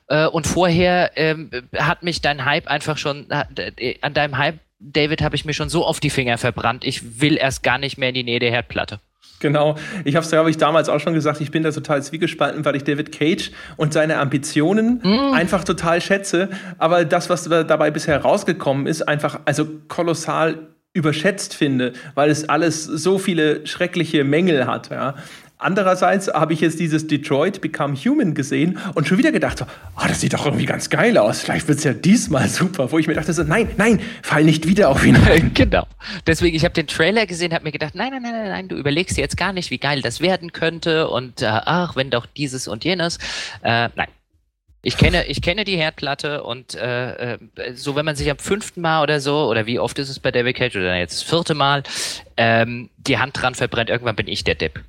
Äh, und vorher ähm, hat mich dein Hype einfach schon, äh, an deinem Hype, David, habe ich mir schon so auf die Finger verbrannt. Ich will erst gar nicht mehr in die Nähe der Herdplatte. Genau. Ich habe es, glaube ich, damals auch schon gesagt, ich bin da total zwiegespalten, weil ich David Cage und seine Ambitionen mm. einfach total schätze. Aber das, was dabei bisher rausgekommen ist, einfach also kolossal überschätzt finde, weil es alles so viele schreckliche Mängel hat. Ja. Andererseits habe ich jetzt dieses Detroit Become Human gesehen und schon wieder gedacht, oh, das sieht doch irgendwie ganz geil aus. Vielleicht wird es ja diesmal super. Wo ich mir dachte, so, nein, nein, fall nicht wieder auf ihn ein. Genau. Deswegen, ich habe den Trailer gesehen, habe mir gedacht, nein, nein, nein, nein, nein, du überlegst jetzt gar nicht, wie geil das werden könnte und äh, ach, wenn doch dieses und jenes. Äh, nein. Ich kenne, ich kenne die Herdplatte und äh, äh, so, wenn man sich am fünften Mal oder so, oder wie oft ist es bei David Cage oder jetzt das vierte Mal, ähm, die Hand dran verbrennt, irgendwann bin ich der Depp.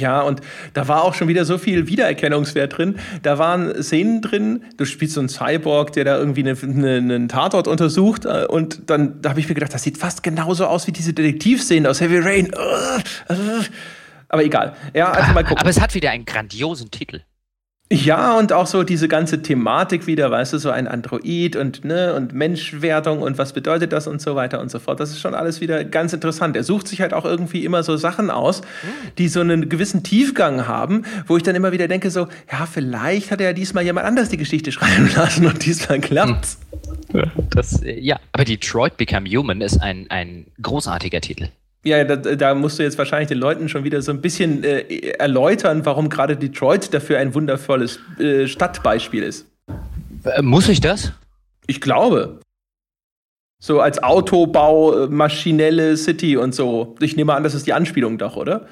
Ja, und da war auch schon wieder so viel Wiedererkennungswert drin. Da waren Szenen drin, du spielst so einen Cyborg, der da irgendwie einen eine, eine Tatort untersucht. Äh, und dann da habe ich mir gedacht, das sieht fast genauso aus wie diese Detektivszenen aus Heavy Rain. Aber egal. Ja, also mal gucken. Aber es hat wieder einen grandiosen Titel. Ja, und auch so diese ganze Thematik wieder, weißt du, so ein Android und, ne, und Menschwertung und was bedeutet das und so weiter und so fort. Das ist schon alles wieder ganz interessant. Er sucht sich halt auch irgendwie immer so Sachen aus, die so einen gewissen Tiefgang haben, wo ich dann immer wieder denke, so, ja, vielleicht hat er ja diesmal jemand anders die Geschichte schreiben lassen und diesmal klappt's. Das, ja, aber Detroit Become Human ist ein, ein großartiger Titel. Ja, da, da, musst du jetzt wahrscheinlich den Leuten schon wieder so ein bisschen äh, erläutern, warum gerade Detroit dafür ein wundervolles äh, Stadtbeispiel ist. Äh, muss ich das? Ich glaube. So als Autobau, maschinelle City und so. Ich nehme an, das ist die Anspielung doch, oder?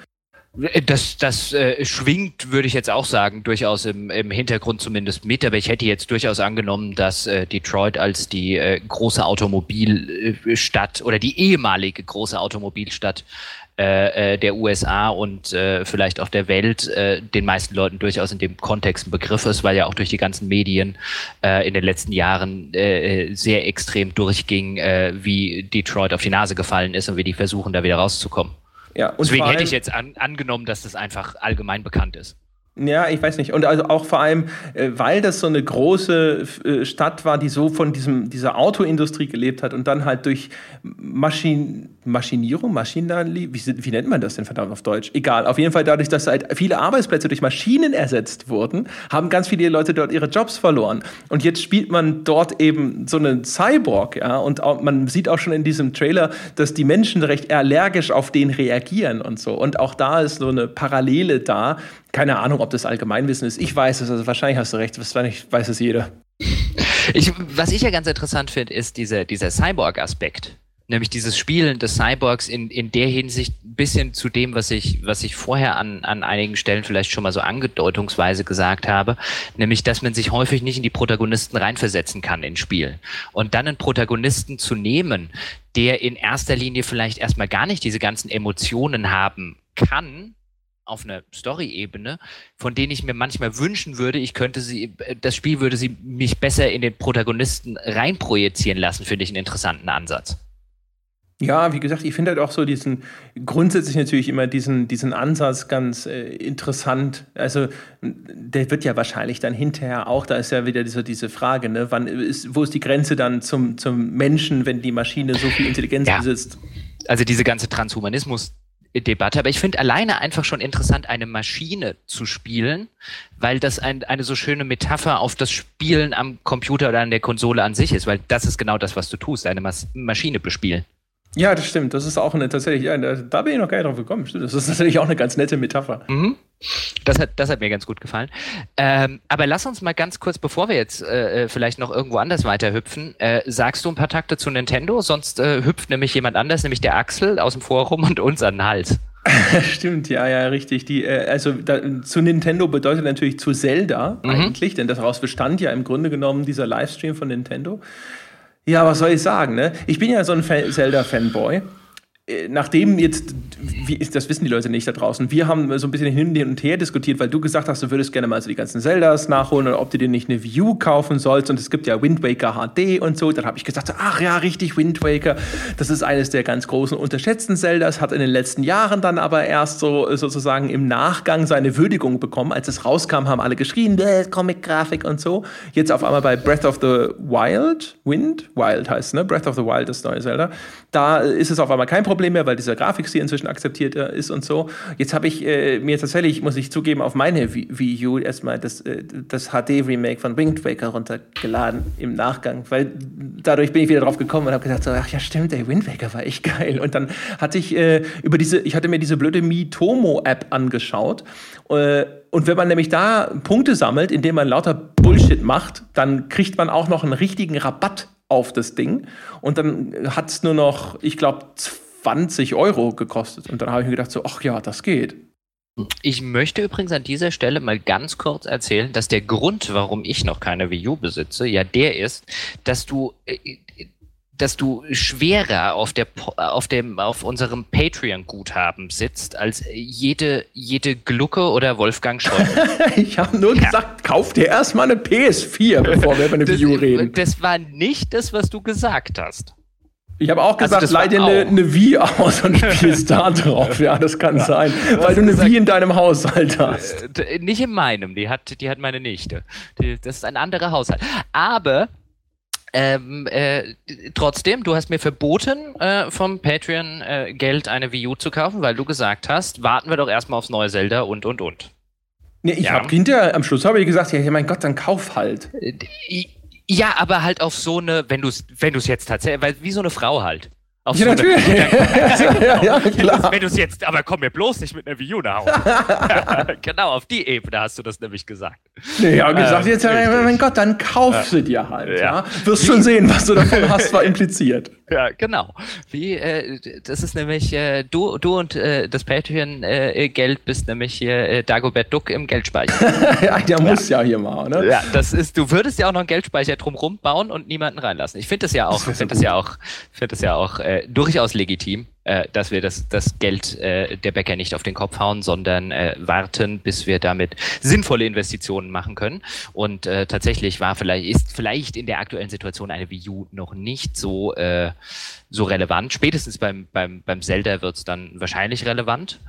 Das, das äh, schwingt, würde ich jetzt auch sagen, durchaus im, im Hintergrund zumindest mit. Aber ich hätte jetzt durchaus angenommen, dass äh, Detroit als die äh, große Automobilstadt oder die ehemalige große Automobilstadt äh, äh der USA und äh, vielleicht auch der Welt äh, den meisten Leuten durchaus in dem Kontext ein Begriff ist, weil ja auch durch die ganzen Medien äh, in den letzten Jahren äh, sehr extrem durchging, äh, wie Detroit auf die Nase gefallen ist und wie die versuchen, da wieder rauszukommen. Ja, Deswegen hätte ich jetzt an, angenommen, dass das einfach allgemein bekannt ist. Ja, ich weiß nicht. Und also auch vor allem, äh, weil das so eine große äh, Stadt war, die so von diesem, dieser Autoindustrie gelebt hat und dann halt durch Maschinen, Maschinierung, Maschinenli, wie, wie, nennt man das denn verdammt auf Deutsch? Egal. Auf jeden Fall dadurch, dass halt viele Arbeitsplätze durch Maschinen ersetzt wurden, haben ganz viele Leute dort ihre Jobs verloren. Und jetzt spielt man dort eben so einen Cyborg, ja. Und auch, man sieht auch schon in diesem Trailer, dass die Menschen recht allergisch auf den reagieren und so. Und auch da ist so eine Parallele da. Keine Ahnung, ob das Allgemeinwissen ist. Ich weiß es, also wahrscheinlich hast du recht, wahrscheinlich weiß es jeder. Ich, was ich ja ganz interessant finde, ist diese, dieser Cyborg-Aspekt nämlich dieses Spielen des Cyborgs in, in der Hinsicht ein bisschen zu dem, was ich, was ich vorher an, an einigen Stellen vielleicht schon mal so angedeutungsweise gesagt habe, nämlich, dass man sich häufig nicht in die Protagonisten reinversetzen kann in Spiel. Und dann einen Protagonisten zu nehmen, der in erster Linie vielleicht erstmal gar nicht diese ganzen Emotionen haben kann, auf einer Story-Ebene, von denen ich mir manchmal wünschen würde, ich könnte sie, das Spiel würde sie mich besser in den Protagonisten reinprojizieren lassen, finde ich einen interessanten Ansatz. Ja, wie gesagt, ich finde halt auch so diesen, grundsätzlich natürlich immer diesen, diesen Ansatz ganz äh, interessant. Also, der wird ja wahrscheinlich dann hinterher auch, da ist ja wieder so diese Frage, ne, wann ist, wo ist die Grenze dann zum, zum Menschen, wenn die Maschine so viel Intelligenz ja. besitzt? Also diese ganze Transhumanismus Debatte, aber ich finde alleine einfach schon interessant, eine Maschine zu spielen, weil das ein, eine so schöne Metapher auf das Spielen am Computer oder an der Konsole an sich ist, weil das ist genau das, was du tust, eine Mas Maschine bespielen. Ja, das stimmt. Das ist auch eine tatsächlich, ja, da bin ich noch gar nicht drauf gekommen. Das ist natürlich auch eine ganz nette Metapher. Mhm. Das hat, das hat mir ganz gut gefallen. Ähm, aber lass uns mal ganz kurz, bevor wir jetzt äh, äh vielleicht noch irgendwo anders weiterhüpfen, äh, sagst du ein paar Takte zu Nintendo? Sonst äh, hüpft nämlich jemand anders, nämlich der Axel aus dem Forum und uns an den Hals. Stimmt, ja, ja, richtig. Die, äh, also da, zu Nintendo bedeutet natürlich zu Zelda mhm. eigentlich, denn daraus bestand ja im Grunde genommen dieser Livestream von Nintendo. Ja, was soll ich sagen, ne? Ich bin ja so ein Zelda-Fanboy. Äh, nachdem jetzt, das wissen die Leute nicht da draußen, wir haben so ein bisschen hin und her diskutiert, weil du gesagt hast, du würdest gerne mal so die ganzen Zeldas nachholen oder ob du dir nicht eine View kaufen sollst. Und es gibt ja Wind Waker HD und so. Dann habe ich gesagt, ach ja, richtig, Wind Waker. Das ist eines der ganz großen unterschätzten Zeldas, hat in den letzten Jahren dann aber erst so sozusagen im Nachgang seine Würdigung bekommen. Als es rauskam, haben alle geschrien, Comic-Grafik und so. Jetzt auf einmal bei Breath of the Wild, Wind, Wild heißt es, ne? Breath of the Wild, das neue Zelda. Da ist es auf einmal kein Problem Problem mehr, weil dieser Grafikstil inzwischen akzeptiert ist und so. Jetzt habe ich äh, mir tatsächlich, muss ich zugeben, auf meine Wii U erstmal das, äh, das HD-Remake von Wind Waker runtergeladen im Nachgang, weil dadurch bin ich wieder drauf gekommen und habe gedacht, so, ach ja, stimmt, der Wind Waker war echt geil. Und dann hatte ich äh, über diese, ich hatte mir diese blöde Mitomo-App angeschaut. Äh, und wenn man nämlich da Punkte sammelt, indem man lauter Bullshit macht, dann kriegt man auch noch einen richtigen Rabatt auf das Ding. Und dann hat es nur noch, ich glaube, 20 Euro gekostet. Und dann habe ich mir gedacht, so, ach ja, das geht. Ich möchte übrigens an dieser Stelle mal ganz kurz erzählen, dass der Grund, warum ich noch keine Wii U besitze, ja der ist, dass du äh, dass du schwerer auf der auf dem auf unserem Patreon Guthaben sitzt als jede jede Glucke oder Wolfgang Scholl. ich habe nur ja. gesagt, kauf dir erstmal eine PS4, bevor wir über eine Wii U reden. Das war nicht das, was du gesagt hast. Ich habe auch also gesagt, also leih dir eine, eine Wii aus und spielst da drauf. Ja, das kann ja. sein. Weil du eine gesagt, Wii in deinem Haushalt hast. Äh, nicht in meinem, die hat, die hat meine Nichte. Die, das ist ein anderer Haushalt. Aber ähm, äh, trotzdem, du hast mir verboten, äh, vom Patreon-Geld äh, eine Wii U zu kaufen, weil du gesagt hast, warten wir doch erstmal aufs neue Zelda und und und. Nee, ich ja. habe hinterher, am Schluss habe ich gesagt, ja, mein Gott, dann kauf halt. Ja, aber halt auf so eine, wenn du es wenn du's jetzt tatsächlich, weil wie so eine Frau halt. Auf ja, so natürlich. Eine, ja, ja, klar. Wenn du es jetzt, aber komm mir bloß nicht mit einer View nach Hause. genau, auf die Ebene hast du das nämlich gesagt. Nee, ja, gesagt, äh, jetzt, mein Gott, dann kauf ja. sie dir halt. Ja. Wirst schon sehen, was du davon hast, war impliziert. Ja, genau. Wie, äh, das ist nämlich, äh, du, du und äh, das Patreon-Geld äh, bist nämlich hier äh, Dagobert Duck im Geldspeicher. ja, der muss ja hier mal, ne? Ja, das ist, du würdest ja auch noch einen Geldspeicher drumrum bauen und niemanden reinlassen. Ich finde das ja auch, finde das ja auch, finde das ja auch äh, durchaus legitim. äh, dass wir das, das Geld äh, der Bäcker nicht auf den Kopf hauen, sondern äh, warten, bis wir damit sinnvolle Investitionen machen können. Und äh, tatsächlich war vielleicht, ist vielleicht in der aktuellen Situation eine Wii U noch nicht so, so relevant. Spätestens beim, beim, beim Zelda wird es dann wahrscheinlich relevant.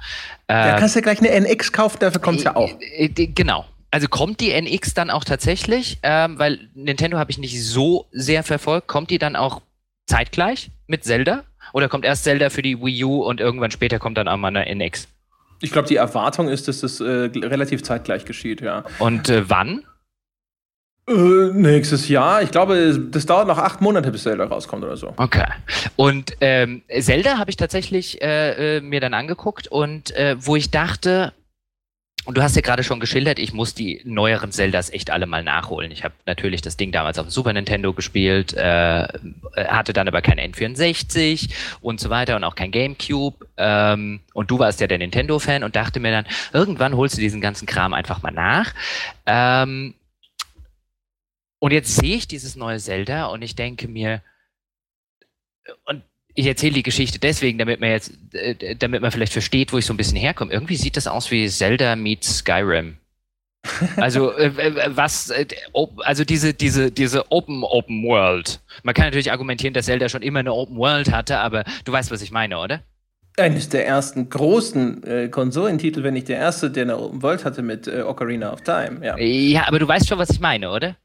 Da kannst du gleich eine NX kaufen, dafür kommt es ja auch. Genau, also kommt die NX dann auch tatsächlich, ähm, weil Nintendo habe ich nicht so sehr verfolgt, kommt die dann auch zeitgleich mit Zelda? Oder kommt erst Zelda für die Wii U und irgendwann später kommt dann auch mal eine NX? Ich glaube, die Erwartung ist, dass das äh, relativ zeitgleich geschieht, ja. Und äh, wann? Äh, nächstes Jahr. Ich glaube, das dauert noch acht Monate, bis Zelda rauskommt oder so. Okay. Und ähm, Zelda habe ich tatsächlich äh, äh, mir dann angeguckt und äh, wo ich dachte, und du hast ja gerade schon geschildert, ich muss die neueren Zeldas echt alle mal nachholen. Ich habe natürlich das Ding damals auf dem Super Nintendo gespielt, äh, hatte dann aber kein N64 und so weiter und auch kein GameCube. Ähm, und du warst ja der Nintendo-Fan und dachte mir dann, irgendwann holst du diesen ganzen Kram einfach mal nach. Ähm, und jetzt sehe ich dieses neue Zelda und ich denke mir, und ich erzähle die Geschichte deswegen, damit man jetzt, äh, damit man vielleicht versteht, wo ich so ein bisschen herkomme. Irgendwie sieht das aus wie Zelda meets Skyrim. Also äh, was, äh, also diese diese diese Open Open World. Man kann natürlich argumentieren, dass Zelda schon immer eine Open World hatte, aber du weißt, was ich meine, oder? Eines der ersten großen äh, Konsolentitel, wenn nicht der erste, der eine Open World hatte mit äh, Ocarina of Time. Ja. ja, aber du weißt schon, was ich meine, oder?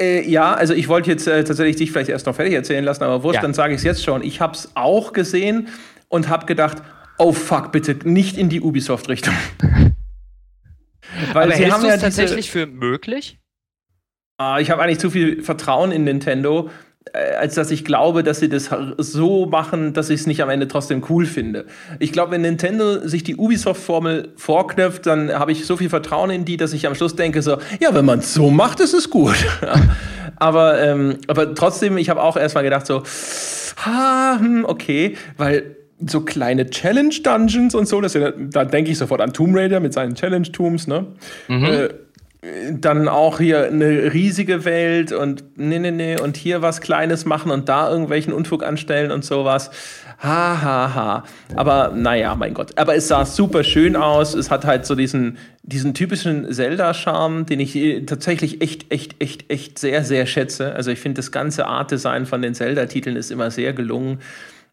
Äh, ja, also ich wollte jetzt äh, tatsächlich dich vielleicht erst noch fertig erzählen lassen, aber wurscht, ja. dann sage ich es jetzt schon. Ich habe es auch gesehen und habe gedacht, oh fuck, bitte nicht in die Ubisoft-Richtung. Weil aber sie haben ja tatsächlich für möglich? Ah, ich habe eigentlich zu viel Vertrauen in Nintendo, äh, als dass ich glaube, dass sie das so machen, dass ich es nicht am Ende trotzdem cool finde. Ich glaube, wenn Nintendo sich die Ubisoft-Formel vorknöpft, dann habe ich so viel Vertrauen in die, dass ich am Schluss denke so, ja, wenn man es so macht, ist es gut. aber, ähm, aber trotzdem, ich habe auch erstmal gedacht so, ha, hm, okay, weil so kleine Challenge-Dungeons und so, das da denke ich sofort an Tomb Raider mit seinen Challenge-Tombs, ne? Mhm. Äh, dann auch hier eine riesige Welt und nee, nee, nee, und hier was Kleines machen und da irgendwelchen Unfug anstellen und sowas. Ha, ha, ha. Aber naja, mein Gott. Aber es sah super schön aus. Es hat halt so diesen, diesen typischen Zelda-Charme, den ich äh, tatsächlich echt, echt, echt, echt sehr, sehr schätze. Also ich finde, das ganze Art-Design von den Zelda-Titeln ist immer sehr gelungen.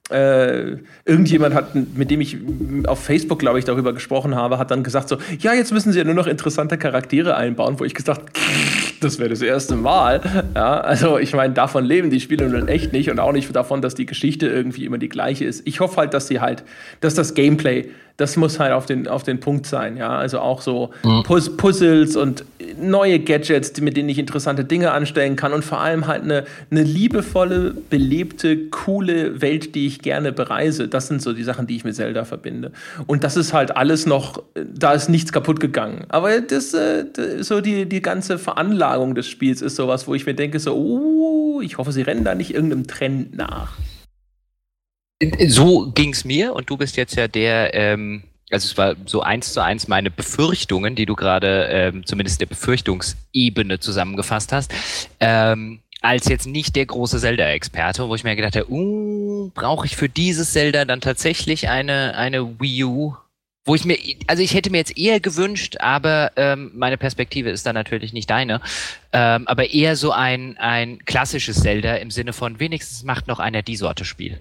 Äh, irgendjemand hat, mit dem ich auf Facebook, glaube ich, darüber gesprochen habe, hat dann gesagt so, ja, jetzt müssen sie ja nur noch interessante Charaktere einbauen, wo ich gesagt, das wäre das erste Mal. Ja, also ich meine, davon leben die Spiele nun echt nicht und auch nicht davon, dass die Geschichte irgendwie immer die gleiche ist. Ich hoffe halt, dass sie halt, dass das Gameplay das muss halt auf den, auf den Punkt sein, ja. Also auch so mhm. Puzzles und neue Gadgets, mit denen ich interessante Dinge anstellen kann und vor allem halt eine, eine liebevolle, belebte, coole Welt, die ich gerne bereise. Das sind so die Sachen, die ich mit Zelda verbinde. Und das ist halt alles noch, da ist nichts kaputt gegangen. Aber das, äh, so die, die ganze Veranlagung des Spiels ist sowas, wo ich mir denke, so, uh, ich hoffe, sie rennen da nicht irgendeinem Trend nach. So ging es mir und du bist jetzt ja der, ähm, also es war so eins zu eins meine Befürchtungen, die du gerade ähm, zumindest der Befürchtungsebene zusammengefasst hast, ähm, als jetzt nicht der große Zelda-Experte, wo ich mir gedacht habe, uh, brauche ich für dieses Zelda dann tatsächlich eine, eine Wii U? Wo ich mir, also ich hätte mir jetzt eher gewünscht, aber ähm, meine Perspektive ist dann natürlich nicht deine, ähm, aber eher so ein, ein klassisches Zelda im Sinne von wenigstens macht noch einer die Sorte Spiel.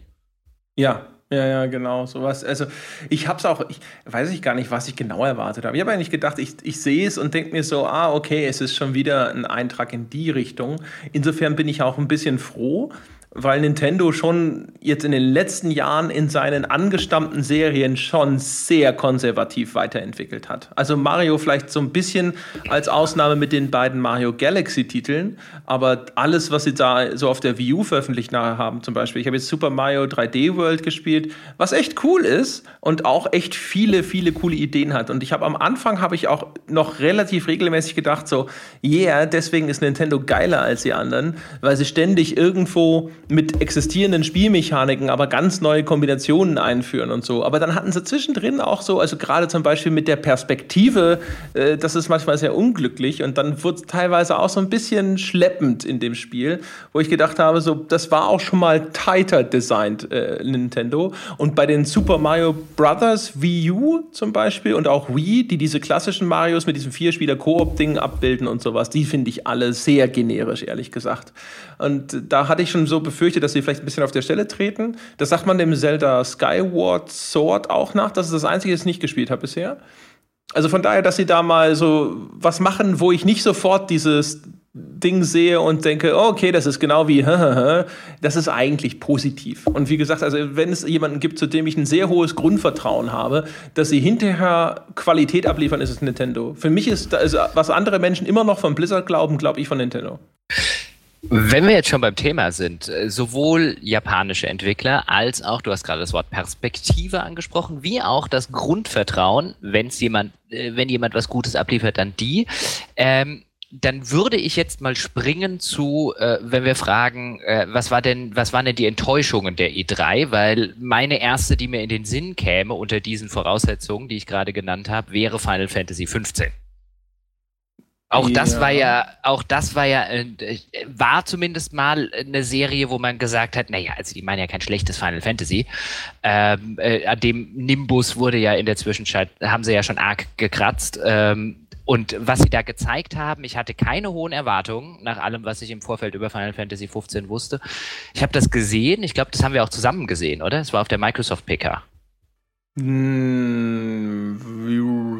Ja, ja, ja, genau, sowas. Also ich habe es auch, ich weiß ich gar nicht, was ich genau erwartet habe. Ich habe eigentlich gedacht, ich, ich sehe es und denke mir so, ah, okay, es ist schon wieder ein Eintrag in die Richtung. Insofern bin ich auch ein bisschen froh, weil Nintendo schon jetzt in den letzten Jahren in seinen angestammten Serien schon sehr konservativ weiterentwickelt hat. Also Mario vielleicht so ein bisschen als Ausnahme mit den beiden Mario Galaxy-Titeln, aber alles, was sie da so auf der Wii U veröffentlicht haben, zum Beispiel, ich habe jetzt Super Mario 3D World gespielt, was echt cool ist und auch echt viele, viele coole Ideen hat. Und ich habe am Anfang habe ich auch noch relativ regelmäßig gedacht, so, yeah, deswegen ist Nintendo geiler als die anderen, weil sie ständig irgendwo mit existierenden Spielmechaniken aber ganz neue Kombinationen einführen und so. Aber dann hatten sie zwischendrin auch so, also gerade zum Beispiel mit der Perspektive, äh, das ist manchmal sehr unglücklich und dann wird es teilweise auch so ein bisschen schleppend in dem Spiel, wo ich gedacht habe, so, das war auch schon mal tighter designt, äh, Nintendo. Und bei den Super Mario Brothers Wii U zum Beispiel und auch Wii, die diese klassischen Marios mit diesem Vierspieler-Koop-Ding abbilden und sowas, die finde ich alle sehr generisch, ehrlich gesagt. Und da hatte ich schon so befürchtet, dass sie vielleicht ein bisschen auf der Stelle treten. Das sagt man dem Zelda Skyward Sword auch nach. Das ist das Einzige, das ich nicht gespielt habe bisher. Also von daher, dass sie da mal so was machen, wo ich nicht sofort dieses Ding sehe und denke, okay, das ist genau wie, das ist eigentlich positiv. Und wie gesagt, also wenn es jemanden gibt, zu dem ich ein sehr hohes Grundvertrauen habe, dass sie hinterher Qualität abliefern, ist es Nintendo. Für mich ist, also, was andere Menschen immer noch von Blizzard glauben, glaube ich von Nintendo. Wenn wir jetzt schon beim Thema sind, äh, sowohl japanische Entwickler als auch, du hast gerade das Wort Perspektive angesprochen, wie auch das Grundvertrauen, wenn's jemand, äh, wenn jemand was Gutes abliefert, dann die. Ähm, dann würde ich jetzt mal springen zu, äh, wenn wir fragen, äh, was war denn, was waren denn die Enttäuschungen der E3? Weil meine erste, die mir in den Sinn käme unter diesen Voraussetzungen, die ich gerade genannt habe, wäre Final Fantasy 15. Auch ja. das war ja, auch das war ja, äh, war zumindest mal eine Serie, wo man gesagt hat, naja, also die meinen ja kein schlechtes Final Fantasy. Ähm, äh, an dem Nimbus wurde ja in der Zwischenzeit, haben sie ja schon arg gekratzt. Ähm, und was sie da gezeigt haben, ich hatte keine hohen Erwartungen nach allem, was ich im Vorfeld über Final Fantasy 15 wusste. Ich habe das gesehen, ich glaube, das haben wir auch zusammen gesehen, oder? Es war auf der Microsoft PK. Hm,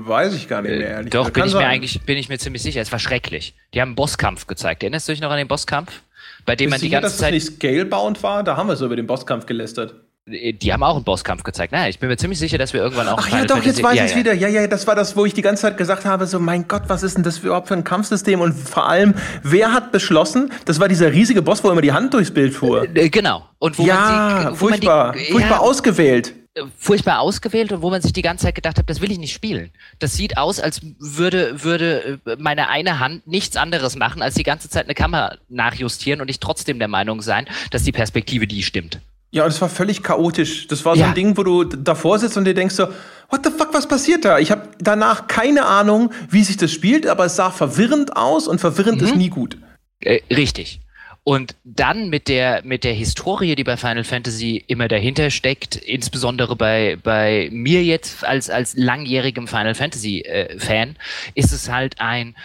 weiß ich gar nicht mehr. Ehrlich. Doch, bin ich sein. mir eigentlich bin ich mir ziemlich sicher. Es war schrecklich. Die haben einen Bosskampf gezeigt. Erinnerst du dich noch an den Bosskampf? Bei dem Bist man die sicher, ganze dass Zeit. Das nicht scalebound war? Da haben wir so über den Bosskampf gelästert. Äh, die haben auch einen Bosskampf gezeigt. Naja, ich bin mir ziemlich sicher, dass wir irgendwann auch. Ach ja, doch, jetzt weiß ich es ja. wieder. Ja, ja, das war das, wo ich die ganze Zeit gesagt habe: so, mein Gott, was ist denn das überhaupt für ein Kampfsystem? Und vor allem, wer hat beschlossen, das war dieser riesige Boss, wo immer die Hand durchs Bild fuhr. Äh, genau. Und wo ja, man sie, wo furchtbar. Man die, furchtbar ja, ausgewählt furchtbar ausgewählt und wo man sich die ganze Zeit gedacht hat, das will ich nicht spielen. Das sieht aus, als würde, würde äh, meine eine Hand nichts anderes machen, als die ganze Zeit eine Kamera nachjustieren und ich trotzdem der Meinung sein, dass die Perspektive die stimmt. Ja, und es war völlig chaotisch. Das war so ja. ein Ding, wo du davor sitzt und dir denkst so, what the fuck, was passiert da? Ich habe danach keine Ahnung, wie sich das spielt, aber es sah verwirrend aus und verwirrend mhm. ist nie gut. Äh, richtig. Und dann mit der, mit der Historie, die bei Final Fantasy immer dahinter steckt, insbesondere bei, bei mir jetzt als, als langjährigem Final Fantasy äh, Fan, ist es halt ein,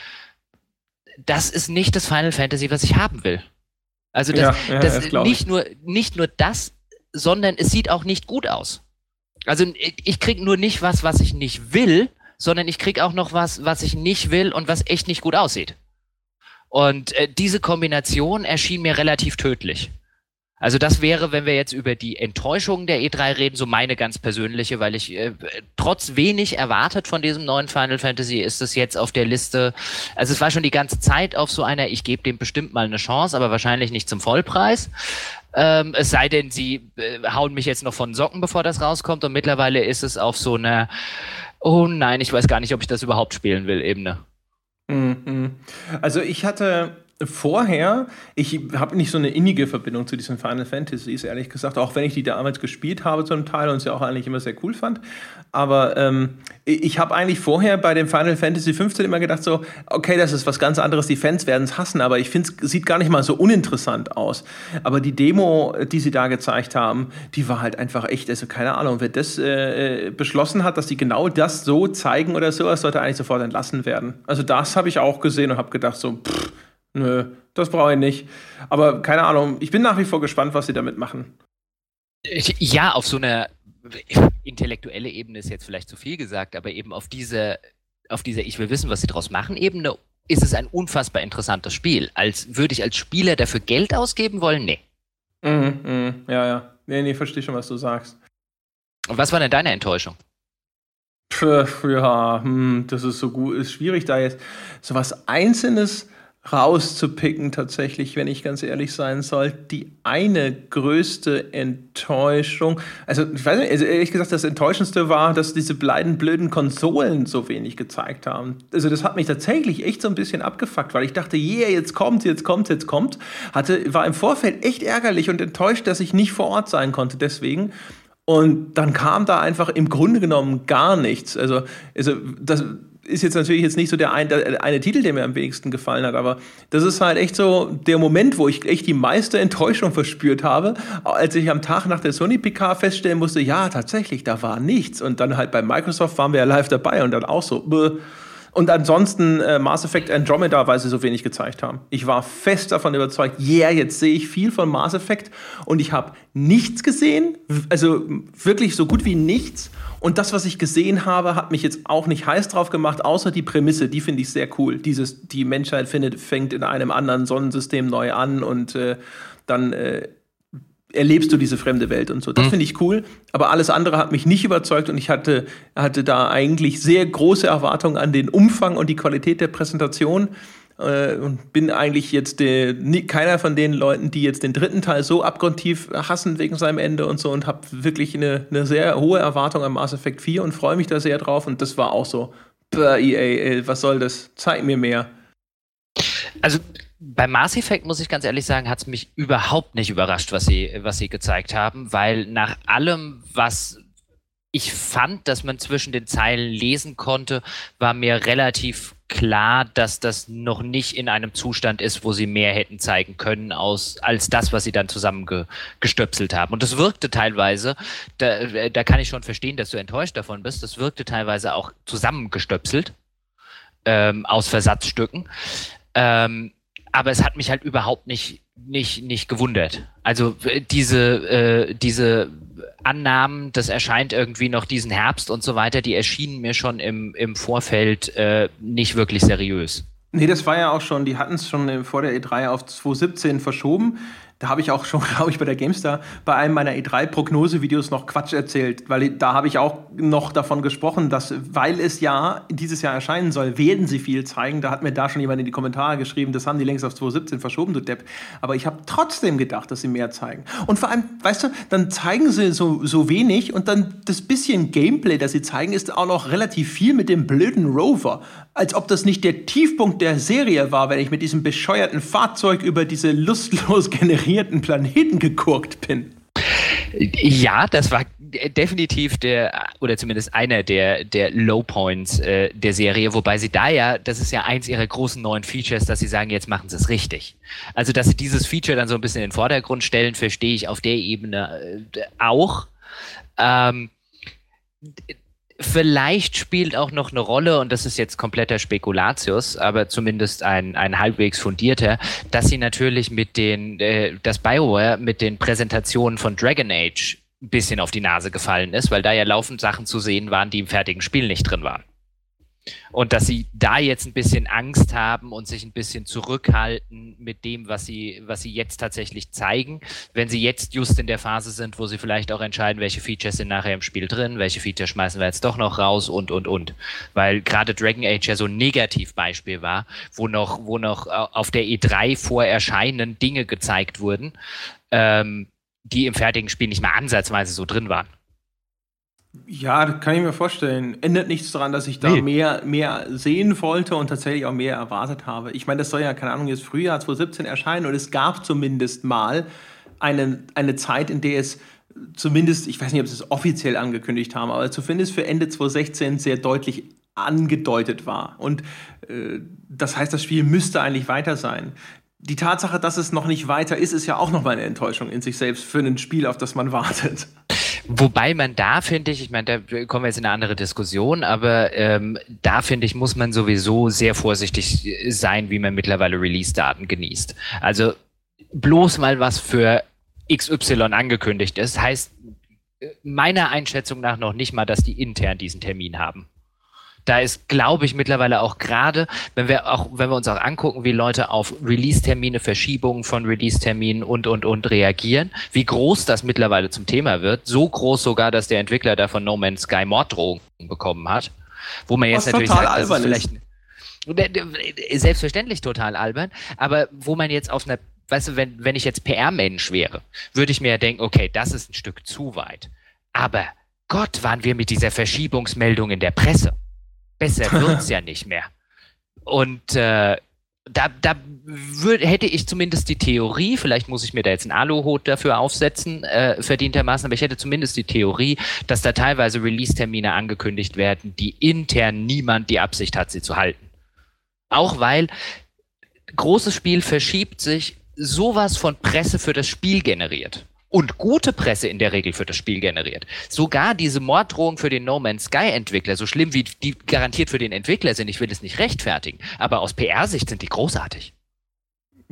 das ist nicht das Final Fantasy, was ich haben will. Also das, ja, ja, das nicht, nur, nicht nur das, sondern es sieht auch nicht gut aus. Also ich krieg nur nicht was, was ich nicht will, sondern ich krieg auch noch was, was ich nicht will und was echt nicht gut aussieht. Und äh, diese Kombination erschien mir relativ tödlich. Also das wäre, wenn wir jetzt über die Enttäuschung der E3 reden, so meine ganz persönliche, weil ich äh, trotz wenig erwartet von diesem neuen Final Fantasy ist es jetzt auf der Liste. Also es war schon die ganze Zeit auf so einer, ich gebe dem bestimmt mal eine Chance, aber wahrscheinlich nicht zum Vollpreis. Ähm, es sei denn, sie äh, hauen mich jetzt noch von Socken, bevor das rauskommt. Und mittlerweile ist es auf so einer, oh nein, ich weiß gar nicht, ob ich das überhaupt spielen will, Ebene. Mhm. Also ich hatte vorher, ich habe nicht so eine innige Verbindung zu diesen Final Fantasies, ehrlich gesagt, auch wenn ich die damals gespielt habe zum Teil und sie auch eigentlich immer sehr cool fand. Aber ähm, ich habe eigentlich vorher bei dem Final Fantasy 15 immer gedacht, so, okay, das ist was ganz anderes, die Fans werden es hassen, aber ich finde, es sieht gar nicht mal so uninteressant aus. Aber die Demo, die sie da gezeigt haben, die war halt einfach echt, also keine Ahnung, wer das äh, äh beschlossen hat, dass die genau das so zeigen oder sowas, sollte eigentlich sofort entlassen werden. Also das habe ich auch gesehen und habe gedacht, so, pff, Nö, das brauche ich nicht. Aber keine Ahnung, ich bin nach wie vor gespannt, was sie damit machen. Ja, auf so einer intellektuelle Ebene ist jetzt vielleicht zu viel gesagt, aber eben auf diese, auf dieser Ich will wissen, was sie daraus machen, Ebene ist es ein unfassbar interessantes Spiel. Als würde ich als Spieler dafür Geld ausgeben wollen? Nee. Mhm, mh, ja, ja. Nee, nee, verstehe schon, was du sagst. Und was war denn deine Enttäuschung? Pff, ja, hm, das ist so gut, ist schwierig da jetzt so was Einzelnes rauszupicken, tatsächlich, wenn ich ganz ehrlich sein soll, die eine größte Enttäuschung. Also, ich weiß nicht, also ehrlich gesagt, das Enttäuschendste war, dass diese beiden blöden Konsolen so wenig gezeigt haben. Also, das hat mich tatsächlich echt so ein bisschen abgefuckt, weil ich dachte, yeah, jetzt kommt, jetzt kommt, jetzt kommt. Hatte, war im Vorfeld echt ärgerlich und enttäuscht, dass ich nicht vor Ort sein konnte, deswegen. Und dann kam da einfach im Grunde genommen gar nichts. Also, also das ist jetzt natürlich jetzt nicht so der, ein, der eine Titel, der mir am wenigsten gefallen hat, aber das ist halt echt so der Moment, wo ich echt die meiste Enttäuschung verspürt habe, als ich am Tag nach der Sony PK feststellen musste, ja, tatsächlich, da war nichts. Und dann halt bei Microsoft waren wir ja live dabei und dann auch so, bäh. Und ansonsten äh, Mass Effect Andromeda, weil sie so wenig gezeigt haben. Ich war fest davon überzeugt, yeah, jetzt sehe ich viel von Mass Effect und ich habe nichts gesehen, also wirklich so gut wie nichts. Und das, was ich gesehen habe, hat mich jetzt auch nicht heiß drauf gemacht, außer die Prämisse, die finde ich sehr cool. Dieses, die Menschheit findet, fängt in einem anderen Sonnensystem neu an und äh, dann äh, erlebst du diese fremde Welt und so. Das mhm. finde ich cool. Aber alles andere hat mich nicht überzeugt und ich hatte, hatte da eigentlich sehr große Erwartungen an den Umfang und die Qualität der Präsentation. Äh, und bin eigentlich jetzt der, keiner von den Leuten, die jetzt den dritten Teil so abgrundtief hassen wegen seinem Ende und so und habe wirklich eine, eine sehr hohe Erwartung an Mass Effect 4 und freue mich da sehr drauf. Und das war auch so, EA, was soll das? Zeig mir mehr. Also bei Mass Effect muss ich ganz ehrlich sagen, hat es mich überhaupt nicht überrascht, was sie, was sie gezeigt haben, weil nach allem, was ich fand, dass man zwischen den Zeilen lesen konnte, war mir relativ klar, dass das noch nicht in einem Zustand ist, wo sie mehr hätten zeigen können aus, als das, was sie dann zusammengestöpselt haben. Und das wirkte teilweise, da, da kann ich schon verstehen, dass du enttäuscht davon bist, das wirkte teilweise auch zusammengestöpselt ähm, aus Versatzstücken. Ähm, aber es hat mich halt überhaupt nicht, nicht, nicht gewundert. Also äh, diese, äh, diese Annahmen, das erscheint irgendwie noch diesen Herbst und so weiter, die erschienen mir schon im, im Vorfeld äh, nicht wirklich seriös. Nee, das war ja auch schon, die hatten es schon vor der E3 auf 2017 verschoben da habe ich auch schon, glaube ich, bei der GameStar bei einem meiner E3-Prognose-Videos noch Quatsch erzählt, weil da habe ich auch noch davon gesprochen, dass, weil es ja dieses Jahr erscheinen soll, werden sie viel zeigen. Da hat mir da schon jemand in die Kommentare geschrieben, das haben die längst auf 2017 verschoben, du Depp. Aber ich habe trotzdem gedacht, dass sie mehr zeigen. Und vor allem, weißt du, dann zeigen sie so, so wenig und dann das bisschen Gameplay, das sie zeigen, ist auch noch relativ viel mit dem blöden Rover. Als ob das nicht der Tiefpunkt der Serie war, wenn ich mit diesem bescheuerten Fahrzeug über diese lustlos generierten Planeten geguckt bin. Ja, das war definitiv der, oder zumindest einer der, der Low Points äh, der Serie, wobei sie da ja, das ist ja eins ihrer großen neuen Features, dass sie sagen, jetzt machen sie es richtig. Also, dass sie dieses Feature dann so ein bisschen in den Vordergrund stellen, verstehe ich auf der Ebene äh, auch. Ähm, Vielleicht spielt auch noch eine Rolle, und das ist jetzt kompletter Spekulatius, aber zumindest ein, ein halbwegs fundierter, dass sie natürlich mit den, äh, das Bioware mit den Präsentationen von Dragon Age ein bisschen auf die Nase gefallen ist, weil da ja laufend Sachen zu sehen waren, die im fertigen Spiel nicht drin waren. Und dass sie da jetzt ein bisschen Angst haben und sich ein bisschen zurückhalten mit dem, was sie, was sie jetzt tatsächlich zeigen, wenn sie jetzt just in der Phase sind, wo sie vielleicht auch entscheiden, welche Features sind nachher im Spiel drin, welche Features schmeißen wir jetzt doch noch raus und, und, und. Weil gerade Dragon Age ja so ein Negativbeispiel war, wo noch, wo noch auf der E3 vor Erscheinen Dinge gezeigt wurden, ähm, die im fertigen Spiel nicht mal ansatzweise so drin waren. Ja, das kann ich mir vorstellen. Ändert nichts daran, dass ich da nee. mehr, mehr sehen wollte und tatsächlich auch mehr erwartet habe. Ich meine, das soll ja, keine Ahnung, jetzt Frühjahr 2017 erscheinen und es gab zumindest mal eine, eine Zeit, in der es zumindest, ich weiß nicht, ob sie es offiziell angekündigt haben, aber zumindest für Ende 2016 sehr deutlich angedeutet war. Und äh, das heißt, das Spiel müsste eigentlich weiter sein. Die Tatsache, dass es noch nicht weiter ist, ist ja auch noch mal eine Enttäuschung in sich selbst für ein Spiel, auf das man wartet. Wobei man da, finde ich, ich meine, da kommen wir jetzt in eine andere Diskussion, aber ähm, da, finde ich, muss man sowieso sehr vorsichtig sein, wie man mittlerweile Release-Daten genießt. Also bloß mal was für XY angekündigt ist, heißt meiner Einschätzung nach noch nicht mal, dass die intern diesen Termin haben. Da ist, glaube ich, mittlerweile auch gerade, wenn wir auch, wenn wir uns auch angucken, wie Leute auf Release-Termine, Verschiebungen von Release-Terminen und, und, und reagieren, wie groß das mittlerweile zum Thema wird. So groß sogar, dass der Entwickler da von No Man's Sky Morddrohungen bekommen hat. Wo man jetzt Was natürlich sagt, das ist vielleicht, Selbstverständlich total albern, aber wo man jetzt auf einer, weißt du, wenn, wenn ich jetzt PR-Mensch wäre, würde ich mir ja denken, okay, das ist ein Stück zu weit. Aber Gott, waren wir mit dieser Verschiebungsmeldung in der Presse. Besser wird's ja nicht mehr. Und äh, da, da würd, hätte ich zumindest die Theorie, vielleicht muss ich mir da jetzt einen Aluhut dafür aufsetzen, äh, verdientermaßen, aber ich hätte zumindest die Theorie, dass da teilweise Release-Termine angekündigt werden, die intern niemand die Absicht hat, sie zu halten. Auch weil großes Spiel verschiebt sich sowas von Presse für das Spiel generiert und gute Presse in der Regel für das Spiel generiert. Sogar diese Morddrohung für den No Man's Sky Entwickler, so schlimm wie die garantiert für den Entwickler sind, ich will es nicht rechtfertigen, aber aus PR-Sicht sind die großartig.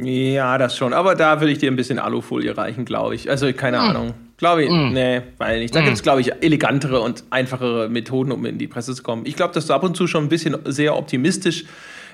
Ja, das schon. Aber da würde ich dir ein bisschen Alufolie reichen, glaube ich. Also, keine mm. Ahnung. Glaube ich, mm. nee, weil nicht. Da mm. gibt es, glaube ich, elegantere und einfachere Methoden, um in die Presse zu kommen. Ich glaube, dass du ab und zu schon ein bisschen sehr optimistisch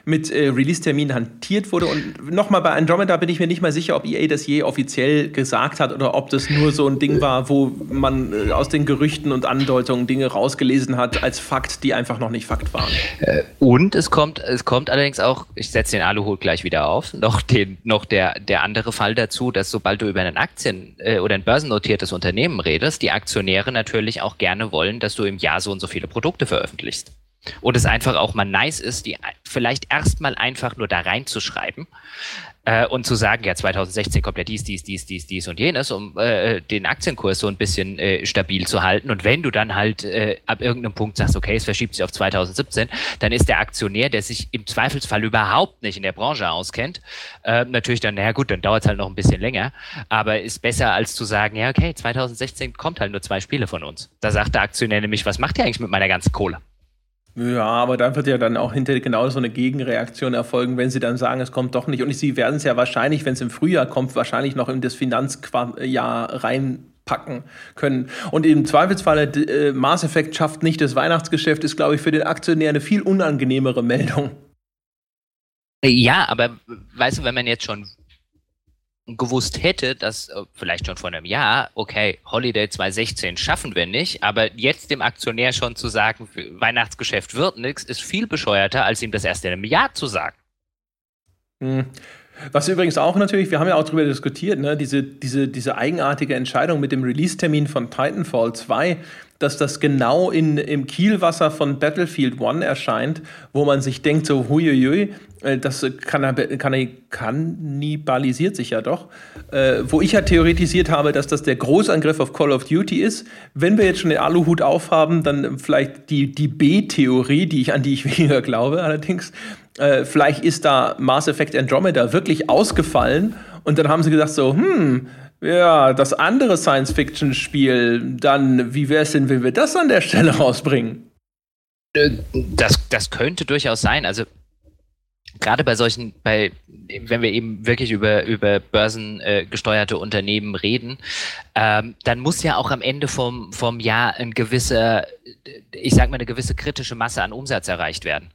mit äh, Release-Terminen hantiert wurde. Und nochmal bei Andromeda bin ich mir nicht mal sicher, ob EA das je offiziell gesagt hat oder ob das nur so ein Ding war, wo man äh, aus den Gerüchten und Andeutungen Dinge rausgelesen hat als Fakt, die einfach noch nicht Fakt waren. Äh, und es kommt, es kommt allerdings auch, ich setze den Aluhut gleich wieder auf, noch, den, noch der, der andere Fall dazu, dass sobald du über einen Aktien- äh, oder ein börsennotiertes Unternehmen redest, die Aktionäre natürlich auch gerne wollen, dass du im Jahr so und so viele Produkte veröffentlichst. Und es einfach auch mal nice ist, die vielleicht erstmal einfach nur da reinzuschreiben äh, und zu sagen, ja, 2016 kommt ja dies, dies, dies, dies, dies und jenes, um äh, den Aktienkurs so ein bisschen äh, stabil zu halten. Und wenn du dann halt äh, ab irgendeinem Punkt sagst, okay, es verschiebt sich auf 2017, dann ist der Aktionär, der sich im Zweifelsfall überhaupt nicht in der Branche auskennt, äh, natürlich dann, naja gut, dann dauert es halt noch ein bisschen länger, aber ist besser als zu sagen, ja, okay, 2016 kommt halt nur zwei Spiele von uns. Da sagt der Aktionär nämlich, was macht ihr eigentlich mit meiner ganzen Kohle? Ja, aber da wird ja dann auch hinterher genau so eine Gegenreaktion erfolgen, wenn sie dann sagen, es kommt doch nicht. Und sie werden es ja wahrscheinlich, wenn es im Frühjahr kommt, wahrscheinlich noch in das Finanzjahr reinpacken können. Und im Zweifelsfalle, äh, Mass Effect schafft nicht das Weihnachtsgeschäft, ist, glaube ich, für den Aktionär eine viel unangenehmere Meldung. Ja, aber weißt du, wenn man jetzt schon gewusst hätte, dass äh, vielleicht schon vor einem Jahr, okay, Holiday 2016 schaffen wir nicht, aber jetzt dem Aktionär schon zu sagen, Weihnachtsgeschäft wird nichts, ist viel bescheuerter, als ihm das erst in einem Jahr zu sagen. Hm. Was übrigens auch natürlich, wir haben ja auch darüber diskutiert, ne, diese, diese, diese eigenartige Entscheidung mit dem Release-Termin von Titanfall 2, dass das genau in, im Kielwasser von Battlefield 1 erscheint, wo man sich denkt, so huiuiui, äh, das kann, kann, kannibalisiert sich ja doch, äh, wo ich ja theoretisiert habe, dass das der Großangriff auf Call of Duty ist. Wenn wir jetzt schon den Aluhut aufhaben, dann vielleicht die, die B-Theorie, die ich, an die ich weniger glaube allerdings, äh, vielleicht ist da Mass Effect Andromeda wirklich ausgefallen und dann haben sie gesagt so, hm, ja, das andere Science-Fiction-Spiel, dann, wie wäre es denn, wenn wir das an der Stelle rausbringen? Äh, das, das könnte durchaus sein. Also gerade bei solchen, bei, wenn wir eben wirklich über, über börsengesteuerte Unternehmen reden, ähm, dann muss ja auch am Ende vom, vom Jahr ein gewisser, ich sag mal, eine gewisse kritische Masse an Umsatz erreicht werden.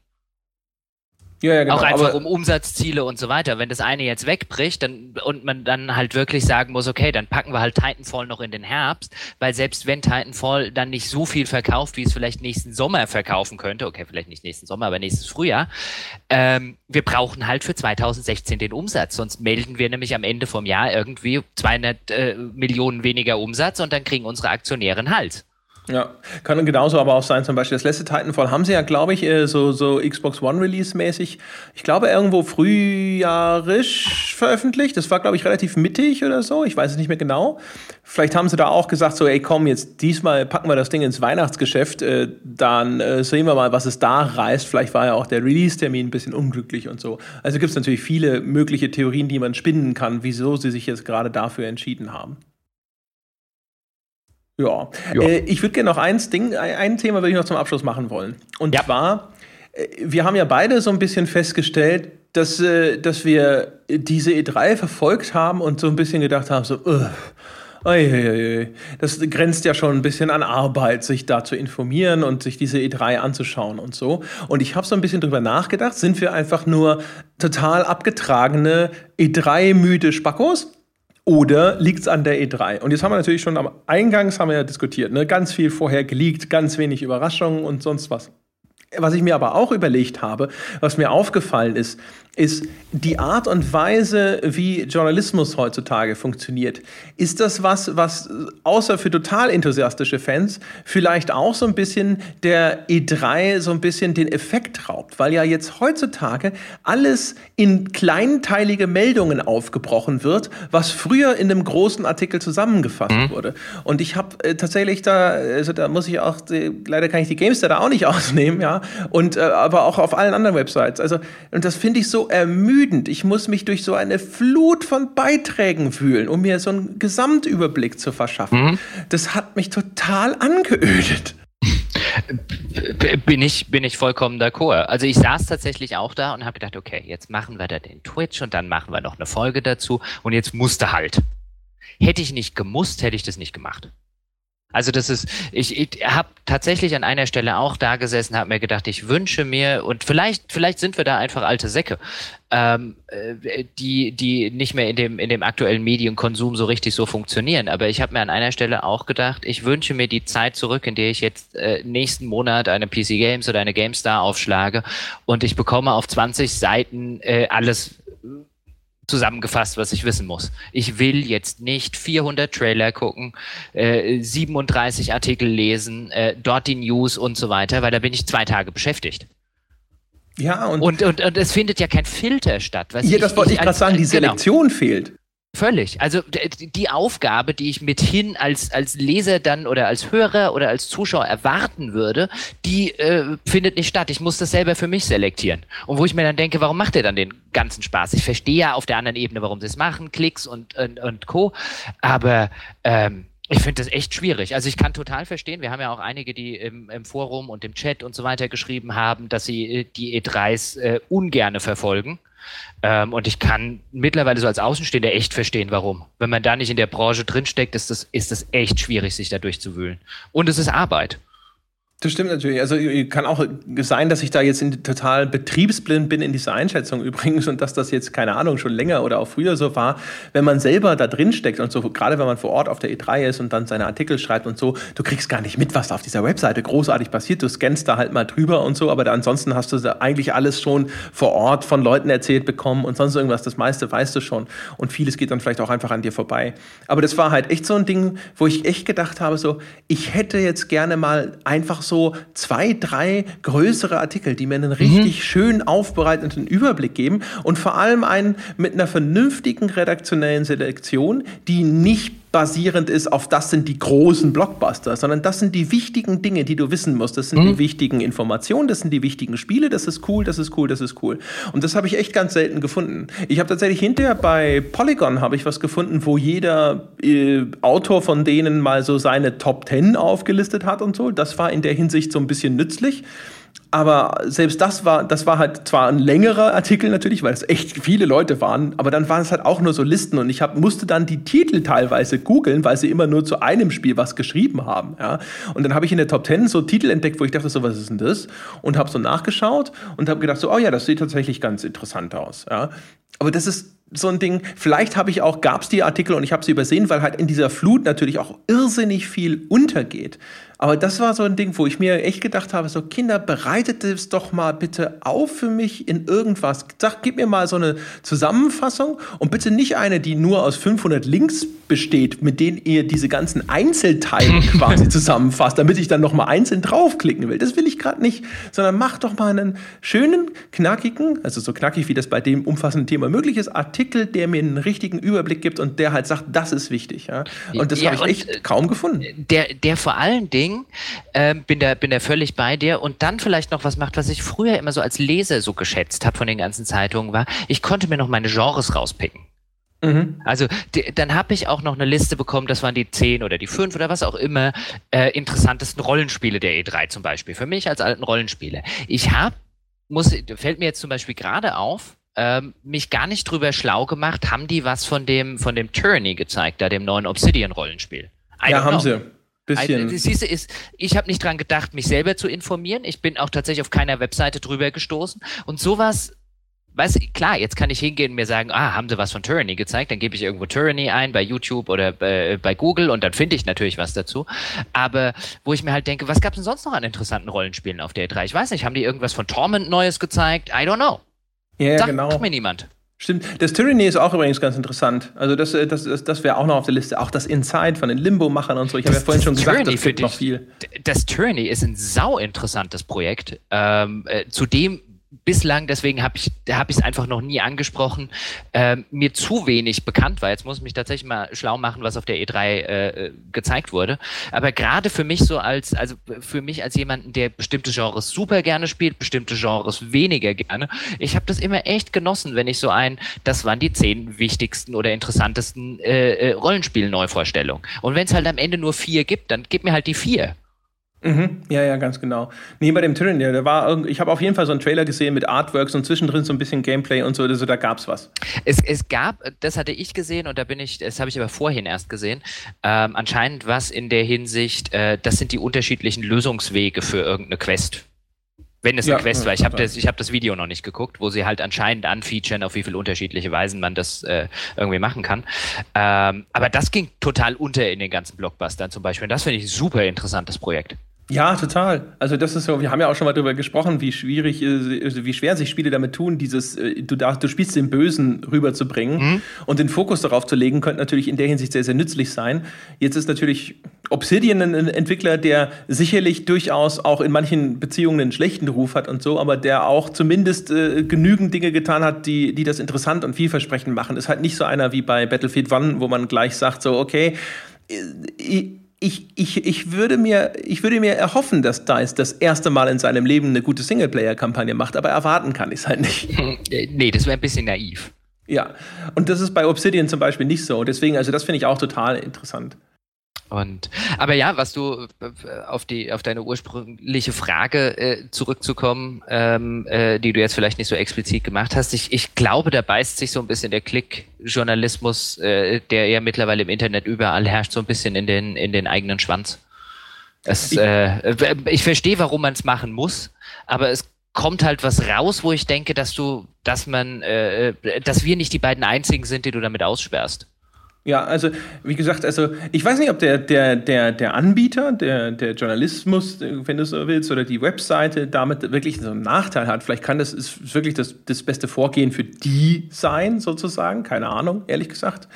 Ja, ja, genau. Auch einfach um Umsatzziele und so weiter. Wenn das eine jetzt wegbricht dann, und man dann halt wirklich sagen muss, okay, dann packen wir halt Titanfall noch in den Herbst, weil selbst wenn Titanfall dann nicht so viel verkauft, wie es vielleicht nächsten Sommer verkaufen könnte, okay, vielleicht nicht nächsten Sommer, aber nächstes Frühjahr, ähm, wir brauchen halt für 2016 den Umsatz. Sonst melden wir nämlich am Ende vom Jahr irgendwie 200 äh, Millionen weniger Umsatz und dann kriegen unsere Aktionäre einen Hals. Ja, kann genauso aber auch sein, zum Beispiel das letzte Titanfall haben sie ja, glaube ich, äh, so, so Xbox One Release-mäßig, ich glaube, irgendwo frühjahrisch veröffentlicht. Das war, glaube ich, relativ mittig oder so. Ich weiß es nicht mehr genau. Vielleicht haben sie da auch gesagt, so, ey, komm, jetzt diesmal packen wir das Ding ins Weihnachtsgeschäft, äh, dann äh, sehen wir mal, was es da reißt. Vielleicht war ja auch der Release-Termin ein bisschen unglücklich und so. Also gibt es natürlich viele mögliche Theorien, die man spinnen kann, wieso sie sich jetzt gerade dafür entschieden haben. Ja. ja. Äh, ich würde gerne noch eins Ding, ein Thema würde ich noch zum Abschluss machen wollen. Und ja. zwar, äh, wir haben ja beide so ein bisschen festgestellt, dass, äh, dass wir diese E3 verfolgt haben und so ein bisschen gedacht haben, so, uh, das grenzt ja schon ein bisschen an Arbeit, sich da zu informieren und sich diese E3 anzuschauen und so. Und ich habe so ein bisschen drüber nachgedacht, sind wir einfach nur total abgetragene E3-müde Spackos? Oder liegt es an der E3? Und jetzt haben wir natürlich schon am Eingangs haben wir ja diskutiert, ne? ganz viel vorher geleakt, ganz wenig Überraschungen und sonst was. Was ich mir aber auch überlegt habe, was mir aufgefallen ist, ist die Art und Weise, wie Journalismus heutzutage funktioniert. Ist das was, was außer für total enthusiastische Fans vielleicht auch so ein bisschen der E3 so ein bisschen den Effekt raubt? Weil ja jetzt heutzutage alles in kleinteilige Meldungen aufgebrochen wird, was früher in einem großen Artikel zusammengefasst mhm. wurde. Und ich habe äh, tatsächlich da, also da muss ich auch, äh, leider kann ich die Games da auch nicht ausnehmen, ja, und äh, aber auch auf allen anderen Websites. Also, und das finde ich so ermüdend. Ich muss mich durch so eine Flut von Beiträgen fühlen, um mir so einen Gesamtüberblick zu verschaffen. Mhm. Das hat mich total angeödet. Bin ich, bin ich vollkommen d'accord. Also ich saß tatsächlich auch da und habe gedacht, okay, jetzt machen wir da den Twitch und dann machen wir noch eine Folge dazu und jetzt musste halt. Hätte ich nicht gemusst, hätte ich das nicht gemacht. Also das ist, ich, ich habe tatsächlich an einer Stelle auch da gesessen, habe mir gedacht, ich wünsche mir und vielleicht, vielleicht sind wir da einfach alte Säcke, ähm, äh, die, die nicht mehr in dem in dem aktuellen Medienkonsum so richtig so funktionieren. Aber ich habe mir an einer Stelle auch gedacht, ich wünsche mir die Zeit zurück, in der ich jetzt äh, nächsten Monat eine PC Games oder eine GameStar aufschlage und ich bekomme auf 20 Seiten äh, alles zusammengefasst, was ich wissen muss. Ich will jetzt nicht 400 Trailer gucken, äh, 37 Artikel lesen, äh, dort die News und so weiter, weil da bin ich zwei Tage beschäftigt. Ja, und, und, und, und es findet ja kein Filter statt. Was ja, das wollte ich, ich gerade sagen, die genau. Selektion genau. fehlt. Völlig. Also die Aufgabe, die ich mithin als, als Leser dann oder als Hörer oder als Zuschauer erwarten würde, die äh, findet nicht statt. Ich muss das selber für mich selektieren. Und wo ich mir dann denke, warum macht ihr dann den ganzen Spaß? Ich verstehe ja auf der anderen Ebene, warum sie es machen, Klicks und, und, und Co. Aber ähm, ich finde das echt schwierig. Also ich kann total verstehen, wir haben ja auch einige, die im, im Forum und im Chat und so weiter geschrieben haben, dass sie äh, die E3s äh, ungerne verfolgen ähm, und ich kann mittlerweile so als Außenstehender echt verstehen, warum. Wenn man da nicht in der Branche drinsteckt, ist das, ist das echt schwierig, sich da durchzuwühlen. Und es ist Arbeit. Das stimmt natürlich. Also kann auch sein, dass ich da jetzt in, total betriebsblind bin in dieser Einschätzung übrigens und dass das jetzt, keine Ahnung, schon länger oder auch früher so war. Wenn man selber da drin steckt und so, gerade wenn man vor Ort auf der E3 ist und dann seine Artikel schreibt und so, du kriegst gar nicht mit, was da auf dieser Webseite großartig passiert. Du scannst da halt mal drüber und so, aber da ansonsten hast du da eigentlich alles schon vor Ort von Leuten erzählt bekommen und sonst irgendwas. Das meiste weißt du schon. Und vieles geht dann vielleicht auch einfach an dir vorbei. Aber das war halt echt so ein Ding, wo ich echt gedacht habe, so, ich hätte jetzt gerne mal einfach so so zwei, drei größere Artikel, die mir einen richtig mhm. schön aufbereiteten Überblick geben und vor allem einen mit einer vernünftigen redaktionellen Selektion, die nicht basierend ist auf das sind die großen Blockbuster, sondern das sind die wichtigen Dinge, die du wissen musst. Das sind mhm. die wichtigen Informationen, das sind die wichtigen Spiele, das ist cool, das ist cool, das ist cool. Und das habe ich echt ganz selten gefunden. Ich habe tatsächlich hinterher bei Polygon habe ich was gefunden, wo jeder äh, Autor von denen mal so seine Top 10 aufgelistet hat und so. Das war in der Hinsicht so ein bisschen nützlich. Aber selbst das war, das war halt zwar ein längerer Artikel natürlich, weil es echt viele Leute waren, aber dann waren es halt auch nur so Listen und ich hab, musste dann die Titel teilweise googeln, weil sie immer nur zu einem Spiel was geschrieben haben. Ja? Und dann habe ich in der Top 10 so Titel entdeckt, wo ich dachte, so, was ist denn das? Und habe so nachgeschaut und habe gedacht, so, oh ja, das sieht tatsächlich ganz interessant aus. Ja? Aber das ist so ein Ding. Vielleicht habe ich auch, gab es die Artikel und ich habe sie übersehen, weil halt in dieser Flut natürlich auch irrsinnig viel untergeht. Aber das war so ein Ding, wo ich mir echt gedacht habe, so Kinder, bereitet es doch mal bitte auf für mich in irgendwas. Sag, gib mir mal so eine Zusammenfassung und bitte nicht eine, die nur aus 500 Links besteht, mit denen ihr diese ganzen Einzelteile quasi zusammenfasst, damit ich dann noch mal einzeln draufklicken will. Das will ich gerade nicht, sondern mach doch mal einen schönen, knackigen, also so knackig wie das bei dem umfassenden Thema möglich ist, Artikel, der mir einen richtigen Überblick gibt und der halt sagt, das ist wichtig. Ja? Und das ja, habe ich echt äh, kaum gefunden. Der, der vor allen Dingen Ding. Ähm, bin, da, bin da völlig bei dir. Und dann vielleicht noch was macht, was ich früher immer so als Leser so geschätzt habe von den ganzen Zeitungen, war, ich konnte mir noch meine Genres rauspicken. Mhm. Also die, dann habe ich auch noch eine Liste bekommen, das waren die zehn oder die fünf oder was auch immer äh, interessantesten Rollenspiele der E3 zum Beispiel. Für mich als alten Rollenspieler. Ich habe, muss, fällt mir jetzt zum Beispiel gerade auf, ähm, mich gar nicht drüber schlau gemacht, haben die was von dem, von dem Tyranny gezeigt, da dem neuen Obsidian-Rollenspiel? Ja, haben know. sie. Bisschen. Ein, siehst du, ist, ich habe nicht dran gedacht, mich selber zu informieren. Ich bin auch tatsächlich auf keiner Webseite drüber gestoßen. Und sowas Weißt klar, jetzt kann ich hingehen und mir sagen, ah, haben sie was von Tyranny gezeigt? Dann gebe ich irgendwo Tyranny ein bei YouTube oder bei, bei Google und dann finde ich natürlich was dazu. Aber wo ich mir halt denke, was gab es denn sonst noch an interessanten Rollenspielen auf der E3? Ich weiß nicht, haben die irgendwas von Torment Neues gezeigt? I don't know. Ja, Sagt genau. mir niemand. Stimmt. Das Tyranny ist auch übrigens ganz interessant. Also das, äh, das, das, das wäre auch noch auf der Liste. Auch das Inside von den Limbo-Machern und so. Ich habe ja vorhin schon gesagt, Tyranny das gibt noch viel. Das Tyranny ist ein sau interessantes Projekt. Ähm, äh, zudem bislang, deswegen habe ich es einfach noch nie angesprochen, ähm, mir zu wenig bekannt war. Jetzt muss ich mich tatsächlich mal schlau machen, was auf der E3 äh, äh, gezeigt wurde. Aber gerade für mich so als, also für mich als jemanden, der bestimmte Genres super gerne spielt, bestimmte Genres weniger gerne, ich habe das immer echt genossen, wenn ich so ein, das waren die zehn wichtigsten oder interessantesten äh, äh, Rollenspiel-Neuvorstellungen. Und wenn es halt am Ende nur vier gibt, dann gib mir halt die vier. Mhm. Ja, ja, ganz genau. Nee, bei dem Tyranny, da war irgend, ich habe auf jeden Fall so einen Trailer gesehen mit Artworks und zwischendrin so ein bisschen Gameplay und so, also da gab's was. Es, es gab, das hatte ich gesehen und da bin ich, das habe ich aber vorhin erst gesehen, ähm, anscheinend was in der Hinsicht, äh, das sind die unterschiedlichen Lösungswege für irgendeine Quest. Wenn es Ja, eine Quest ja, war. Ich habe das, ich hab das Video noch nicht geguckt, wo sie halt anscheinend anfeaturen, auf wie viele unterschiedliche Weisen man das äh, irgendwie machen kann. Ähm, aber das ging total unter in den ganzen Blockbustern zum Beispiel. Und das finde ich ein super interessantes Projekt. Ja, total. Also das ist so, wir haben ja auch schon mal darüber gesprochen, wie schwierig, äh, wie schwer sich Spiele damit tun, dieses, äh, du darfst, du spielst den Bösen rüberzubringen und den Fokus darauf zu legen, könnte natürlich in der Hinsicht sehr, sehr nützlich sein. Jetzt ist natürlich Obsidian ein Entwickler, der sicherlich durchaus auch in manchen Beziehungen einen schlechten Ruf hat und so, aber der auch zumindest äh, genügend Dinge getan hat, die, die das interessant und vielversprechend machen. Ist halt nicht so einer wie bei Battlefield One, wo man gleich sagt, so, okay, äh, ich, ich, ich, würde mir, ich würde mir erhoffen, dass DICE das erste Mal in seinem Leben eine gute Singleplayer-Kampagne macht, aber erwarten kann ich es halt nicht. Äh, nee, das wäre ein bisschen naiv. Ja, und das ist bei Obsidian zum Beispiel nicht so. Deswegen, also das finde ich auch total interessant. Und aber ja, was du äh, auf die auf deine ursprüngliche Frage äh, zurückzukommen, ähm, äh, die du jetzt vielleicht nicht so explizit gemacht hast, ich, ich glaube, da beißt sich so ein bisschen der Klick-Journalismus, äh, der ja mittlerweile im Internet überall herrscht, so ein bisschen in den in den eigenen Schwanz. Das, Ich- äh, ich verstehe, warum man es machen muss, aber es kommt halt was raus, wo ich denke, dass du, dass man, äh, dass wir nicht die beiden einzigen sind, die du damit aussperrst. Ja, also wie gesagt, also ich weiß nicht, ob der, der, der, der Anbieter, der, der Journalismus, äh, wenn du so willst, oder die Webseite damit wirklich so einen Nachteil hat. Vielleicht kann das ist wirklich das, das beste Vorgehen für die sein, sozusagen. Keine Ahnung, ehrlich gesagt.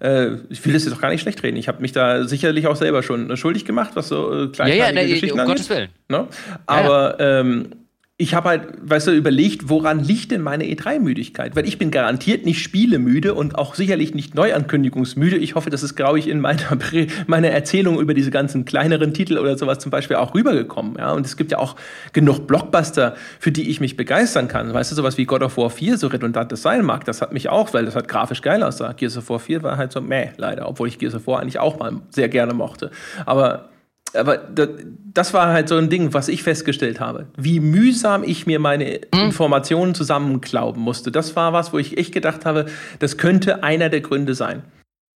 Äh, ich will das jetzt auch gar nicht schlecht reden. Ich habe mich da sicherlich auch selber schon schuldig gemacht, was so äh, Ja, kleine ja, ne, Geschichten um angeht. Gottes Willen. Ne? Aber ähm, ich habe halt, weißt du, überlegt, woran liegt denn meine E3-Müdigkeit? Weil ich bin garantiert nicht spielemüde und auch sicherlich nicht Neuankündigungsmüde. Ich hoffe, das ist, glaube ich, in meiner, meiner Erzählung über diese ganzen kleineren Titel oder sowas zum Beispiel auch rübergekommen. Ja? Und es gibt ja auch genug Blockbuster, für die ich mich begeistern kann. Weißt du, sowas wie God of War 4, so redundant das sein mag, das hat mich auch, weil das hat grafisch geil aussah. Gears of War 4 war halt so meh, leider, obwohl ich Gears of War eigentlich auch mal sehr gerne mochte. Aber aber da- das war halt so ein Ding, was ich festgestellt habe. Wie mühsam ich mir meine Informationen zusammenklauben musste. Das war was, wo ich echt gedacht habe, das könnte einer der Gründe sein.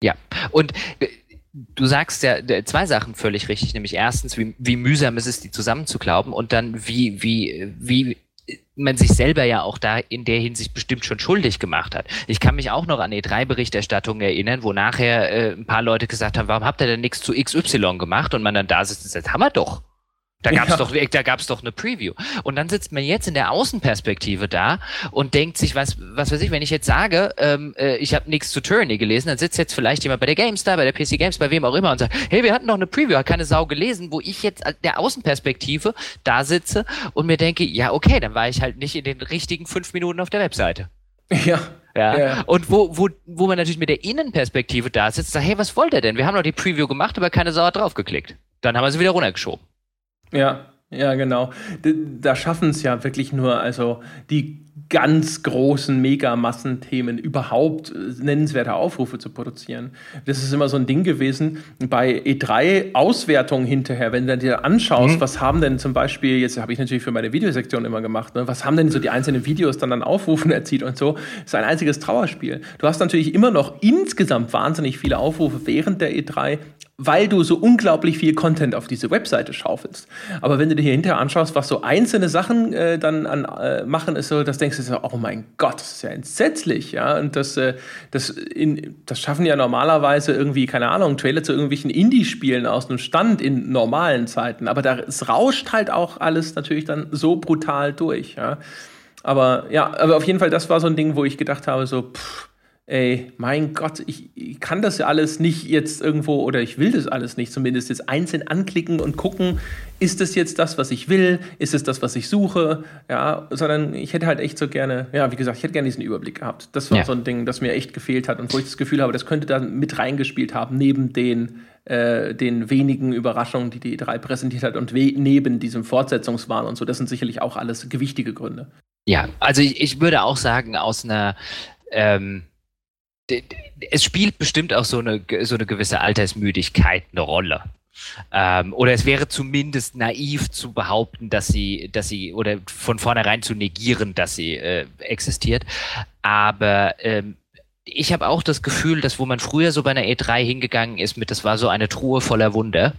Ja, und äh, du sagst ja äh, zwei Sachen völlig richtig, nämlich erstens, wie, wie mühsam ist es, die zusammenzuklauben und dann, wie, wie, wie man sich selber ja auch da in der Hinsicht bestimmt schon schuldig gemacht hat. Ich kann mich auch noch an E3-Berichterstattungen erinnern, wo nachher äh, ein paar Leute gesagt haben, warum habt ihr denn nichts zu XY gemacht? Und man dann da sitzt und sagt, haben wir doch. Da gab's Ja. doch, da gab's doch eine Preview. Und dann sitzt man jetzt in der Außenperspektive da und denkt sich, was, was weiß ich, wenn ich jetzt sage, ähm, äh, ich habe nichts zu Tyranny gelesen, dann sitzt jetzt vielleicht jemand bei der GameStar, bei der PC Games, bei wem auch immer und sagt, hey, wir hatten doch eine Preview, hat keine Sau gelesen, wo ich jetzt der Außenperspektive da sitze und mir denke, ja, okay, dann war ich halt nicht in den richtigen fünf Minuten auf der Webseite. Ja. Ja. Ja. Und wo, wo, wo man natürlich mit der Innenperspektive da sitzt, sagt, hey, was wollt ihr denn? Wir haben doch die Preview gemacht, aber keine Sau hat draufgeklickt. Dann haben wir sie wieder runtergeschoben. Ja, ja, genau. Da schaffen es ja wirklich nur, also die ganz großen Megamassenthemen überhaupt äh, nennenswerte Aufrufe zu produzieren. Das ist immer so ein Ding gewesen bei E3-Auswertungen hinterher, wenn du dir anschaust, was haben denn zum Beispiel, jetzt habe ich natürlich für meine Videosektion immer gemacht, ne, was haben denn so die einzelnen Videos dann an Aufrufen erzielt und so, ist ein einziges Trauerspiel. Du hast natürlich immer noch insgesamt wahnsinnig viele Aufrufe während der E3, weil du so unglaublich viel Content auf diese Webseite schaufelst. Aber wenn du dir hier hinterher anschaust, was so einzelne Sachen äh, dann an, äh, machen, ist so, das denkst du so, oh mein Gott, das ist ja entsetzlich, ja. Und das, äh, das, in, das schaffen ja normalerweise irgendwie, keine Ahnung, Trailer zu irgendwelchen Indie-Spielen aus einem Stand in normalen Zeiten. Aber da, es rauscht halt auch alles natürlich dann so brutal durch, ja. Aber ja, aber auf jeden Fall, das war so ein Ding, wo ich gedacht habe, so, pff, ey, mein Gott, ich, ich, kann das ja alles nicht jetzt irgendwo, oder ich will das alles nicht zumindest jetzt einzeln anklicken und gucken, ist das jetzt das, was ich will, ist es das, was ich suche, ja, sondern ich hätte halt echt so gerne, ja, wie gesagt, ich hätte gerne diesen Überblick gehabt. Das war ja. so ein Ding, das mir echt gefehlt hat und wo ich das Gefühl habe, das könnte da mit reingespielt haben, neben den, äh, den wenigen Überraschungen, die die E3 präsentiert hat und neben diesem Fortsetzungswahn und so. Das sind sicherlich auch alles gewichtige Gründe. Ja, also ich, ich würde auch sagen, aus einer ähm es spielt bestimmt auch so eine, so eine gewisse Altersmüdigkeit eine Rolle. Ähm, oder es wäre zumindest naiv zu behaupten, dass sie, dass sie, oder von vornherein zu negieren, dass sie äh, existiert. Aber ähm, ich habe auch das Gefühl, dass wo man früher so bei einer E3 hingegangen ist, mit das war so eine Truhe voller Wunder.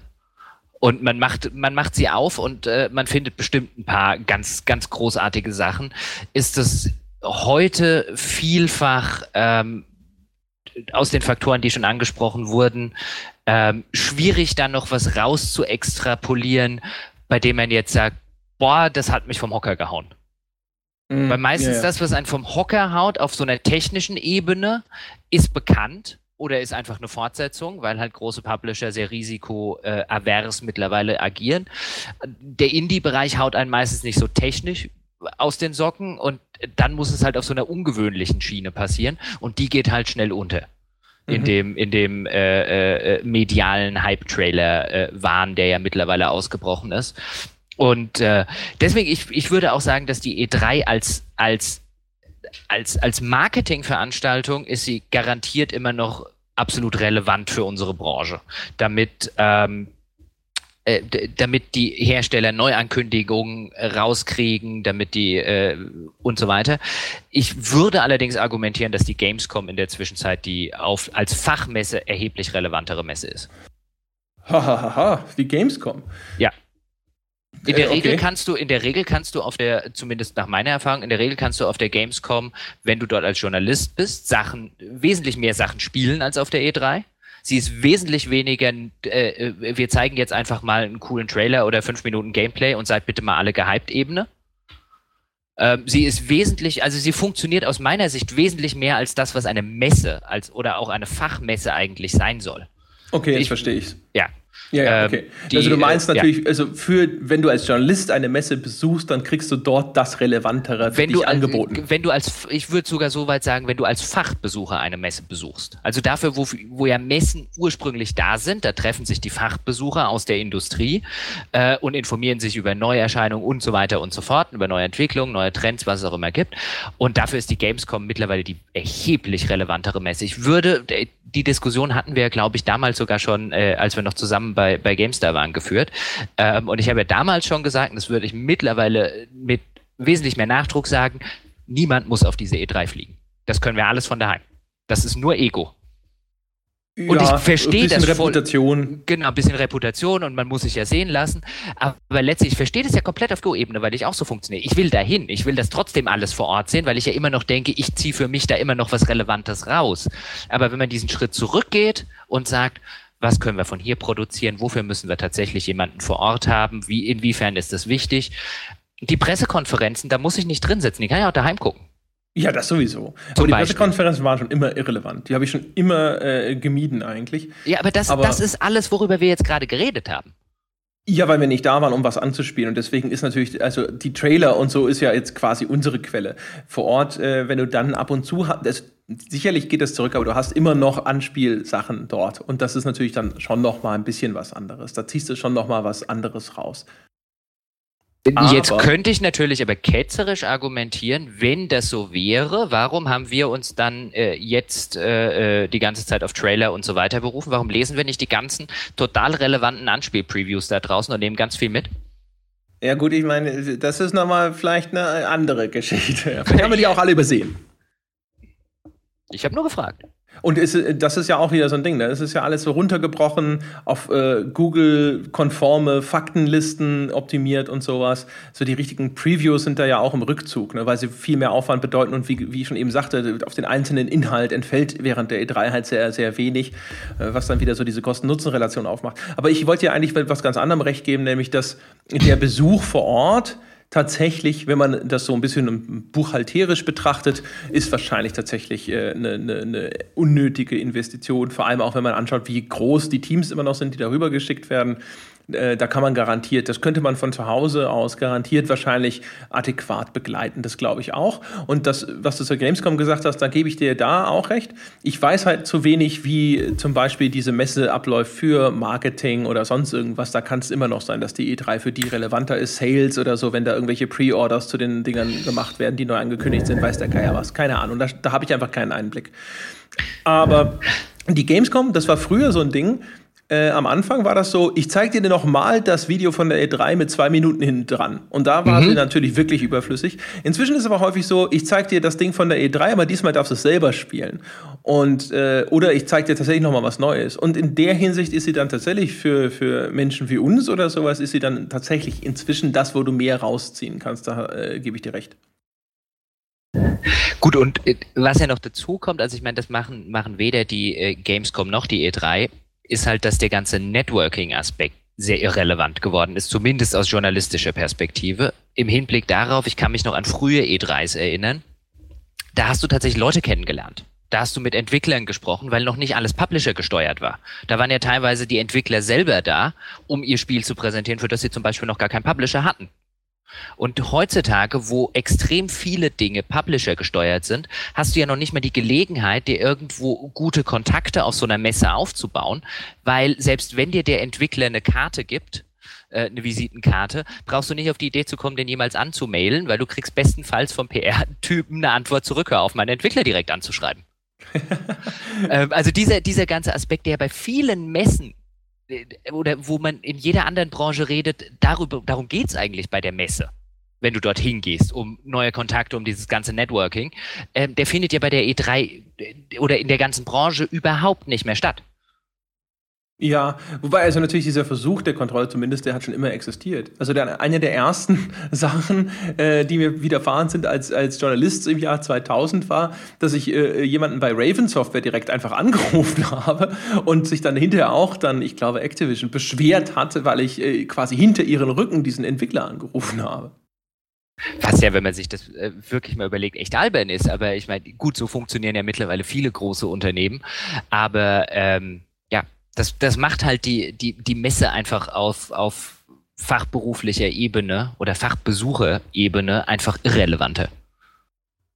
Und man macht, man macht sie auf und äh, man findet bestimmt ein paar ganz, ganz großartige Sachen. Ist das heute vielfach ähm, aus den Faktoren, die schon angesprochen wurden, ähm, schwierig dann noch was raus zu extrapolieren, bei dem man jetzt sagt, boah, das hat mich vom Hocker gehauen. Mm, Weil meistens yeah. das, was einen vom Hocker haut auf so einer technischen Ebene, ist bekannt oder ist einfach eine Fortsetzung, weil halt große Publisher sehr risikoavers mittlerweile agieren. Der Indie-Bereich haut einen meistens nicht so technisch aus den Socken und dann muss es halt auf so einer ungewöhnlichen Schiene passieren und die geht halt schnell unter. In mhm. dem, in dem äh, äh, medialen Hype-Trailer äh, der ja mittlerweile ausgebrochen ist. Und äh, deswegen, ich, ich würde auch sagen, dass die E3 als, als, als, als Marketingveranstaltung ist sie garantiert immer noch absolut relevant für unsere Branche. Damit ähm, äh, damit die Hersteller Neuankündigungen rauskriegen, damit die äh, und so weiter. Ich würde allerdings argumentieren, dass die Gamescom in der Zwischenzeit die auf, als Fachmesse erheblich relevantere Messe ist. Hahaha, ha, ha. die Gamescom. Ja. In der äh, Regel kannst du, in der Regel kannst du auf der, zumindest nach meiner Erfahrung, in der Regel kannst du auf der Gamescom, wenn du dort als Journalist bist, Sachen, wesentlich mehr Sachen spielen als auf der E3. Sie ist wesentlich weniger, äh, äh, wir zeigen jetzt einfach mal einen coolen Trailer oder fünf Minuten Gameplay und seid bitte mal alle gehypt Ebene. Ähm, sie ist wesentlich, also sie funktioniert aus meiner Sicht wesentlich mehr als das, was eine Messe als oder auch eine Fachmesse eigentlich sein soll. Okay, jetzt ich, verstehe ich. Ja, ja, ja, ähm, okay. Die, also du meinst äh, natürlich, ja. also für, wenn du als Journalist eine Messe besuchst, dann kriegst du dort das Relevantere für wenn dich du, angeboten. Wenn du als, ich würde sogar so weit sagen, wenn du als Fachbesucher eine Messe besuchst. Also dafür, wo, wo ja Messen ursprünglich da sind, da treffen sich die Fachbesucher aus der Industrie äh, und informieren sich über Neuerscheinungen und so weiter und so fort, über neue Entwicklungen, neue Trends, was es auch immer gibt. Und dafür ist die Gamescom mittlerweile die erheblich relevantere Messe. Ich würde, die Diskussion hatten wir, glaube ich, damals sogar schon, äh, als wir noch zusammen bei, bei GameStar waren, geführt. Ähm, und ich habe ja damals schon gesagt, und das würde ich mittlerweile mit wesentlich mehr Nachdruck sagen, niemand muss auf diese E3 fliegen. Das können wir alles von daheim. Das ist nur Ego. Und ja, ich verstehe das voll. Reputation. Genau, ein bisschen Reputation und man muss sich ja sehen lassen. Aber letztlich, ich verstehe das ja komplett auf Go-Ebene, weil ich auch so funktioniere. Ich will dahin. Ich will das trotzdem alles vor Ort sehen, weil ich ja immer noch denke, ich ziehe für mich da immer noch was Relevantes raus. Aber wenn man diesen Schritt zurückgeht und sagt, was können wir von hier produzieren, wofür müssen wir tatsächlich jemanden vor Ort haben, wie, inwiefern ist das wichtig. Die Pressekonferenzen, da muss ich nicht drin sitzen, die kann ich auch daheim gucken. Ja, das sowieso. aber die Pressekonferenzen waren schon immer irrelevant. Die habe ich schon immer äh, gemieden eigentlich. Ja, aber das, aber das ist alles, worüber wir jetzt gerade geredet haben. Ja, weil wir nicht da waren, um was anzuspielen. Und deswegen ist natürlich, also die Trailer und so ist ja jetzt quasi unsere Quelle. Vor Ort, äh, wenn du dann ab und zu hast, sicherlich geht es zurück, aber du hast immer noch Anspielsachen dort. Und das ist natürlich dann schon noch mal ein bisschen was anderes. Da ziehst du schon noch mal was anderes raus. Aber Jetzt könnte ich natürlich aber ketzerisch argumentieren, wenn das so wäre, warum haben wir uns dann äh, jetzt äh, äh, die ganze Zeit auf Trailer und so weiter berufen? Warum lesen wir nicht die ganzen total relevanten Anspiel-Previews da draußen und nehmen ganz viel mit? Ja gut, ich meine, das ist nochmal vielleicht eine andere Geschichte. Vielleicht haben wir die auch alle übersehen. Ich habe nur gefragt. Und ist, das ist ja auch wieder so ein Ding. Ne? Es ist ja alles so runtergebrochen auf äh, Google-konforme Faktenlisten optimiert und sowas. So die richtigen Previews sind da ja auch im Rückzug, ne? weil sie viel mehr Aufwand bedeuten und wie, wie ich schon eben sagte, auf den einzelnen Inhalt entfällt während der E3 halt sehr, sehr wenig, äh, was dann wieder so diese Kosten-Nutzen-Relation aufmacht. Aber ich wollte ja eigentlich was ganz anderem recht geben, nämlich dass der Besuch vor Ort tatsächlich, wenn man das so ein bisschen buchhalterisch betrachtet, ist wahrscheinlich tatsächlich äh, eine, eine, eine, unnötige Investition. Vor allem auch, wenn man anschaut, wie groß die Teams immer noch sind, die darüber geschickt werden. Äh, da kann man garantiert, das könnte man von zu Hause aus garantiert wahrscheinlich adäquat begleiten, das glaube ich auch. Und das, was du zur Gamescom gesagt hast, da gebe ich dir da auch recht. Ich weiß halt zu wenig, wie zum Beispiel diese Messe abläuft für Marketing oder sonst irgendwas. Da kann es immer noch sein, dass die E3 für die relevanter ist, Sales oder so, wenn da irgendwelche Pre-Orders zu den Dingern gemacht werden, die neu angekündigt sind, weiß der Geier was. Keine Ahnung, da, da habe ich einfach keinen Einblick. Aber die Gamescom, das war früher so ein Ding, äh, am Anfang war das so, ich zeige dir noch mal das Video von der E3 mit zwei Minuten hinten dran. Und da war mhm. sie natürlich wirklich überflüssig. Inzwischen ist es aber häufig so, ich zeige dir das Ding von der E3, aber diesmal darfst du es selber spielen. Und, äh, oder ich zeige dir tatsächlich noch mal was Neues. Und in der Hinsicht ist sie dann tatsächlich für, für Menschen wie uns oder sowas, ist sie dann tatsächlich inzwischen das, wo du mehr rausziehen kannst. Da äh, gebe ich dir recht. Gut, und äh, was ja noch dazu kommt, also ich meine, das machen, machen weder die äh, Gamescom noch die E3 ist halt, dass der ganze Networking-Aspekt sehr irrelevant geworden ist, zumindest aus journalistischer Perspektive. Im Hinblick darauf, ich kann mich noch an frühe E3s erinnern, da hast du tatsächlich Leute kennengelernt. Da hast du mit Entwicklern gesprochen, weil noch nicht alles Publisher gesteuert war. Da waren ja teilweise die Entwickler selber da, um ihr Spiel zu präsentieren, für das sie zum Beispiel noch gar keinen Publisher hatten. Und heutzutage, wo extrem viele Dinge Publisher gesteuert sind, hast du ja noch nicht mal die Gelegenheit, dir irgendwo gute Kontakte auf so einer Messe aufzubauen, weil selbst wenn dir der Entwickler eine Karte gibt, äh, eine Visitenkarte, brauchst du nicht auf die Idee zu kommen, den jemals anzumailen, weil du kriegst bestenfalls vom PR-Typen eine Antwort zurück, auf meinen Entwickler direkt anzuschreiben. ähm, also dieser, dieser ganze Aspekt, der bei vielen Messen oder wo man in jeder anderen Branche redet, darüber, darum geht es eigentlich bei der Messe, wenn du dorthin gehst, um neue Kontakte, um dieses ganze Networking, ähm, der findet ja bei der E3 äh, oder in der ganzen Branche überhaupt nicht mehr statt. Ja, wobei also natürlich dieser Versuch der Kontrolle zumindest, der hat schon immer existiert. Also der, eine der ersten Sachen, äh, die mir widerfahren sind als, als Journalist im Jahr 2000 war, dass ich äh, jemanden bei Raven Software direkt einfach angerufen habe und sich dann hinterher auch dann, ich glaube Activision, beschwert hatte, weil ich äh, quasi hinter ihren Rücken diesen Entwickler angerufen habe. Was ja, wenn man sich das äh, wirklich mal überlegt, echt albern ist. Aber ich meine, gut, so funktionieren ja mittlerweile viele große Unternehmen. Aber ähm, das, das macht halt die, die, die Messe einfach auf, auf fachberuflicher Ebene oder Fachbesucherebene einfach irrelevanter.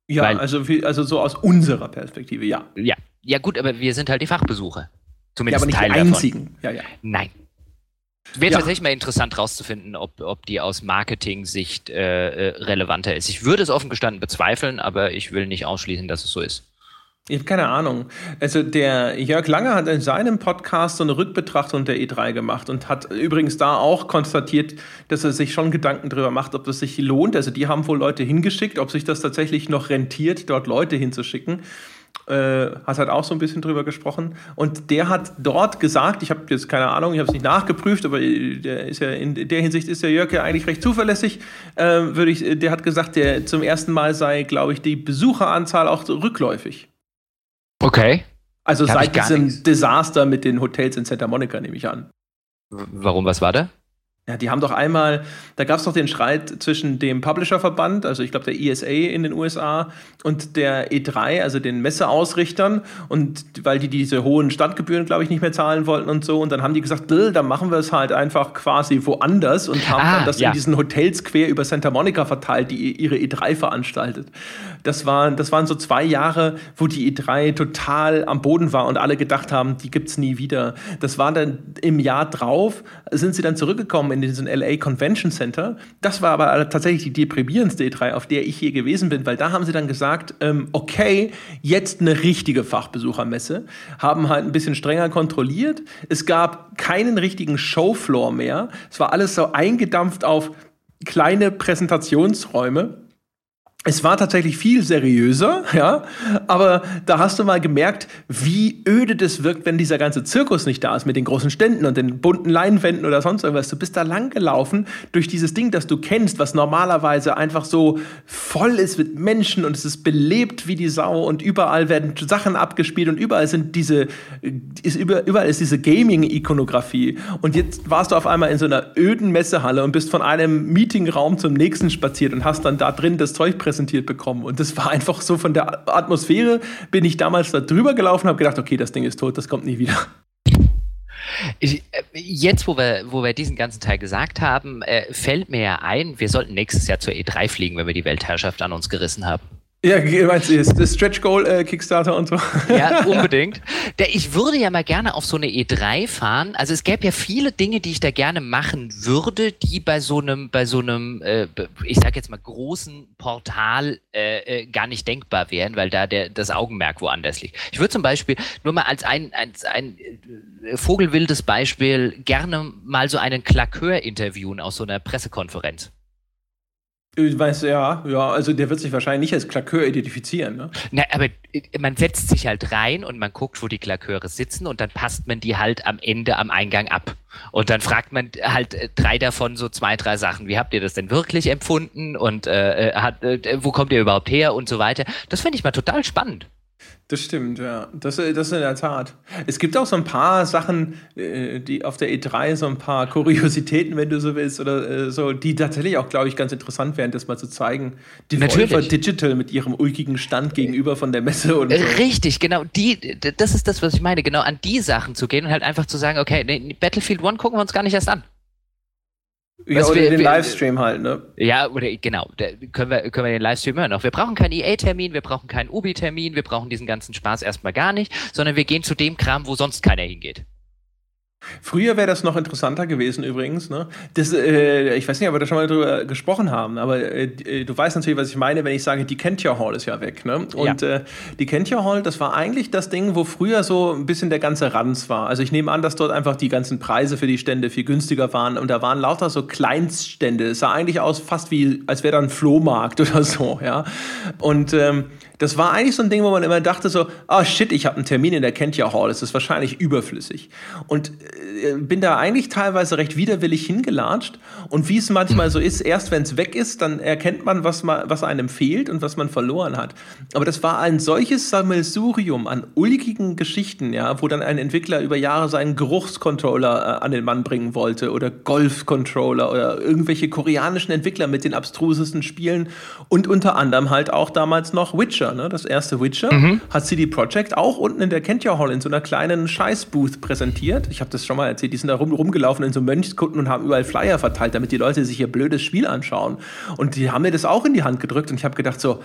Ja, Weil, also, also so aus unserer Perspektive, ja. Ja, ja gut, aber wir sind halt die Fachbesucher. Zumindest ja, aber nicht Teil die einzigen. Davon. Ja, ja. Nein. Wäre ja. tatsächlich mal interessant herauszufinden, ob, ob die aus Marketing-Sicht äh, äh, relevanter ist. Ich würde es offen gestanden bezweifeln, aber ich will nicht ausschließen, dass es so ist. Ich habe keine Ahnung. Also der Jörg Lange hat in seinem Podcast so eine Rückbetrachtung der E3 gemacht und hat übrigens da auch konstatiert, dass er sich schon Gedanken darüber macht, ob das sich lohnt. Also die haben wohl Leute hingeschickt, ob sich das tatsächlich noch rentiert, dort Leute hinzuschicken. Äh, hat halt auch so ein bisschen drüber gesprochen. Und der hat dort gesagt, ich habe jetzt keine Ahnung, ich habe es nicht nachgeprüft, aber der ist ja in der Hinsicht ist der Jörg ja eigentlich recht zuverlässig. Äh, würde ich, der hat gesagt, der zum ersten Mal sei, glaube ich, die Besucheranzahl auch rückläufig. Okay. Also da seit diesem. Desaster mit den Hotels in Santa Monica, nehme ich an. Warum, was war da? Ja, die haben doch einmal, da gab es doch den Streit zwischen dem Publisher-Verband, also ich glaube der ESA in den USA, und der E3, also den Messeausrichtern, und weil die diese hohen Standgebühren, glaube ich, nicht mehr zahlen wollten und so, und dann haben die gesagt, dann machen wir es halt einfach quasi woanders und haben ah, dann das ja. in diesen Hotels quer über Santa Monica verteilt, die ihre E3 veranstaltet. Das waren, das waren so zwei Jahre, wo die E3 total am Boden war und alle gedacht haben, die gibt es nie wieder. Das war dann im Jahr drauf, sind sie dann zurückgekommen in diesen LA Convention Center. Das war aber tatsächlich die deprimierendste E3, auf der ich je gewesen bin, weil da haben sie dann gesagt, ähm, okay, jetzt eine richtige Fachbesuchermesse, haben halt ein bisschen strenger kontrolliert. Es gab keinen richtigen Showfloor mehr. Es war alles so eingedampft auf kleine Präsentationsräume es war tatsächlich viel seriöser, ja, aber da hast du mal gemerkt, wie öde das wirkt, wenn dieser ganze Zirkus nicht da ist mit den großen Ständen und den bunten Leinwänden oder sonst irgendwas. Du bist da lang gelaufen durch dieses Ding, das du kennst, was normalerweise einfach so voll ist mit Menschen und es ist belebt wie die Sau und überall werden Sachen abgespielt und überall sind diese, ist über, überall ist diese Gaming-Ikonografie. Und jetzt warst du auf einmal in so einer öden Messehalle und bist von einem Meetingraum zum nächsten spaziert und hast dann da drin das Zeug präsentiert präsentiert bekommen. Und das war einfach so von der Atmosphäre, bin ich damals da drüber gelaufen, habe gedacht, okay, das Ding ist tot, das kommt nie wieder. Äh, jetzt, wo wir, wo wir diesen ganzen Teil gesagt haben, äh, fällt mir ja ein, wir sollten nächstes Jahr zur E3 fliegen, wenn wir die Weltherrschaft an uns gerissen haben. Ja, meinst du das Stretch Goal äh, Kickstarter und so? Ja, unbedingt. Der, ich würde ja mal gerne auf so eine E3 fahren. Also es gäbe ja viele Dinge, die ich da gerne machen würde, die bei so einem, bei so einem, äh, ich sag jetzt mal großen Portal äh, äh, gar nicht denkbar wären, weil da der, das Augenmerk woanders liegt. Ich würde zum Beispiel nur mal als ein, als ein äh, vogelwildes Beispiel gerne mal so einen Klakeur interviewen aus so einer Pressekonferenz. Ich weiß, ja, ja, also der wird sich wahrscheinlich nicht als Klakeur identifizieren, ne? Na, aber äh, man setzt sich halt rein und man guckt, wo die Klaköre sitzen und dann passt man die halt am Ende am Eingang ab. Und dann fragt man halt äh, drei davon so zwei, drei Sachen. Wie habt ihr das denn wirklich empfunden und äh, äh hat, äh, wo kommt ihr überhaupt her und so weiter. Das finde ich mal total spannend. Das stimmt, ja. Das, äh, das in der Tat. Es gibt auch so ein paar Sachen, äh, die auf der E3, so ein paar Kuriositäten, wenn du so willst, oder äh, so, die tatsächlich auch, glaube ich, ganz interessant wären, das mal zu zeigen. Die Volver Digital mit ihrem ulkigen Stand gegenüber von der Messe und so. Richtig, genau. Die, das ist das, was ich meine, genau an die Sachen zu gehen und halt einfach zu sagen, okay, Battlefield One gucken wir uns gar nicht erst an. Ja, oder wir, den Livestream halt, ne? Ja, oder genau, da können wir, können wir den Livestream hören. Auch wir brauchen keinen EA-Termin, wir brauchen keinen Ubi-Termin, wir brauchen diesen ganzen Spaß erstmal gar nicht, sondern wir gehen zu dem Kram, wo sonst keiner hingeht. Früher wäre das noch interessanter gewesen übrigens. Ne? Das, äh, ich weiß nicht, ob wir da schon mal drüber gesprochen haben, aber äh, du weißt natürlich, was ich meine, wenn ich sage, die Kentia Hall ist ja weg. Ne? Und ja. äh, die Kentia Hall, das war eigentlich das Ding, wo früher so ein bisschen der ganze Ranz war. Also ich nehme an, dass dort einfach die ganzen Preise für die Stände viel günstiger waren und da waren lauter so Kleinststände. Es sah eigentlich aus fast wie, als wäre da ein Flohmarkt oder so. Ja? Und ähm, das war eigentlich so ein Ding, wo man immer dachte so, ah oh shit, ich habe einen Termin in der Kentia Hall, es ist wahrscheinlich überflüssig. Und äh, bin da eigentlich teilweise recht widerwillig hingelatscht. Und wie es manchmal so ist, erst wenn es weg ist, dann erkennt man, was, man, was einem fehlt und was man verloren hat. Aber das war ein solches Sammelsurium an ulkigen Geschichten, ja, wo dann ein Entwickler über Jahre seinen Geruchscontroller äh, an den Mann bringen wollte oder Golfcontroller oder irgendwelche koreanischen Entwickler mit den abstrusesten Spielen und unter anderem halt auch damals noch Witcher. Witcher, ne? das erste Witcher, mhm. hat CD Projekt auch unten in der Kentja Hall in so einer kleinen Scheißbooth präsentiert. Ich habe das schon mal erzählt. Die sind da rum, rumgelaufen in so Mönchskunden und haben überall Flyer verteilt, damit die Leute sich ihr blödes Spiel anschauen. Und die haben mir das auch in die Hand gedrückt und ich habe gedacht so,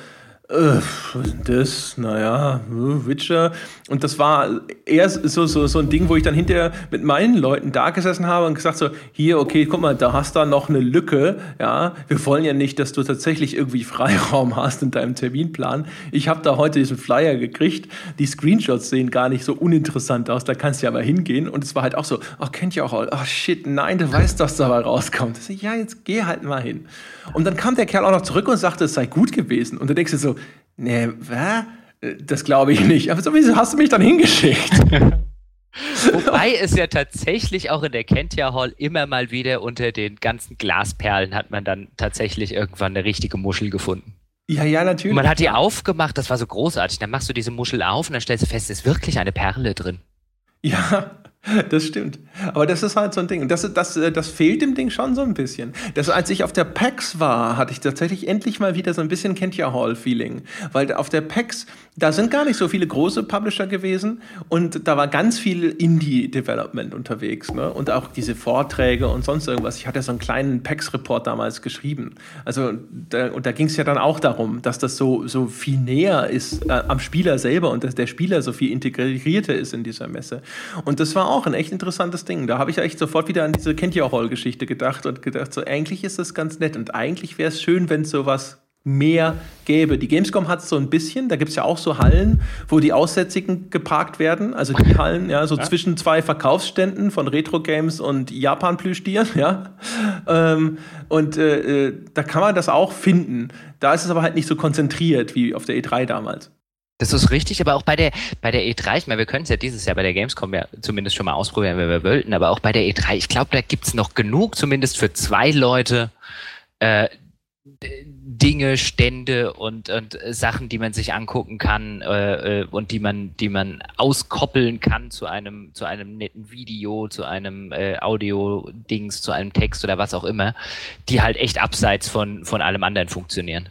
äh, was ist das? Naja, äh, Witcher. Und das war eher so, so, so ein Ding, wo ich dann hinterher mit meinen Leuten da gesessen habe und gesagt so, hier, okay, guck mal, da hast du noch eine Lücke. Ja, wir wollen ja nicht, dass du tatsächlich irgendwie Freiraum hast in deinem Terminplan. Ich habe da heute diesen Flyer gekriegt. Die Screenshots sehen gar nicht so uninteressant aus. Da kannst du ja mal hingehen. Und es war halt auch so, ach, kennt ihr auch, ach shit, nein, du weißt, dass da mal rauskommt. So, ja, jetzt geh halt mal hin. Und dann kam der Kerl auch noch zurück und sagte, es sei gut gewesen. Und du denkst dir so, nee, was? Das glaube ich nicht. Aber wieso hast du mich dann hingeschickt? Wobei es ja tatsächlich auch in der Kentia Hall immer mal wieder unter den ganzen Glasperlen hat man dann tatsächlich irgendwann eine richtige Muschel gefunden. Ja, ja, natürlich. Und man hat die aufgemacht, das war so großartig. Dann machst du diese Muschel auf und dann stellst du fest, es ist wirklich eine Perle drin. Ja, das stimmt. Aber das ist halt so ein Ding. Und das, das, äh, das fehlt dem Ding schon so ein bisschen. Das, als ich auf der PAX war, hatte ich tatsächlich endlich mal wieder so ein bisschen Kentia Hall-Feeling. Weil auf der PAX, da sind gar nicht so viele große Publisher gewesen und da war ganz viel Indie-Development unterwegs. Ne? Und auch diese Vorträge und sonst irgendwas. Ich hatte so einen kleinen PAX-Report damals geschrieben. Also, da, und da ging es ja dann auch darum, dass das so, so viel näher ist äh, am Spieler selber und dass der Spieler so viel integrierter ist in dieser Messe. Und das war auch ein echt interessantes Ding. Da habe ich echt sofort wieder an diese Kentia Hall-Geschichte gedacht und gedacht, so eigentlich ist das ganz nett und eigentlich wäre es schön, wenn es sowas mehr gäbe. Die Gamescom hat es so ein bisschen, da gibt es ja auch so Hallen, wo die Aussätzigen geparkt werden. Also die Hallen, ja, so ja. zwischen zwei Verkaufsständen von Retro-Games und Japan-Plüschtieren, ja. Ähm, und äh, äh, da kann man das auch finden. Da ist es aber halt nicht so konzentriert wie auf der E3 damals. Das ist richtig, aber auch bei der, bei der E3, ich meine, wir können es ja dieses Jahr bei der Gamescom ja zumindest schon mal ausprobieren, wenn wir wollten, aber auch bei der E3, ich glaube, da gibt es noch genug, zumindest für zwei Leute, äh, Dinge, Stände und, und Sachen, die man sich angucken kann äh, äh, und die man, die man auskoppeln kann zu einem, zu einem netten Video, zu einem äh, Audio-Dings, zu einem Text oder was auch immer, die halt echt abseits von, von allem anderen funktionieren.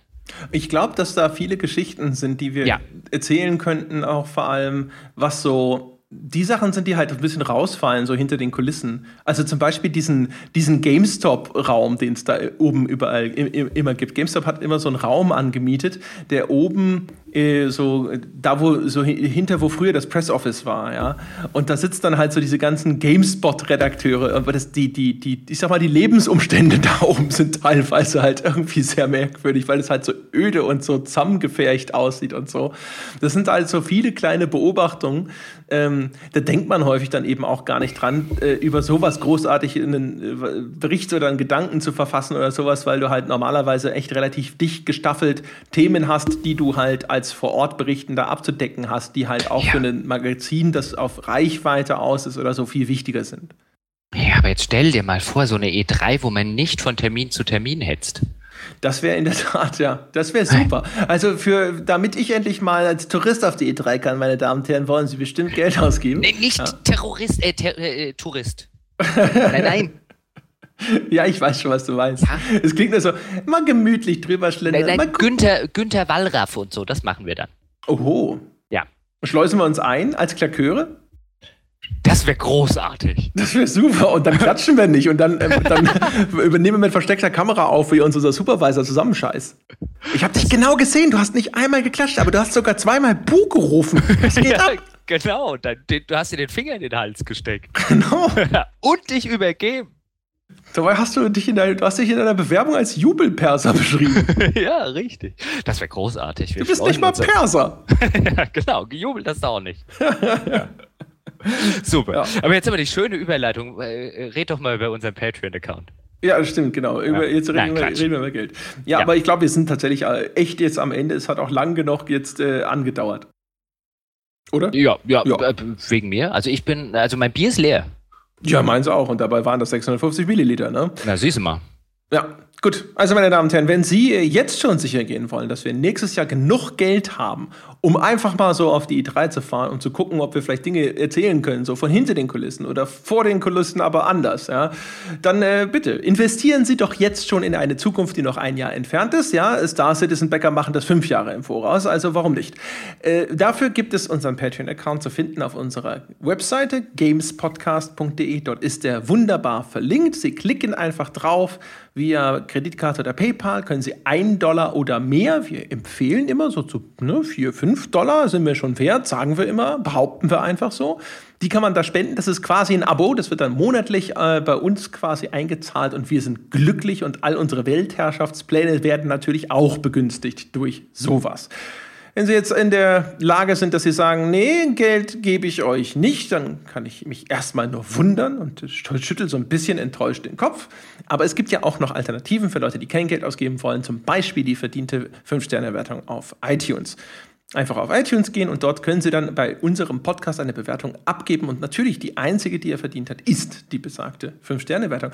Ich glaube, dass da viele Geschichten sind, die wir ja. erzählen könnten, auch vor allem, was so die Sachen sind, die halt ein bisschen rausfallen, so hinter den Kulissen. Also zum Beispiel diesen, diesen GameStop-Raum, den es da oben überall immer gibt. GameStop hat immer so einen Raum angemietet, der oben äh, so da wo so hinter wo früher das Press Office war, ja. Und da sitzt dann halt so diese ganzen GameSpot-Redakteure. Aber das, die, die, die, ich sag mal, die Lebensumstände da oben sind teilweise halt irgendwie sehr merkwürdig, weil es halt so öde und so zusammengefercht aussieht und so. Das sind halt so viele kleine Beobachtungen. Ähm, da denkt man häufig dann eben auch gar nicht dran, äh, über sowas großartig in einen äh, Bericht oder einen Gedanken zu verfassen oder sowas, weil du halt normalerweise echt relativ dicht gestaffelt Themen hast, die du halt als vor Ort Berichtender abzudecken hast, die halt auch ja. für ein Magazin, das auf Reichweite aus ist oder so viel wichtiger sind. Ja, aber jetzt stell dir mal vor, so eine E3, wo man nicht von Termin zu Termin hetzt. Das wäre in der Tat, ja, das wäre super. Also für, damit ich endlich mal als Tourist auf die E3 kann, meine Damen und Herren, wollen Sie bestimmt Geld ausgeben. Nee, nicht ja. Terrorist, äh, ter äh, Tourist. nein, nein. Ja, ich weiß schon, was du meinst. Ja. Es klingt nur so, mal gemütlich drüber schlendern. Nein, nein, Günther, Günther Wallraff und so, das machen wir dann. Oho. Ja. Schleusen wir uns ein als Klaköre? Das wäre großartig. Das wäre super. Und dann klatschen wir nicht. Und dann, äh, dann übernehmen wir mit versteckter Kamera auf, wie uns unser Supervisor zusammenscheißt. Ich habe dich genau gesehen. Du hast nicht einmal geklatscht, aber du hast sogar zweimal Buh gerufen. Was geht ja, ab? Genau. Dann, du hast dir den Finger in den Hals gesteckt. Genau. Und dich übergeben. Dabei hast du dich in deiner, du hast dich in deiner Bewerbung als Jubelperser beschrieben. ja, richtig. Das wäre großartig. Wir du bist nicht mal Perser. ja, genau, gejubelt hast du auch nicht. ja. Super. Ja. Aber jetzt aber die schöne Überleitung. Äh, red doch mal über unseren Patreon-Account. Ja, stimmt, genau. Über, jetzt reden, Nein, wir, reden, wir, über Geld. Ja, ja, aber ich glaube, wir sind tatsächlich äh, echt jetzt am Ende. Es hat auch lang genug jetzt äh, angedauert. Oder? Ja, ja, ja, äh, wegen mir. Also ich bin, also mein Bier ist leer. Ja, meins auch. Und dabei waren das 650 Milliliter, ne? Na, siehst du mal. Ja, gut. Also, meine Damen und Herren, wenn Sie jetzt schon sicher gehen wollen, dass wir nächstes Jahr genug Geld haben, um einfach mal so auf die i3 zu fahren und zu gucken, ob wir vielleicht Dinge erzählen können, so von hinter den Kulissen oder vor den Kulissen, aber anders, ja, dann äh, bitte investieren Sie doch jetzt schon in eine Zukunft, die noch ein Jahr entfernt ist. Ja, Star Citizen Bäcker machen das fünf Jahre im Voraus, also warum nicht? Äh, dafür gibt es unseren Patreon-Account zu finden auf unserer Webseite gamespodcast.de. Dort ist der wunderbar verlinkt. Sie klicken einfach drauf via Kreditkarte oder PayPal können Sie einen Dollar oder mehr, wir empfehlen immer so zu ne, 4, 5 Dollar sind wir schon wert, sagen wir immer, behaupten wir einfach so. Die kann man da spenden, das ist quasi ein Abo, das wird dann monatlich äh, bei uns quasi eingezahlt und wir sind glücklich und all unsere Weltherrschaftspläne werden natürlich auch begünstigt durch sowas. Wenn Sie jetzt in der Lage sind, dass Sie sagen, nee, Geld gebe ich euch nicht, dann kann ich mich erstmal nur wundern und schüttel so ein bisschen enttäuscht den Kopf. Aber es gibt ja auch noch Alternativen für Leute, die kein Geld ausgeben wollen, zum Beispiel die verdiente 5-Sterne-Wertung auf iTunes. Einfach auf iTunes gehen und dort können Sie dann bei unserem Podcast eine Bewertung abgeben. Und natürlich die einzige, die er verdient hat, ist die besagte 5-Sterne-Wertung.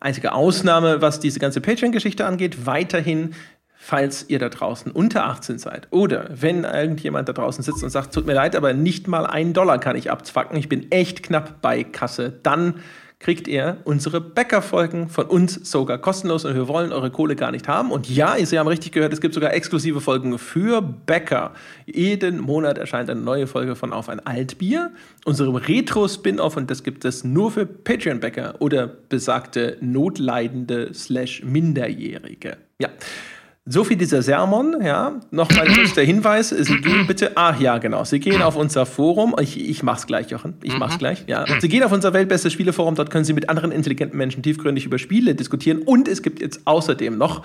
Einzige Ausnahme, was diese ganze Patreon-Geschichte angeht, weiterhin falls ihr da draußen unter 18 seid oder wenn irgendjemand da draußen sitzt und sagt, tut mir leid, aber nicht mal einen Dollar kann ich abzwacken, ich bin echt knapp bei Kasse, dann kriegt ihr unsere Bäckerfolgen von uns sogar kostenlos und wir wollen eure Kohle gar nicht haben. Und ja, Sie haben richtig gehört, es gibt sogar exklusive Folgen für Bäcker. Jeden Monat erscheint eine neue Folge von Auf ein Altbier, unserem Retro-Spin-Off und das gibt es nur für Patreon-Bäcker oder besagte Notleidende slash Minderjährige. Ja. So viel dieser Sermon, ja. Nochmal kurz der Hinweis, Sie gehen bitte, ach ja, genau, Sie gehen auf unser Forum, ich, ich mach's gleich, Jochen, ich mach's mhm. gleich, ja. Sie gehen auf unser Weltbestes Spieleforum, dort können Sie mit anderen intelligenten Menschen tiefgründig über Spiele diskutieren und es gibt jetzt außerdem noch,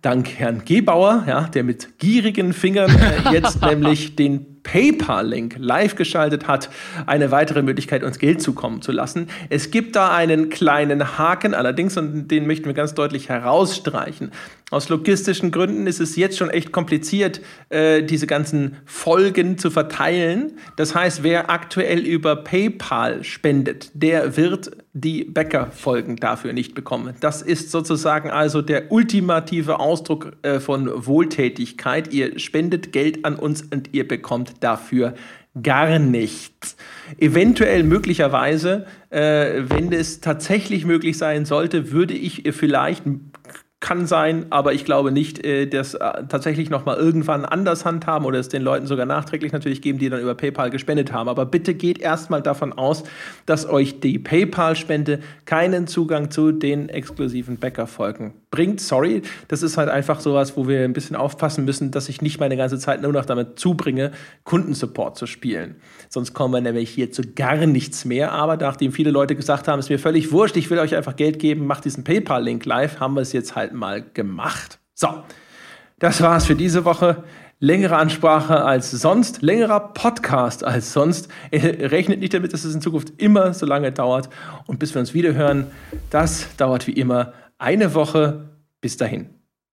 dank Herrn Gebauer, ja, der mit gierigen Fingern äh, jetzt nämlich den PayPal-Link live geschaltet hat, eine weitere Möglichkeit, uns Geld zukommen zu lassen. Es gibt da einen kleinen Haken allerdings und den möchten wir ganz deutlich herausstreichen. Aus logistischen Gründen ist es jetzt schon echt kompliziert, äh, diese ganzen Folgen zu verteilen. Das heißt, wer aktuell über PayPal spendet, der wird die Bäckerfolgen dafür nicht bekommen. Das ist sozusagen also der ultimative Ausdruck äh, von Wohltätigkeit. Ihr spendet Geld an uns und ihr bekommt dafür gar nichts. Eventuell, möglicherweise, äh, wenn es tatsächlich möglich sein sollte, würde ich vielleicht kann sein, aber ich glaube nicht, äh, dass äh, tatsächlich noch mal irgendwann anders handhaben oder es den Leuten sogar nachträglich natürlich geben, die dann über PayPal gespendet haben. Aber bitte geht erstmal davon aus, dass euch die PayPal-Spende keinen Zugang zu den exklusiven Bäckerfolgen bringt. Sorry, das ist halt einfach sowas, wo wir ein bisschen aufpassen müssen, dass ich nicht meine ganze Zeit nur noch damit zubringe, Kundensupport zu spielen. Sonst kommen wir nämlich hier zu gar nichts mehr. Aber nachdem viele Leute gesagt haben, es ist mir völlig wurscht, ich will euch einfach Geld geben, macht diesen PayPal-Link live, haben wir es jetzt halt mal gemacht. So, das war's für diese Woche. Längere Ansprache als sonst, längerer Podcast als sonst. Rechnet nicht damit, dass es in Zukunft immer so lange dauert. Und bis wir uns wieder hören, das dauert wie immer eine Woche. Bis dahin.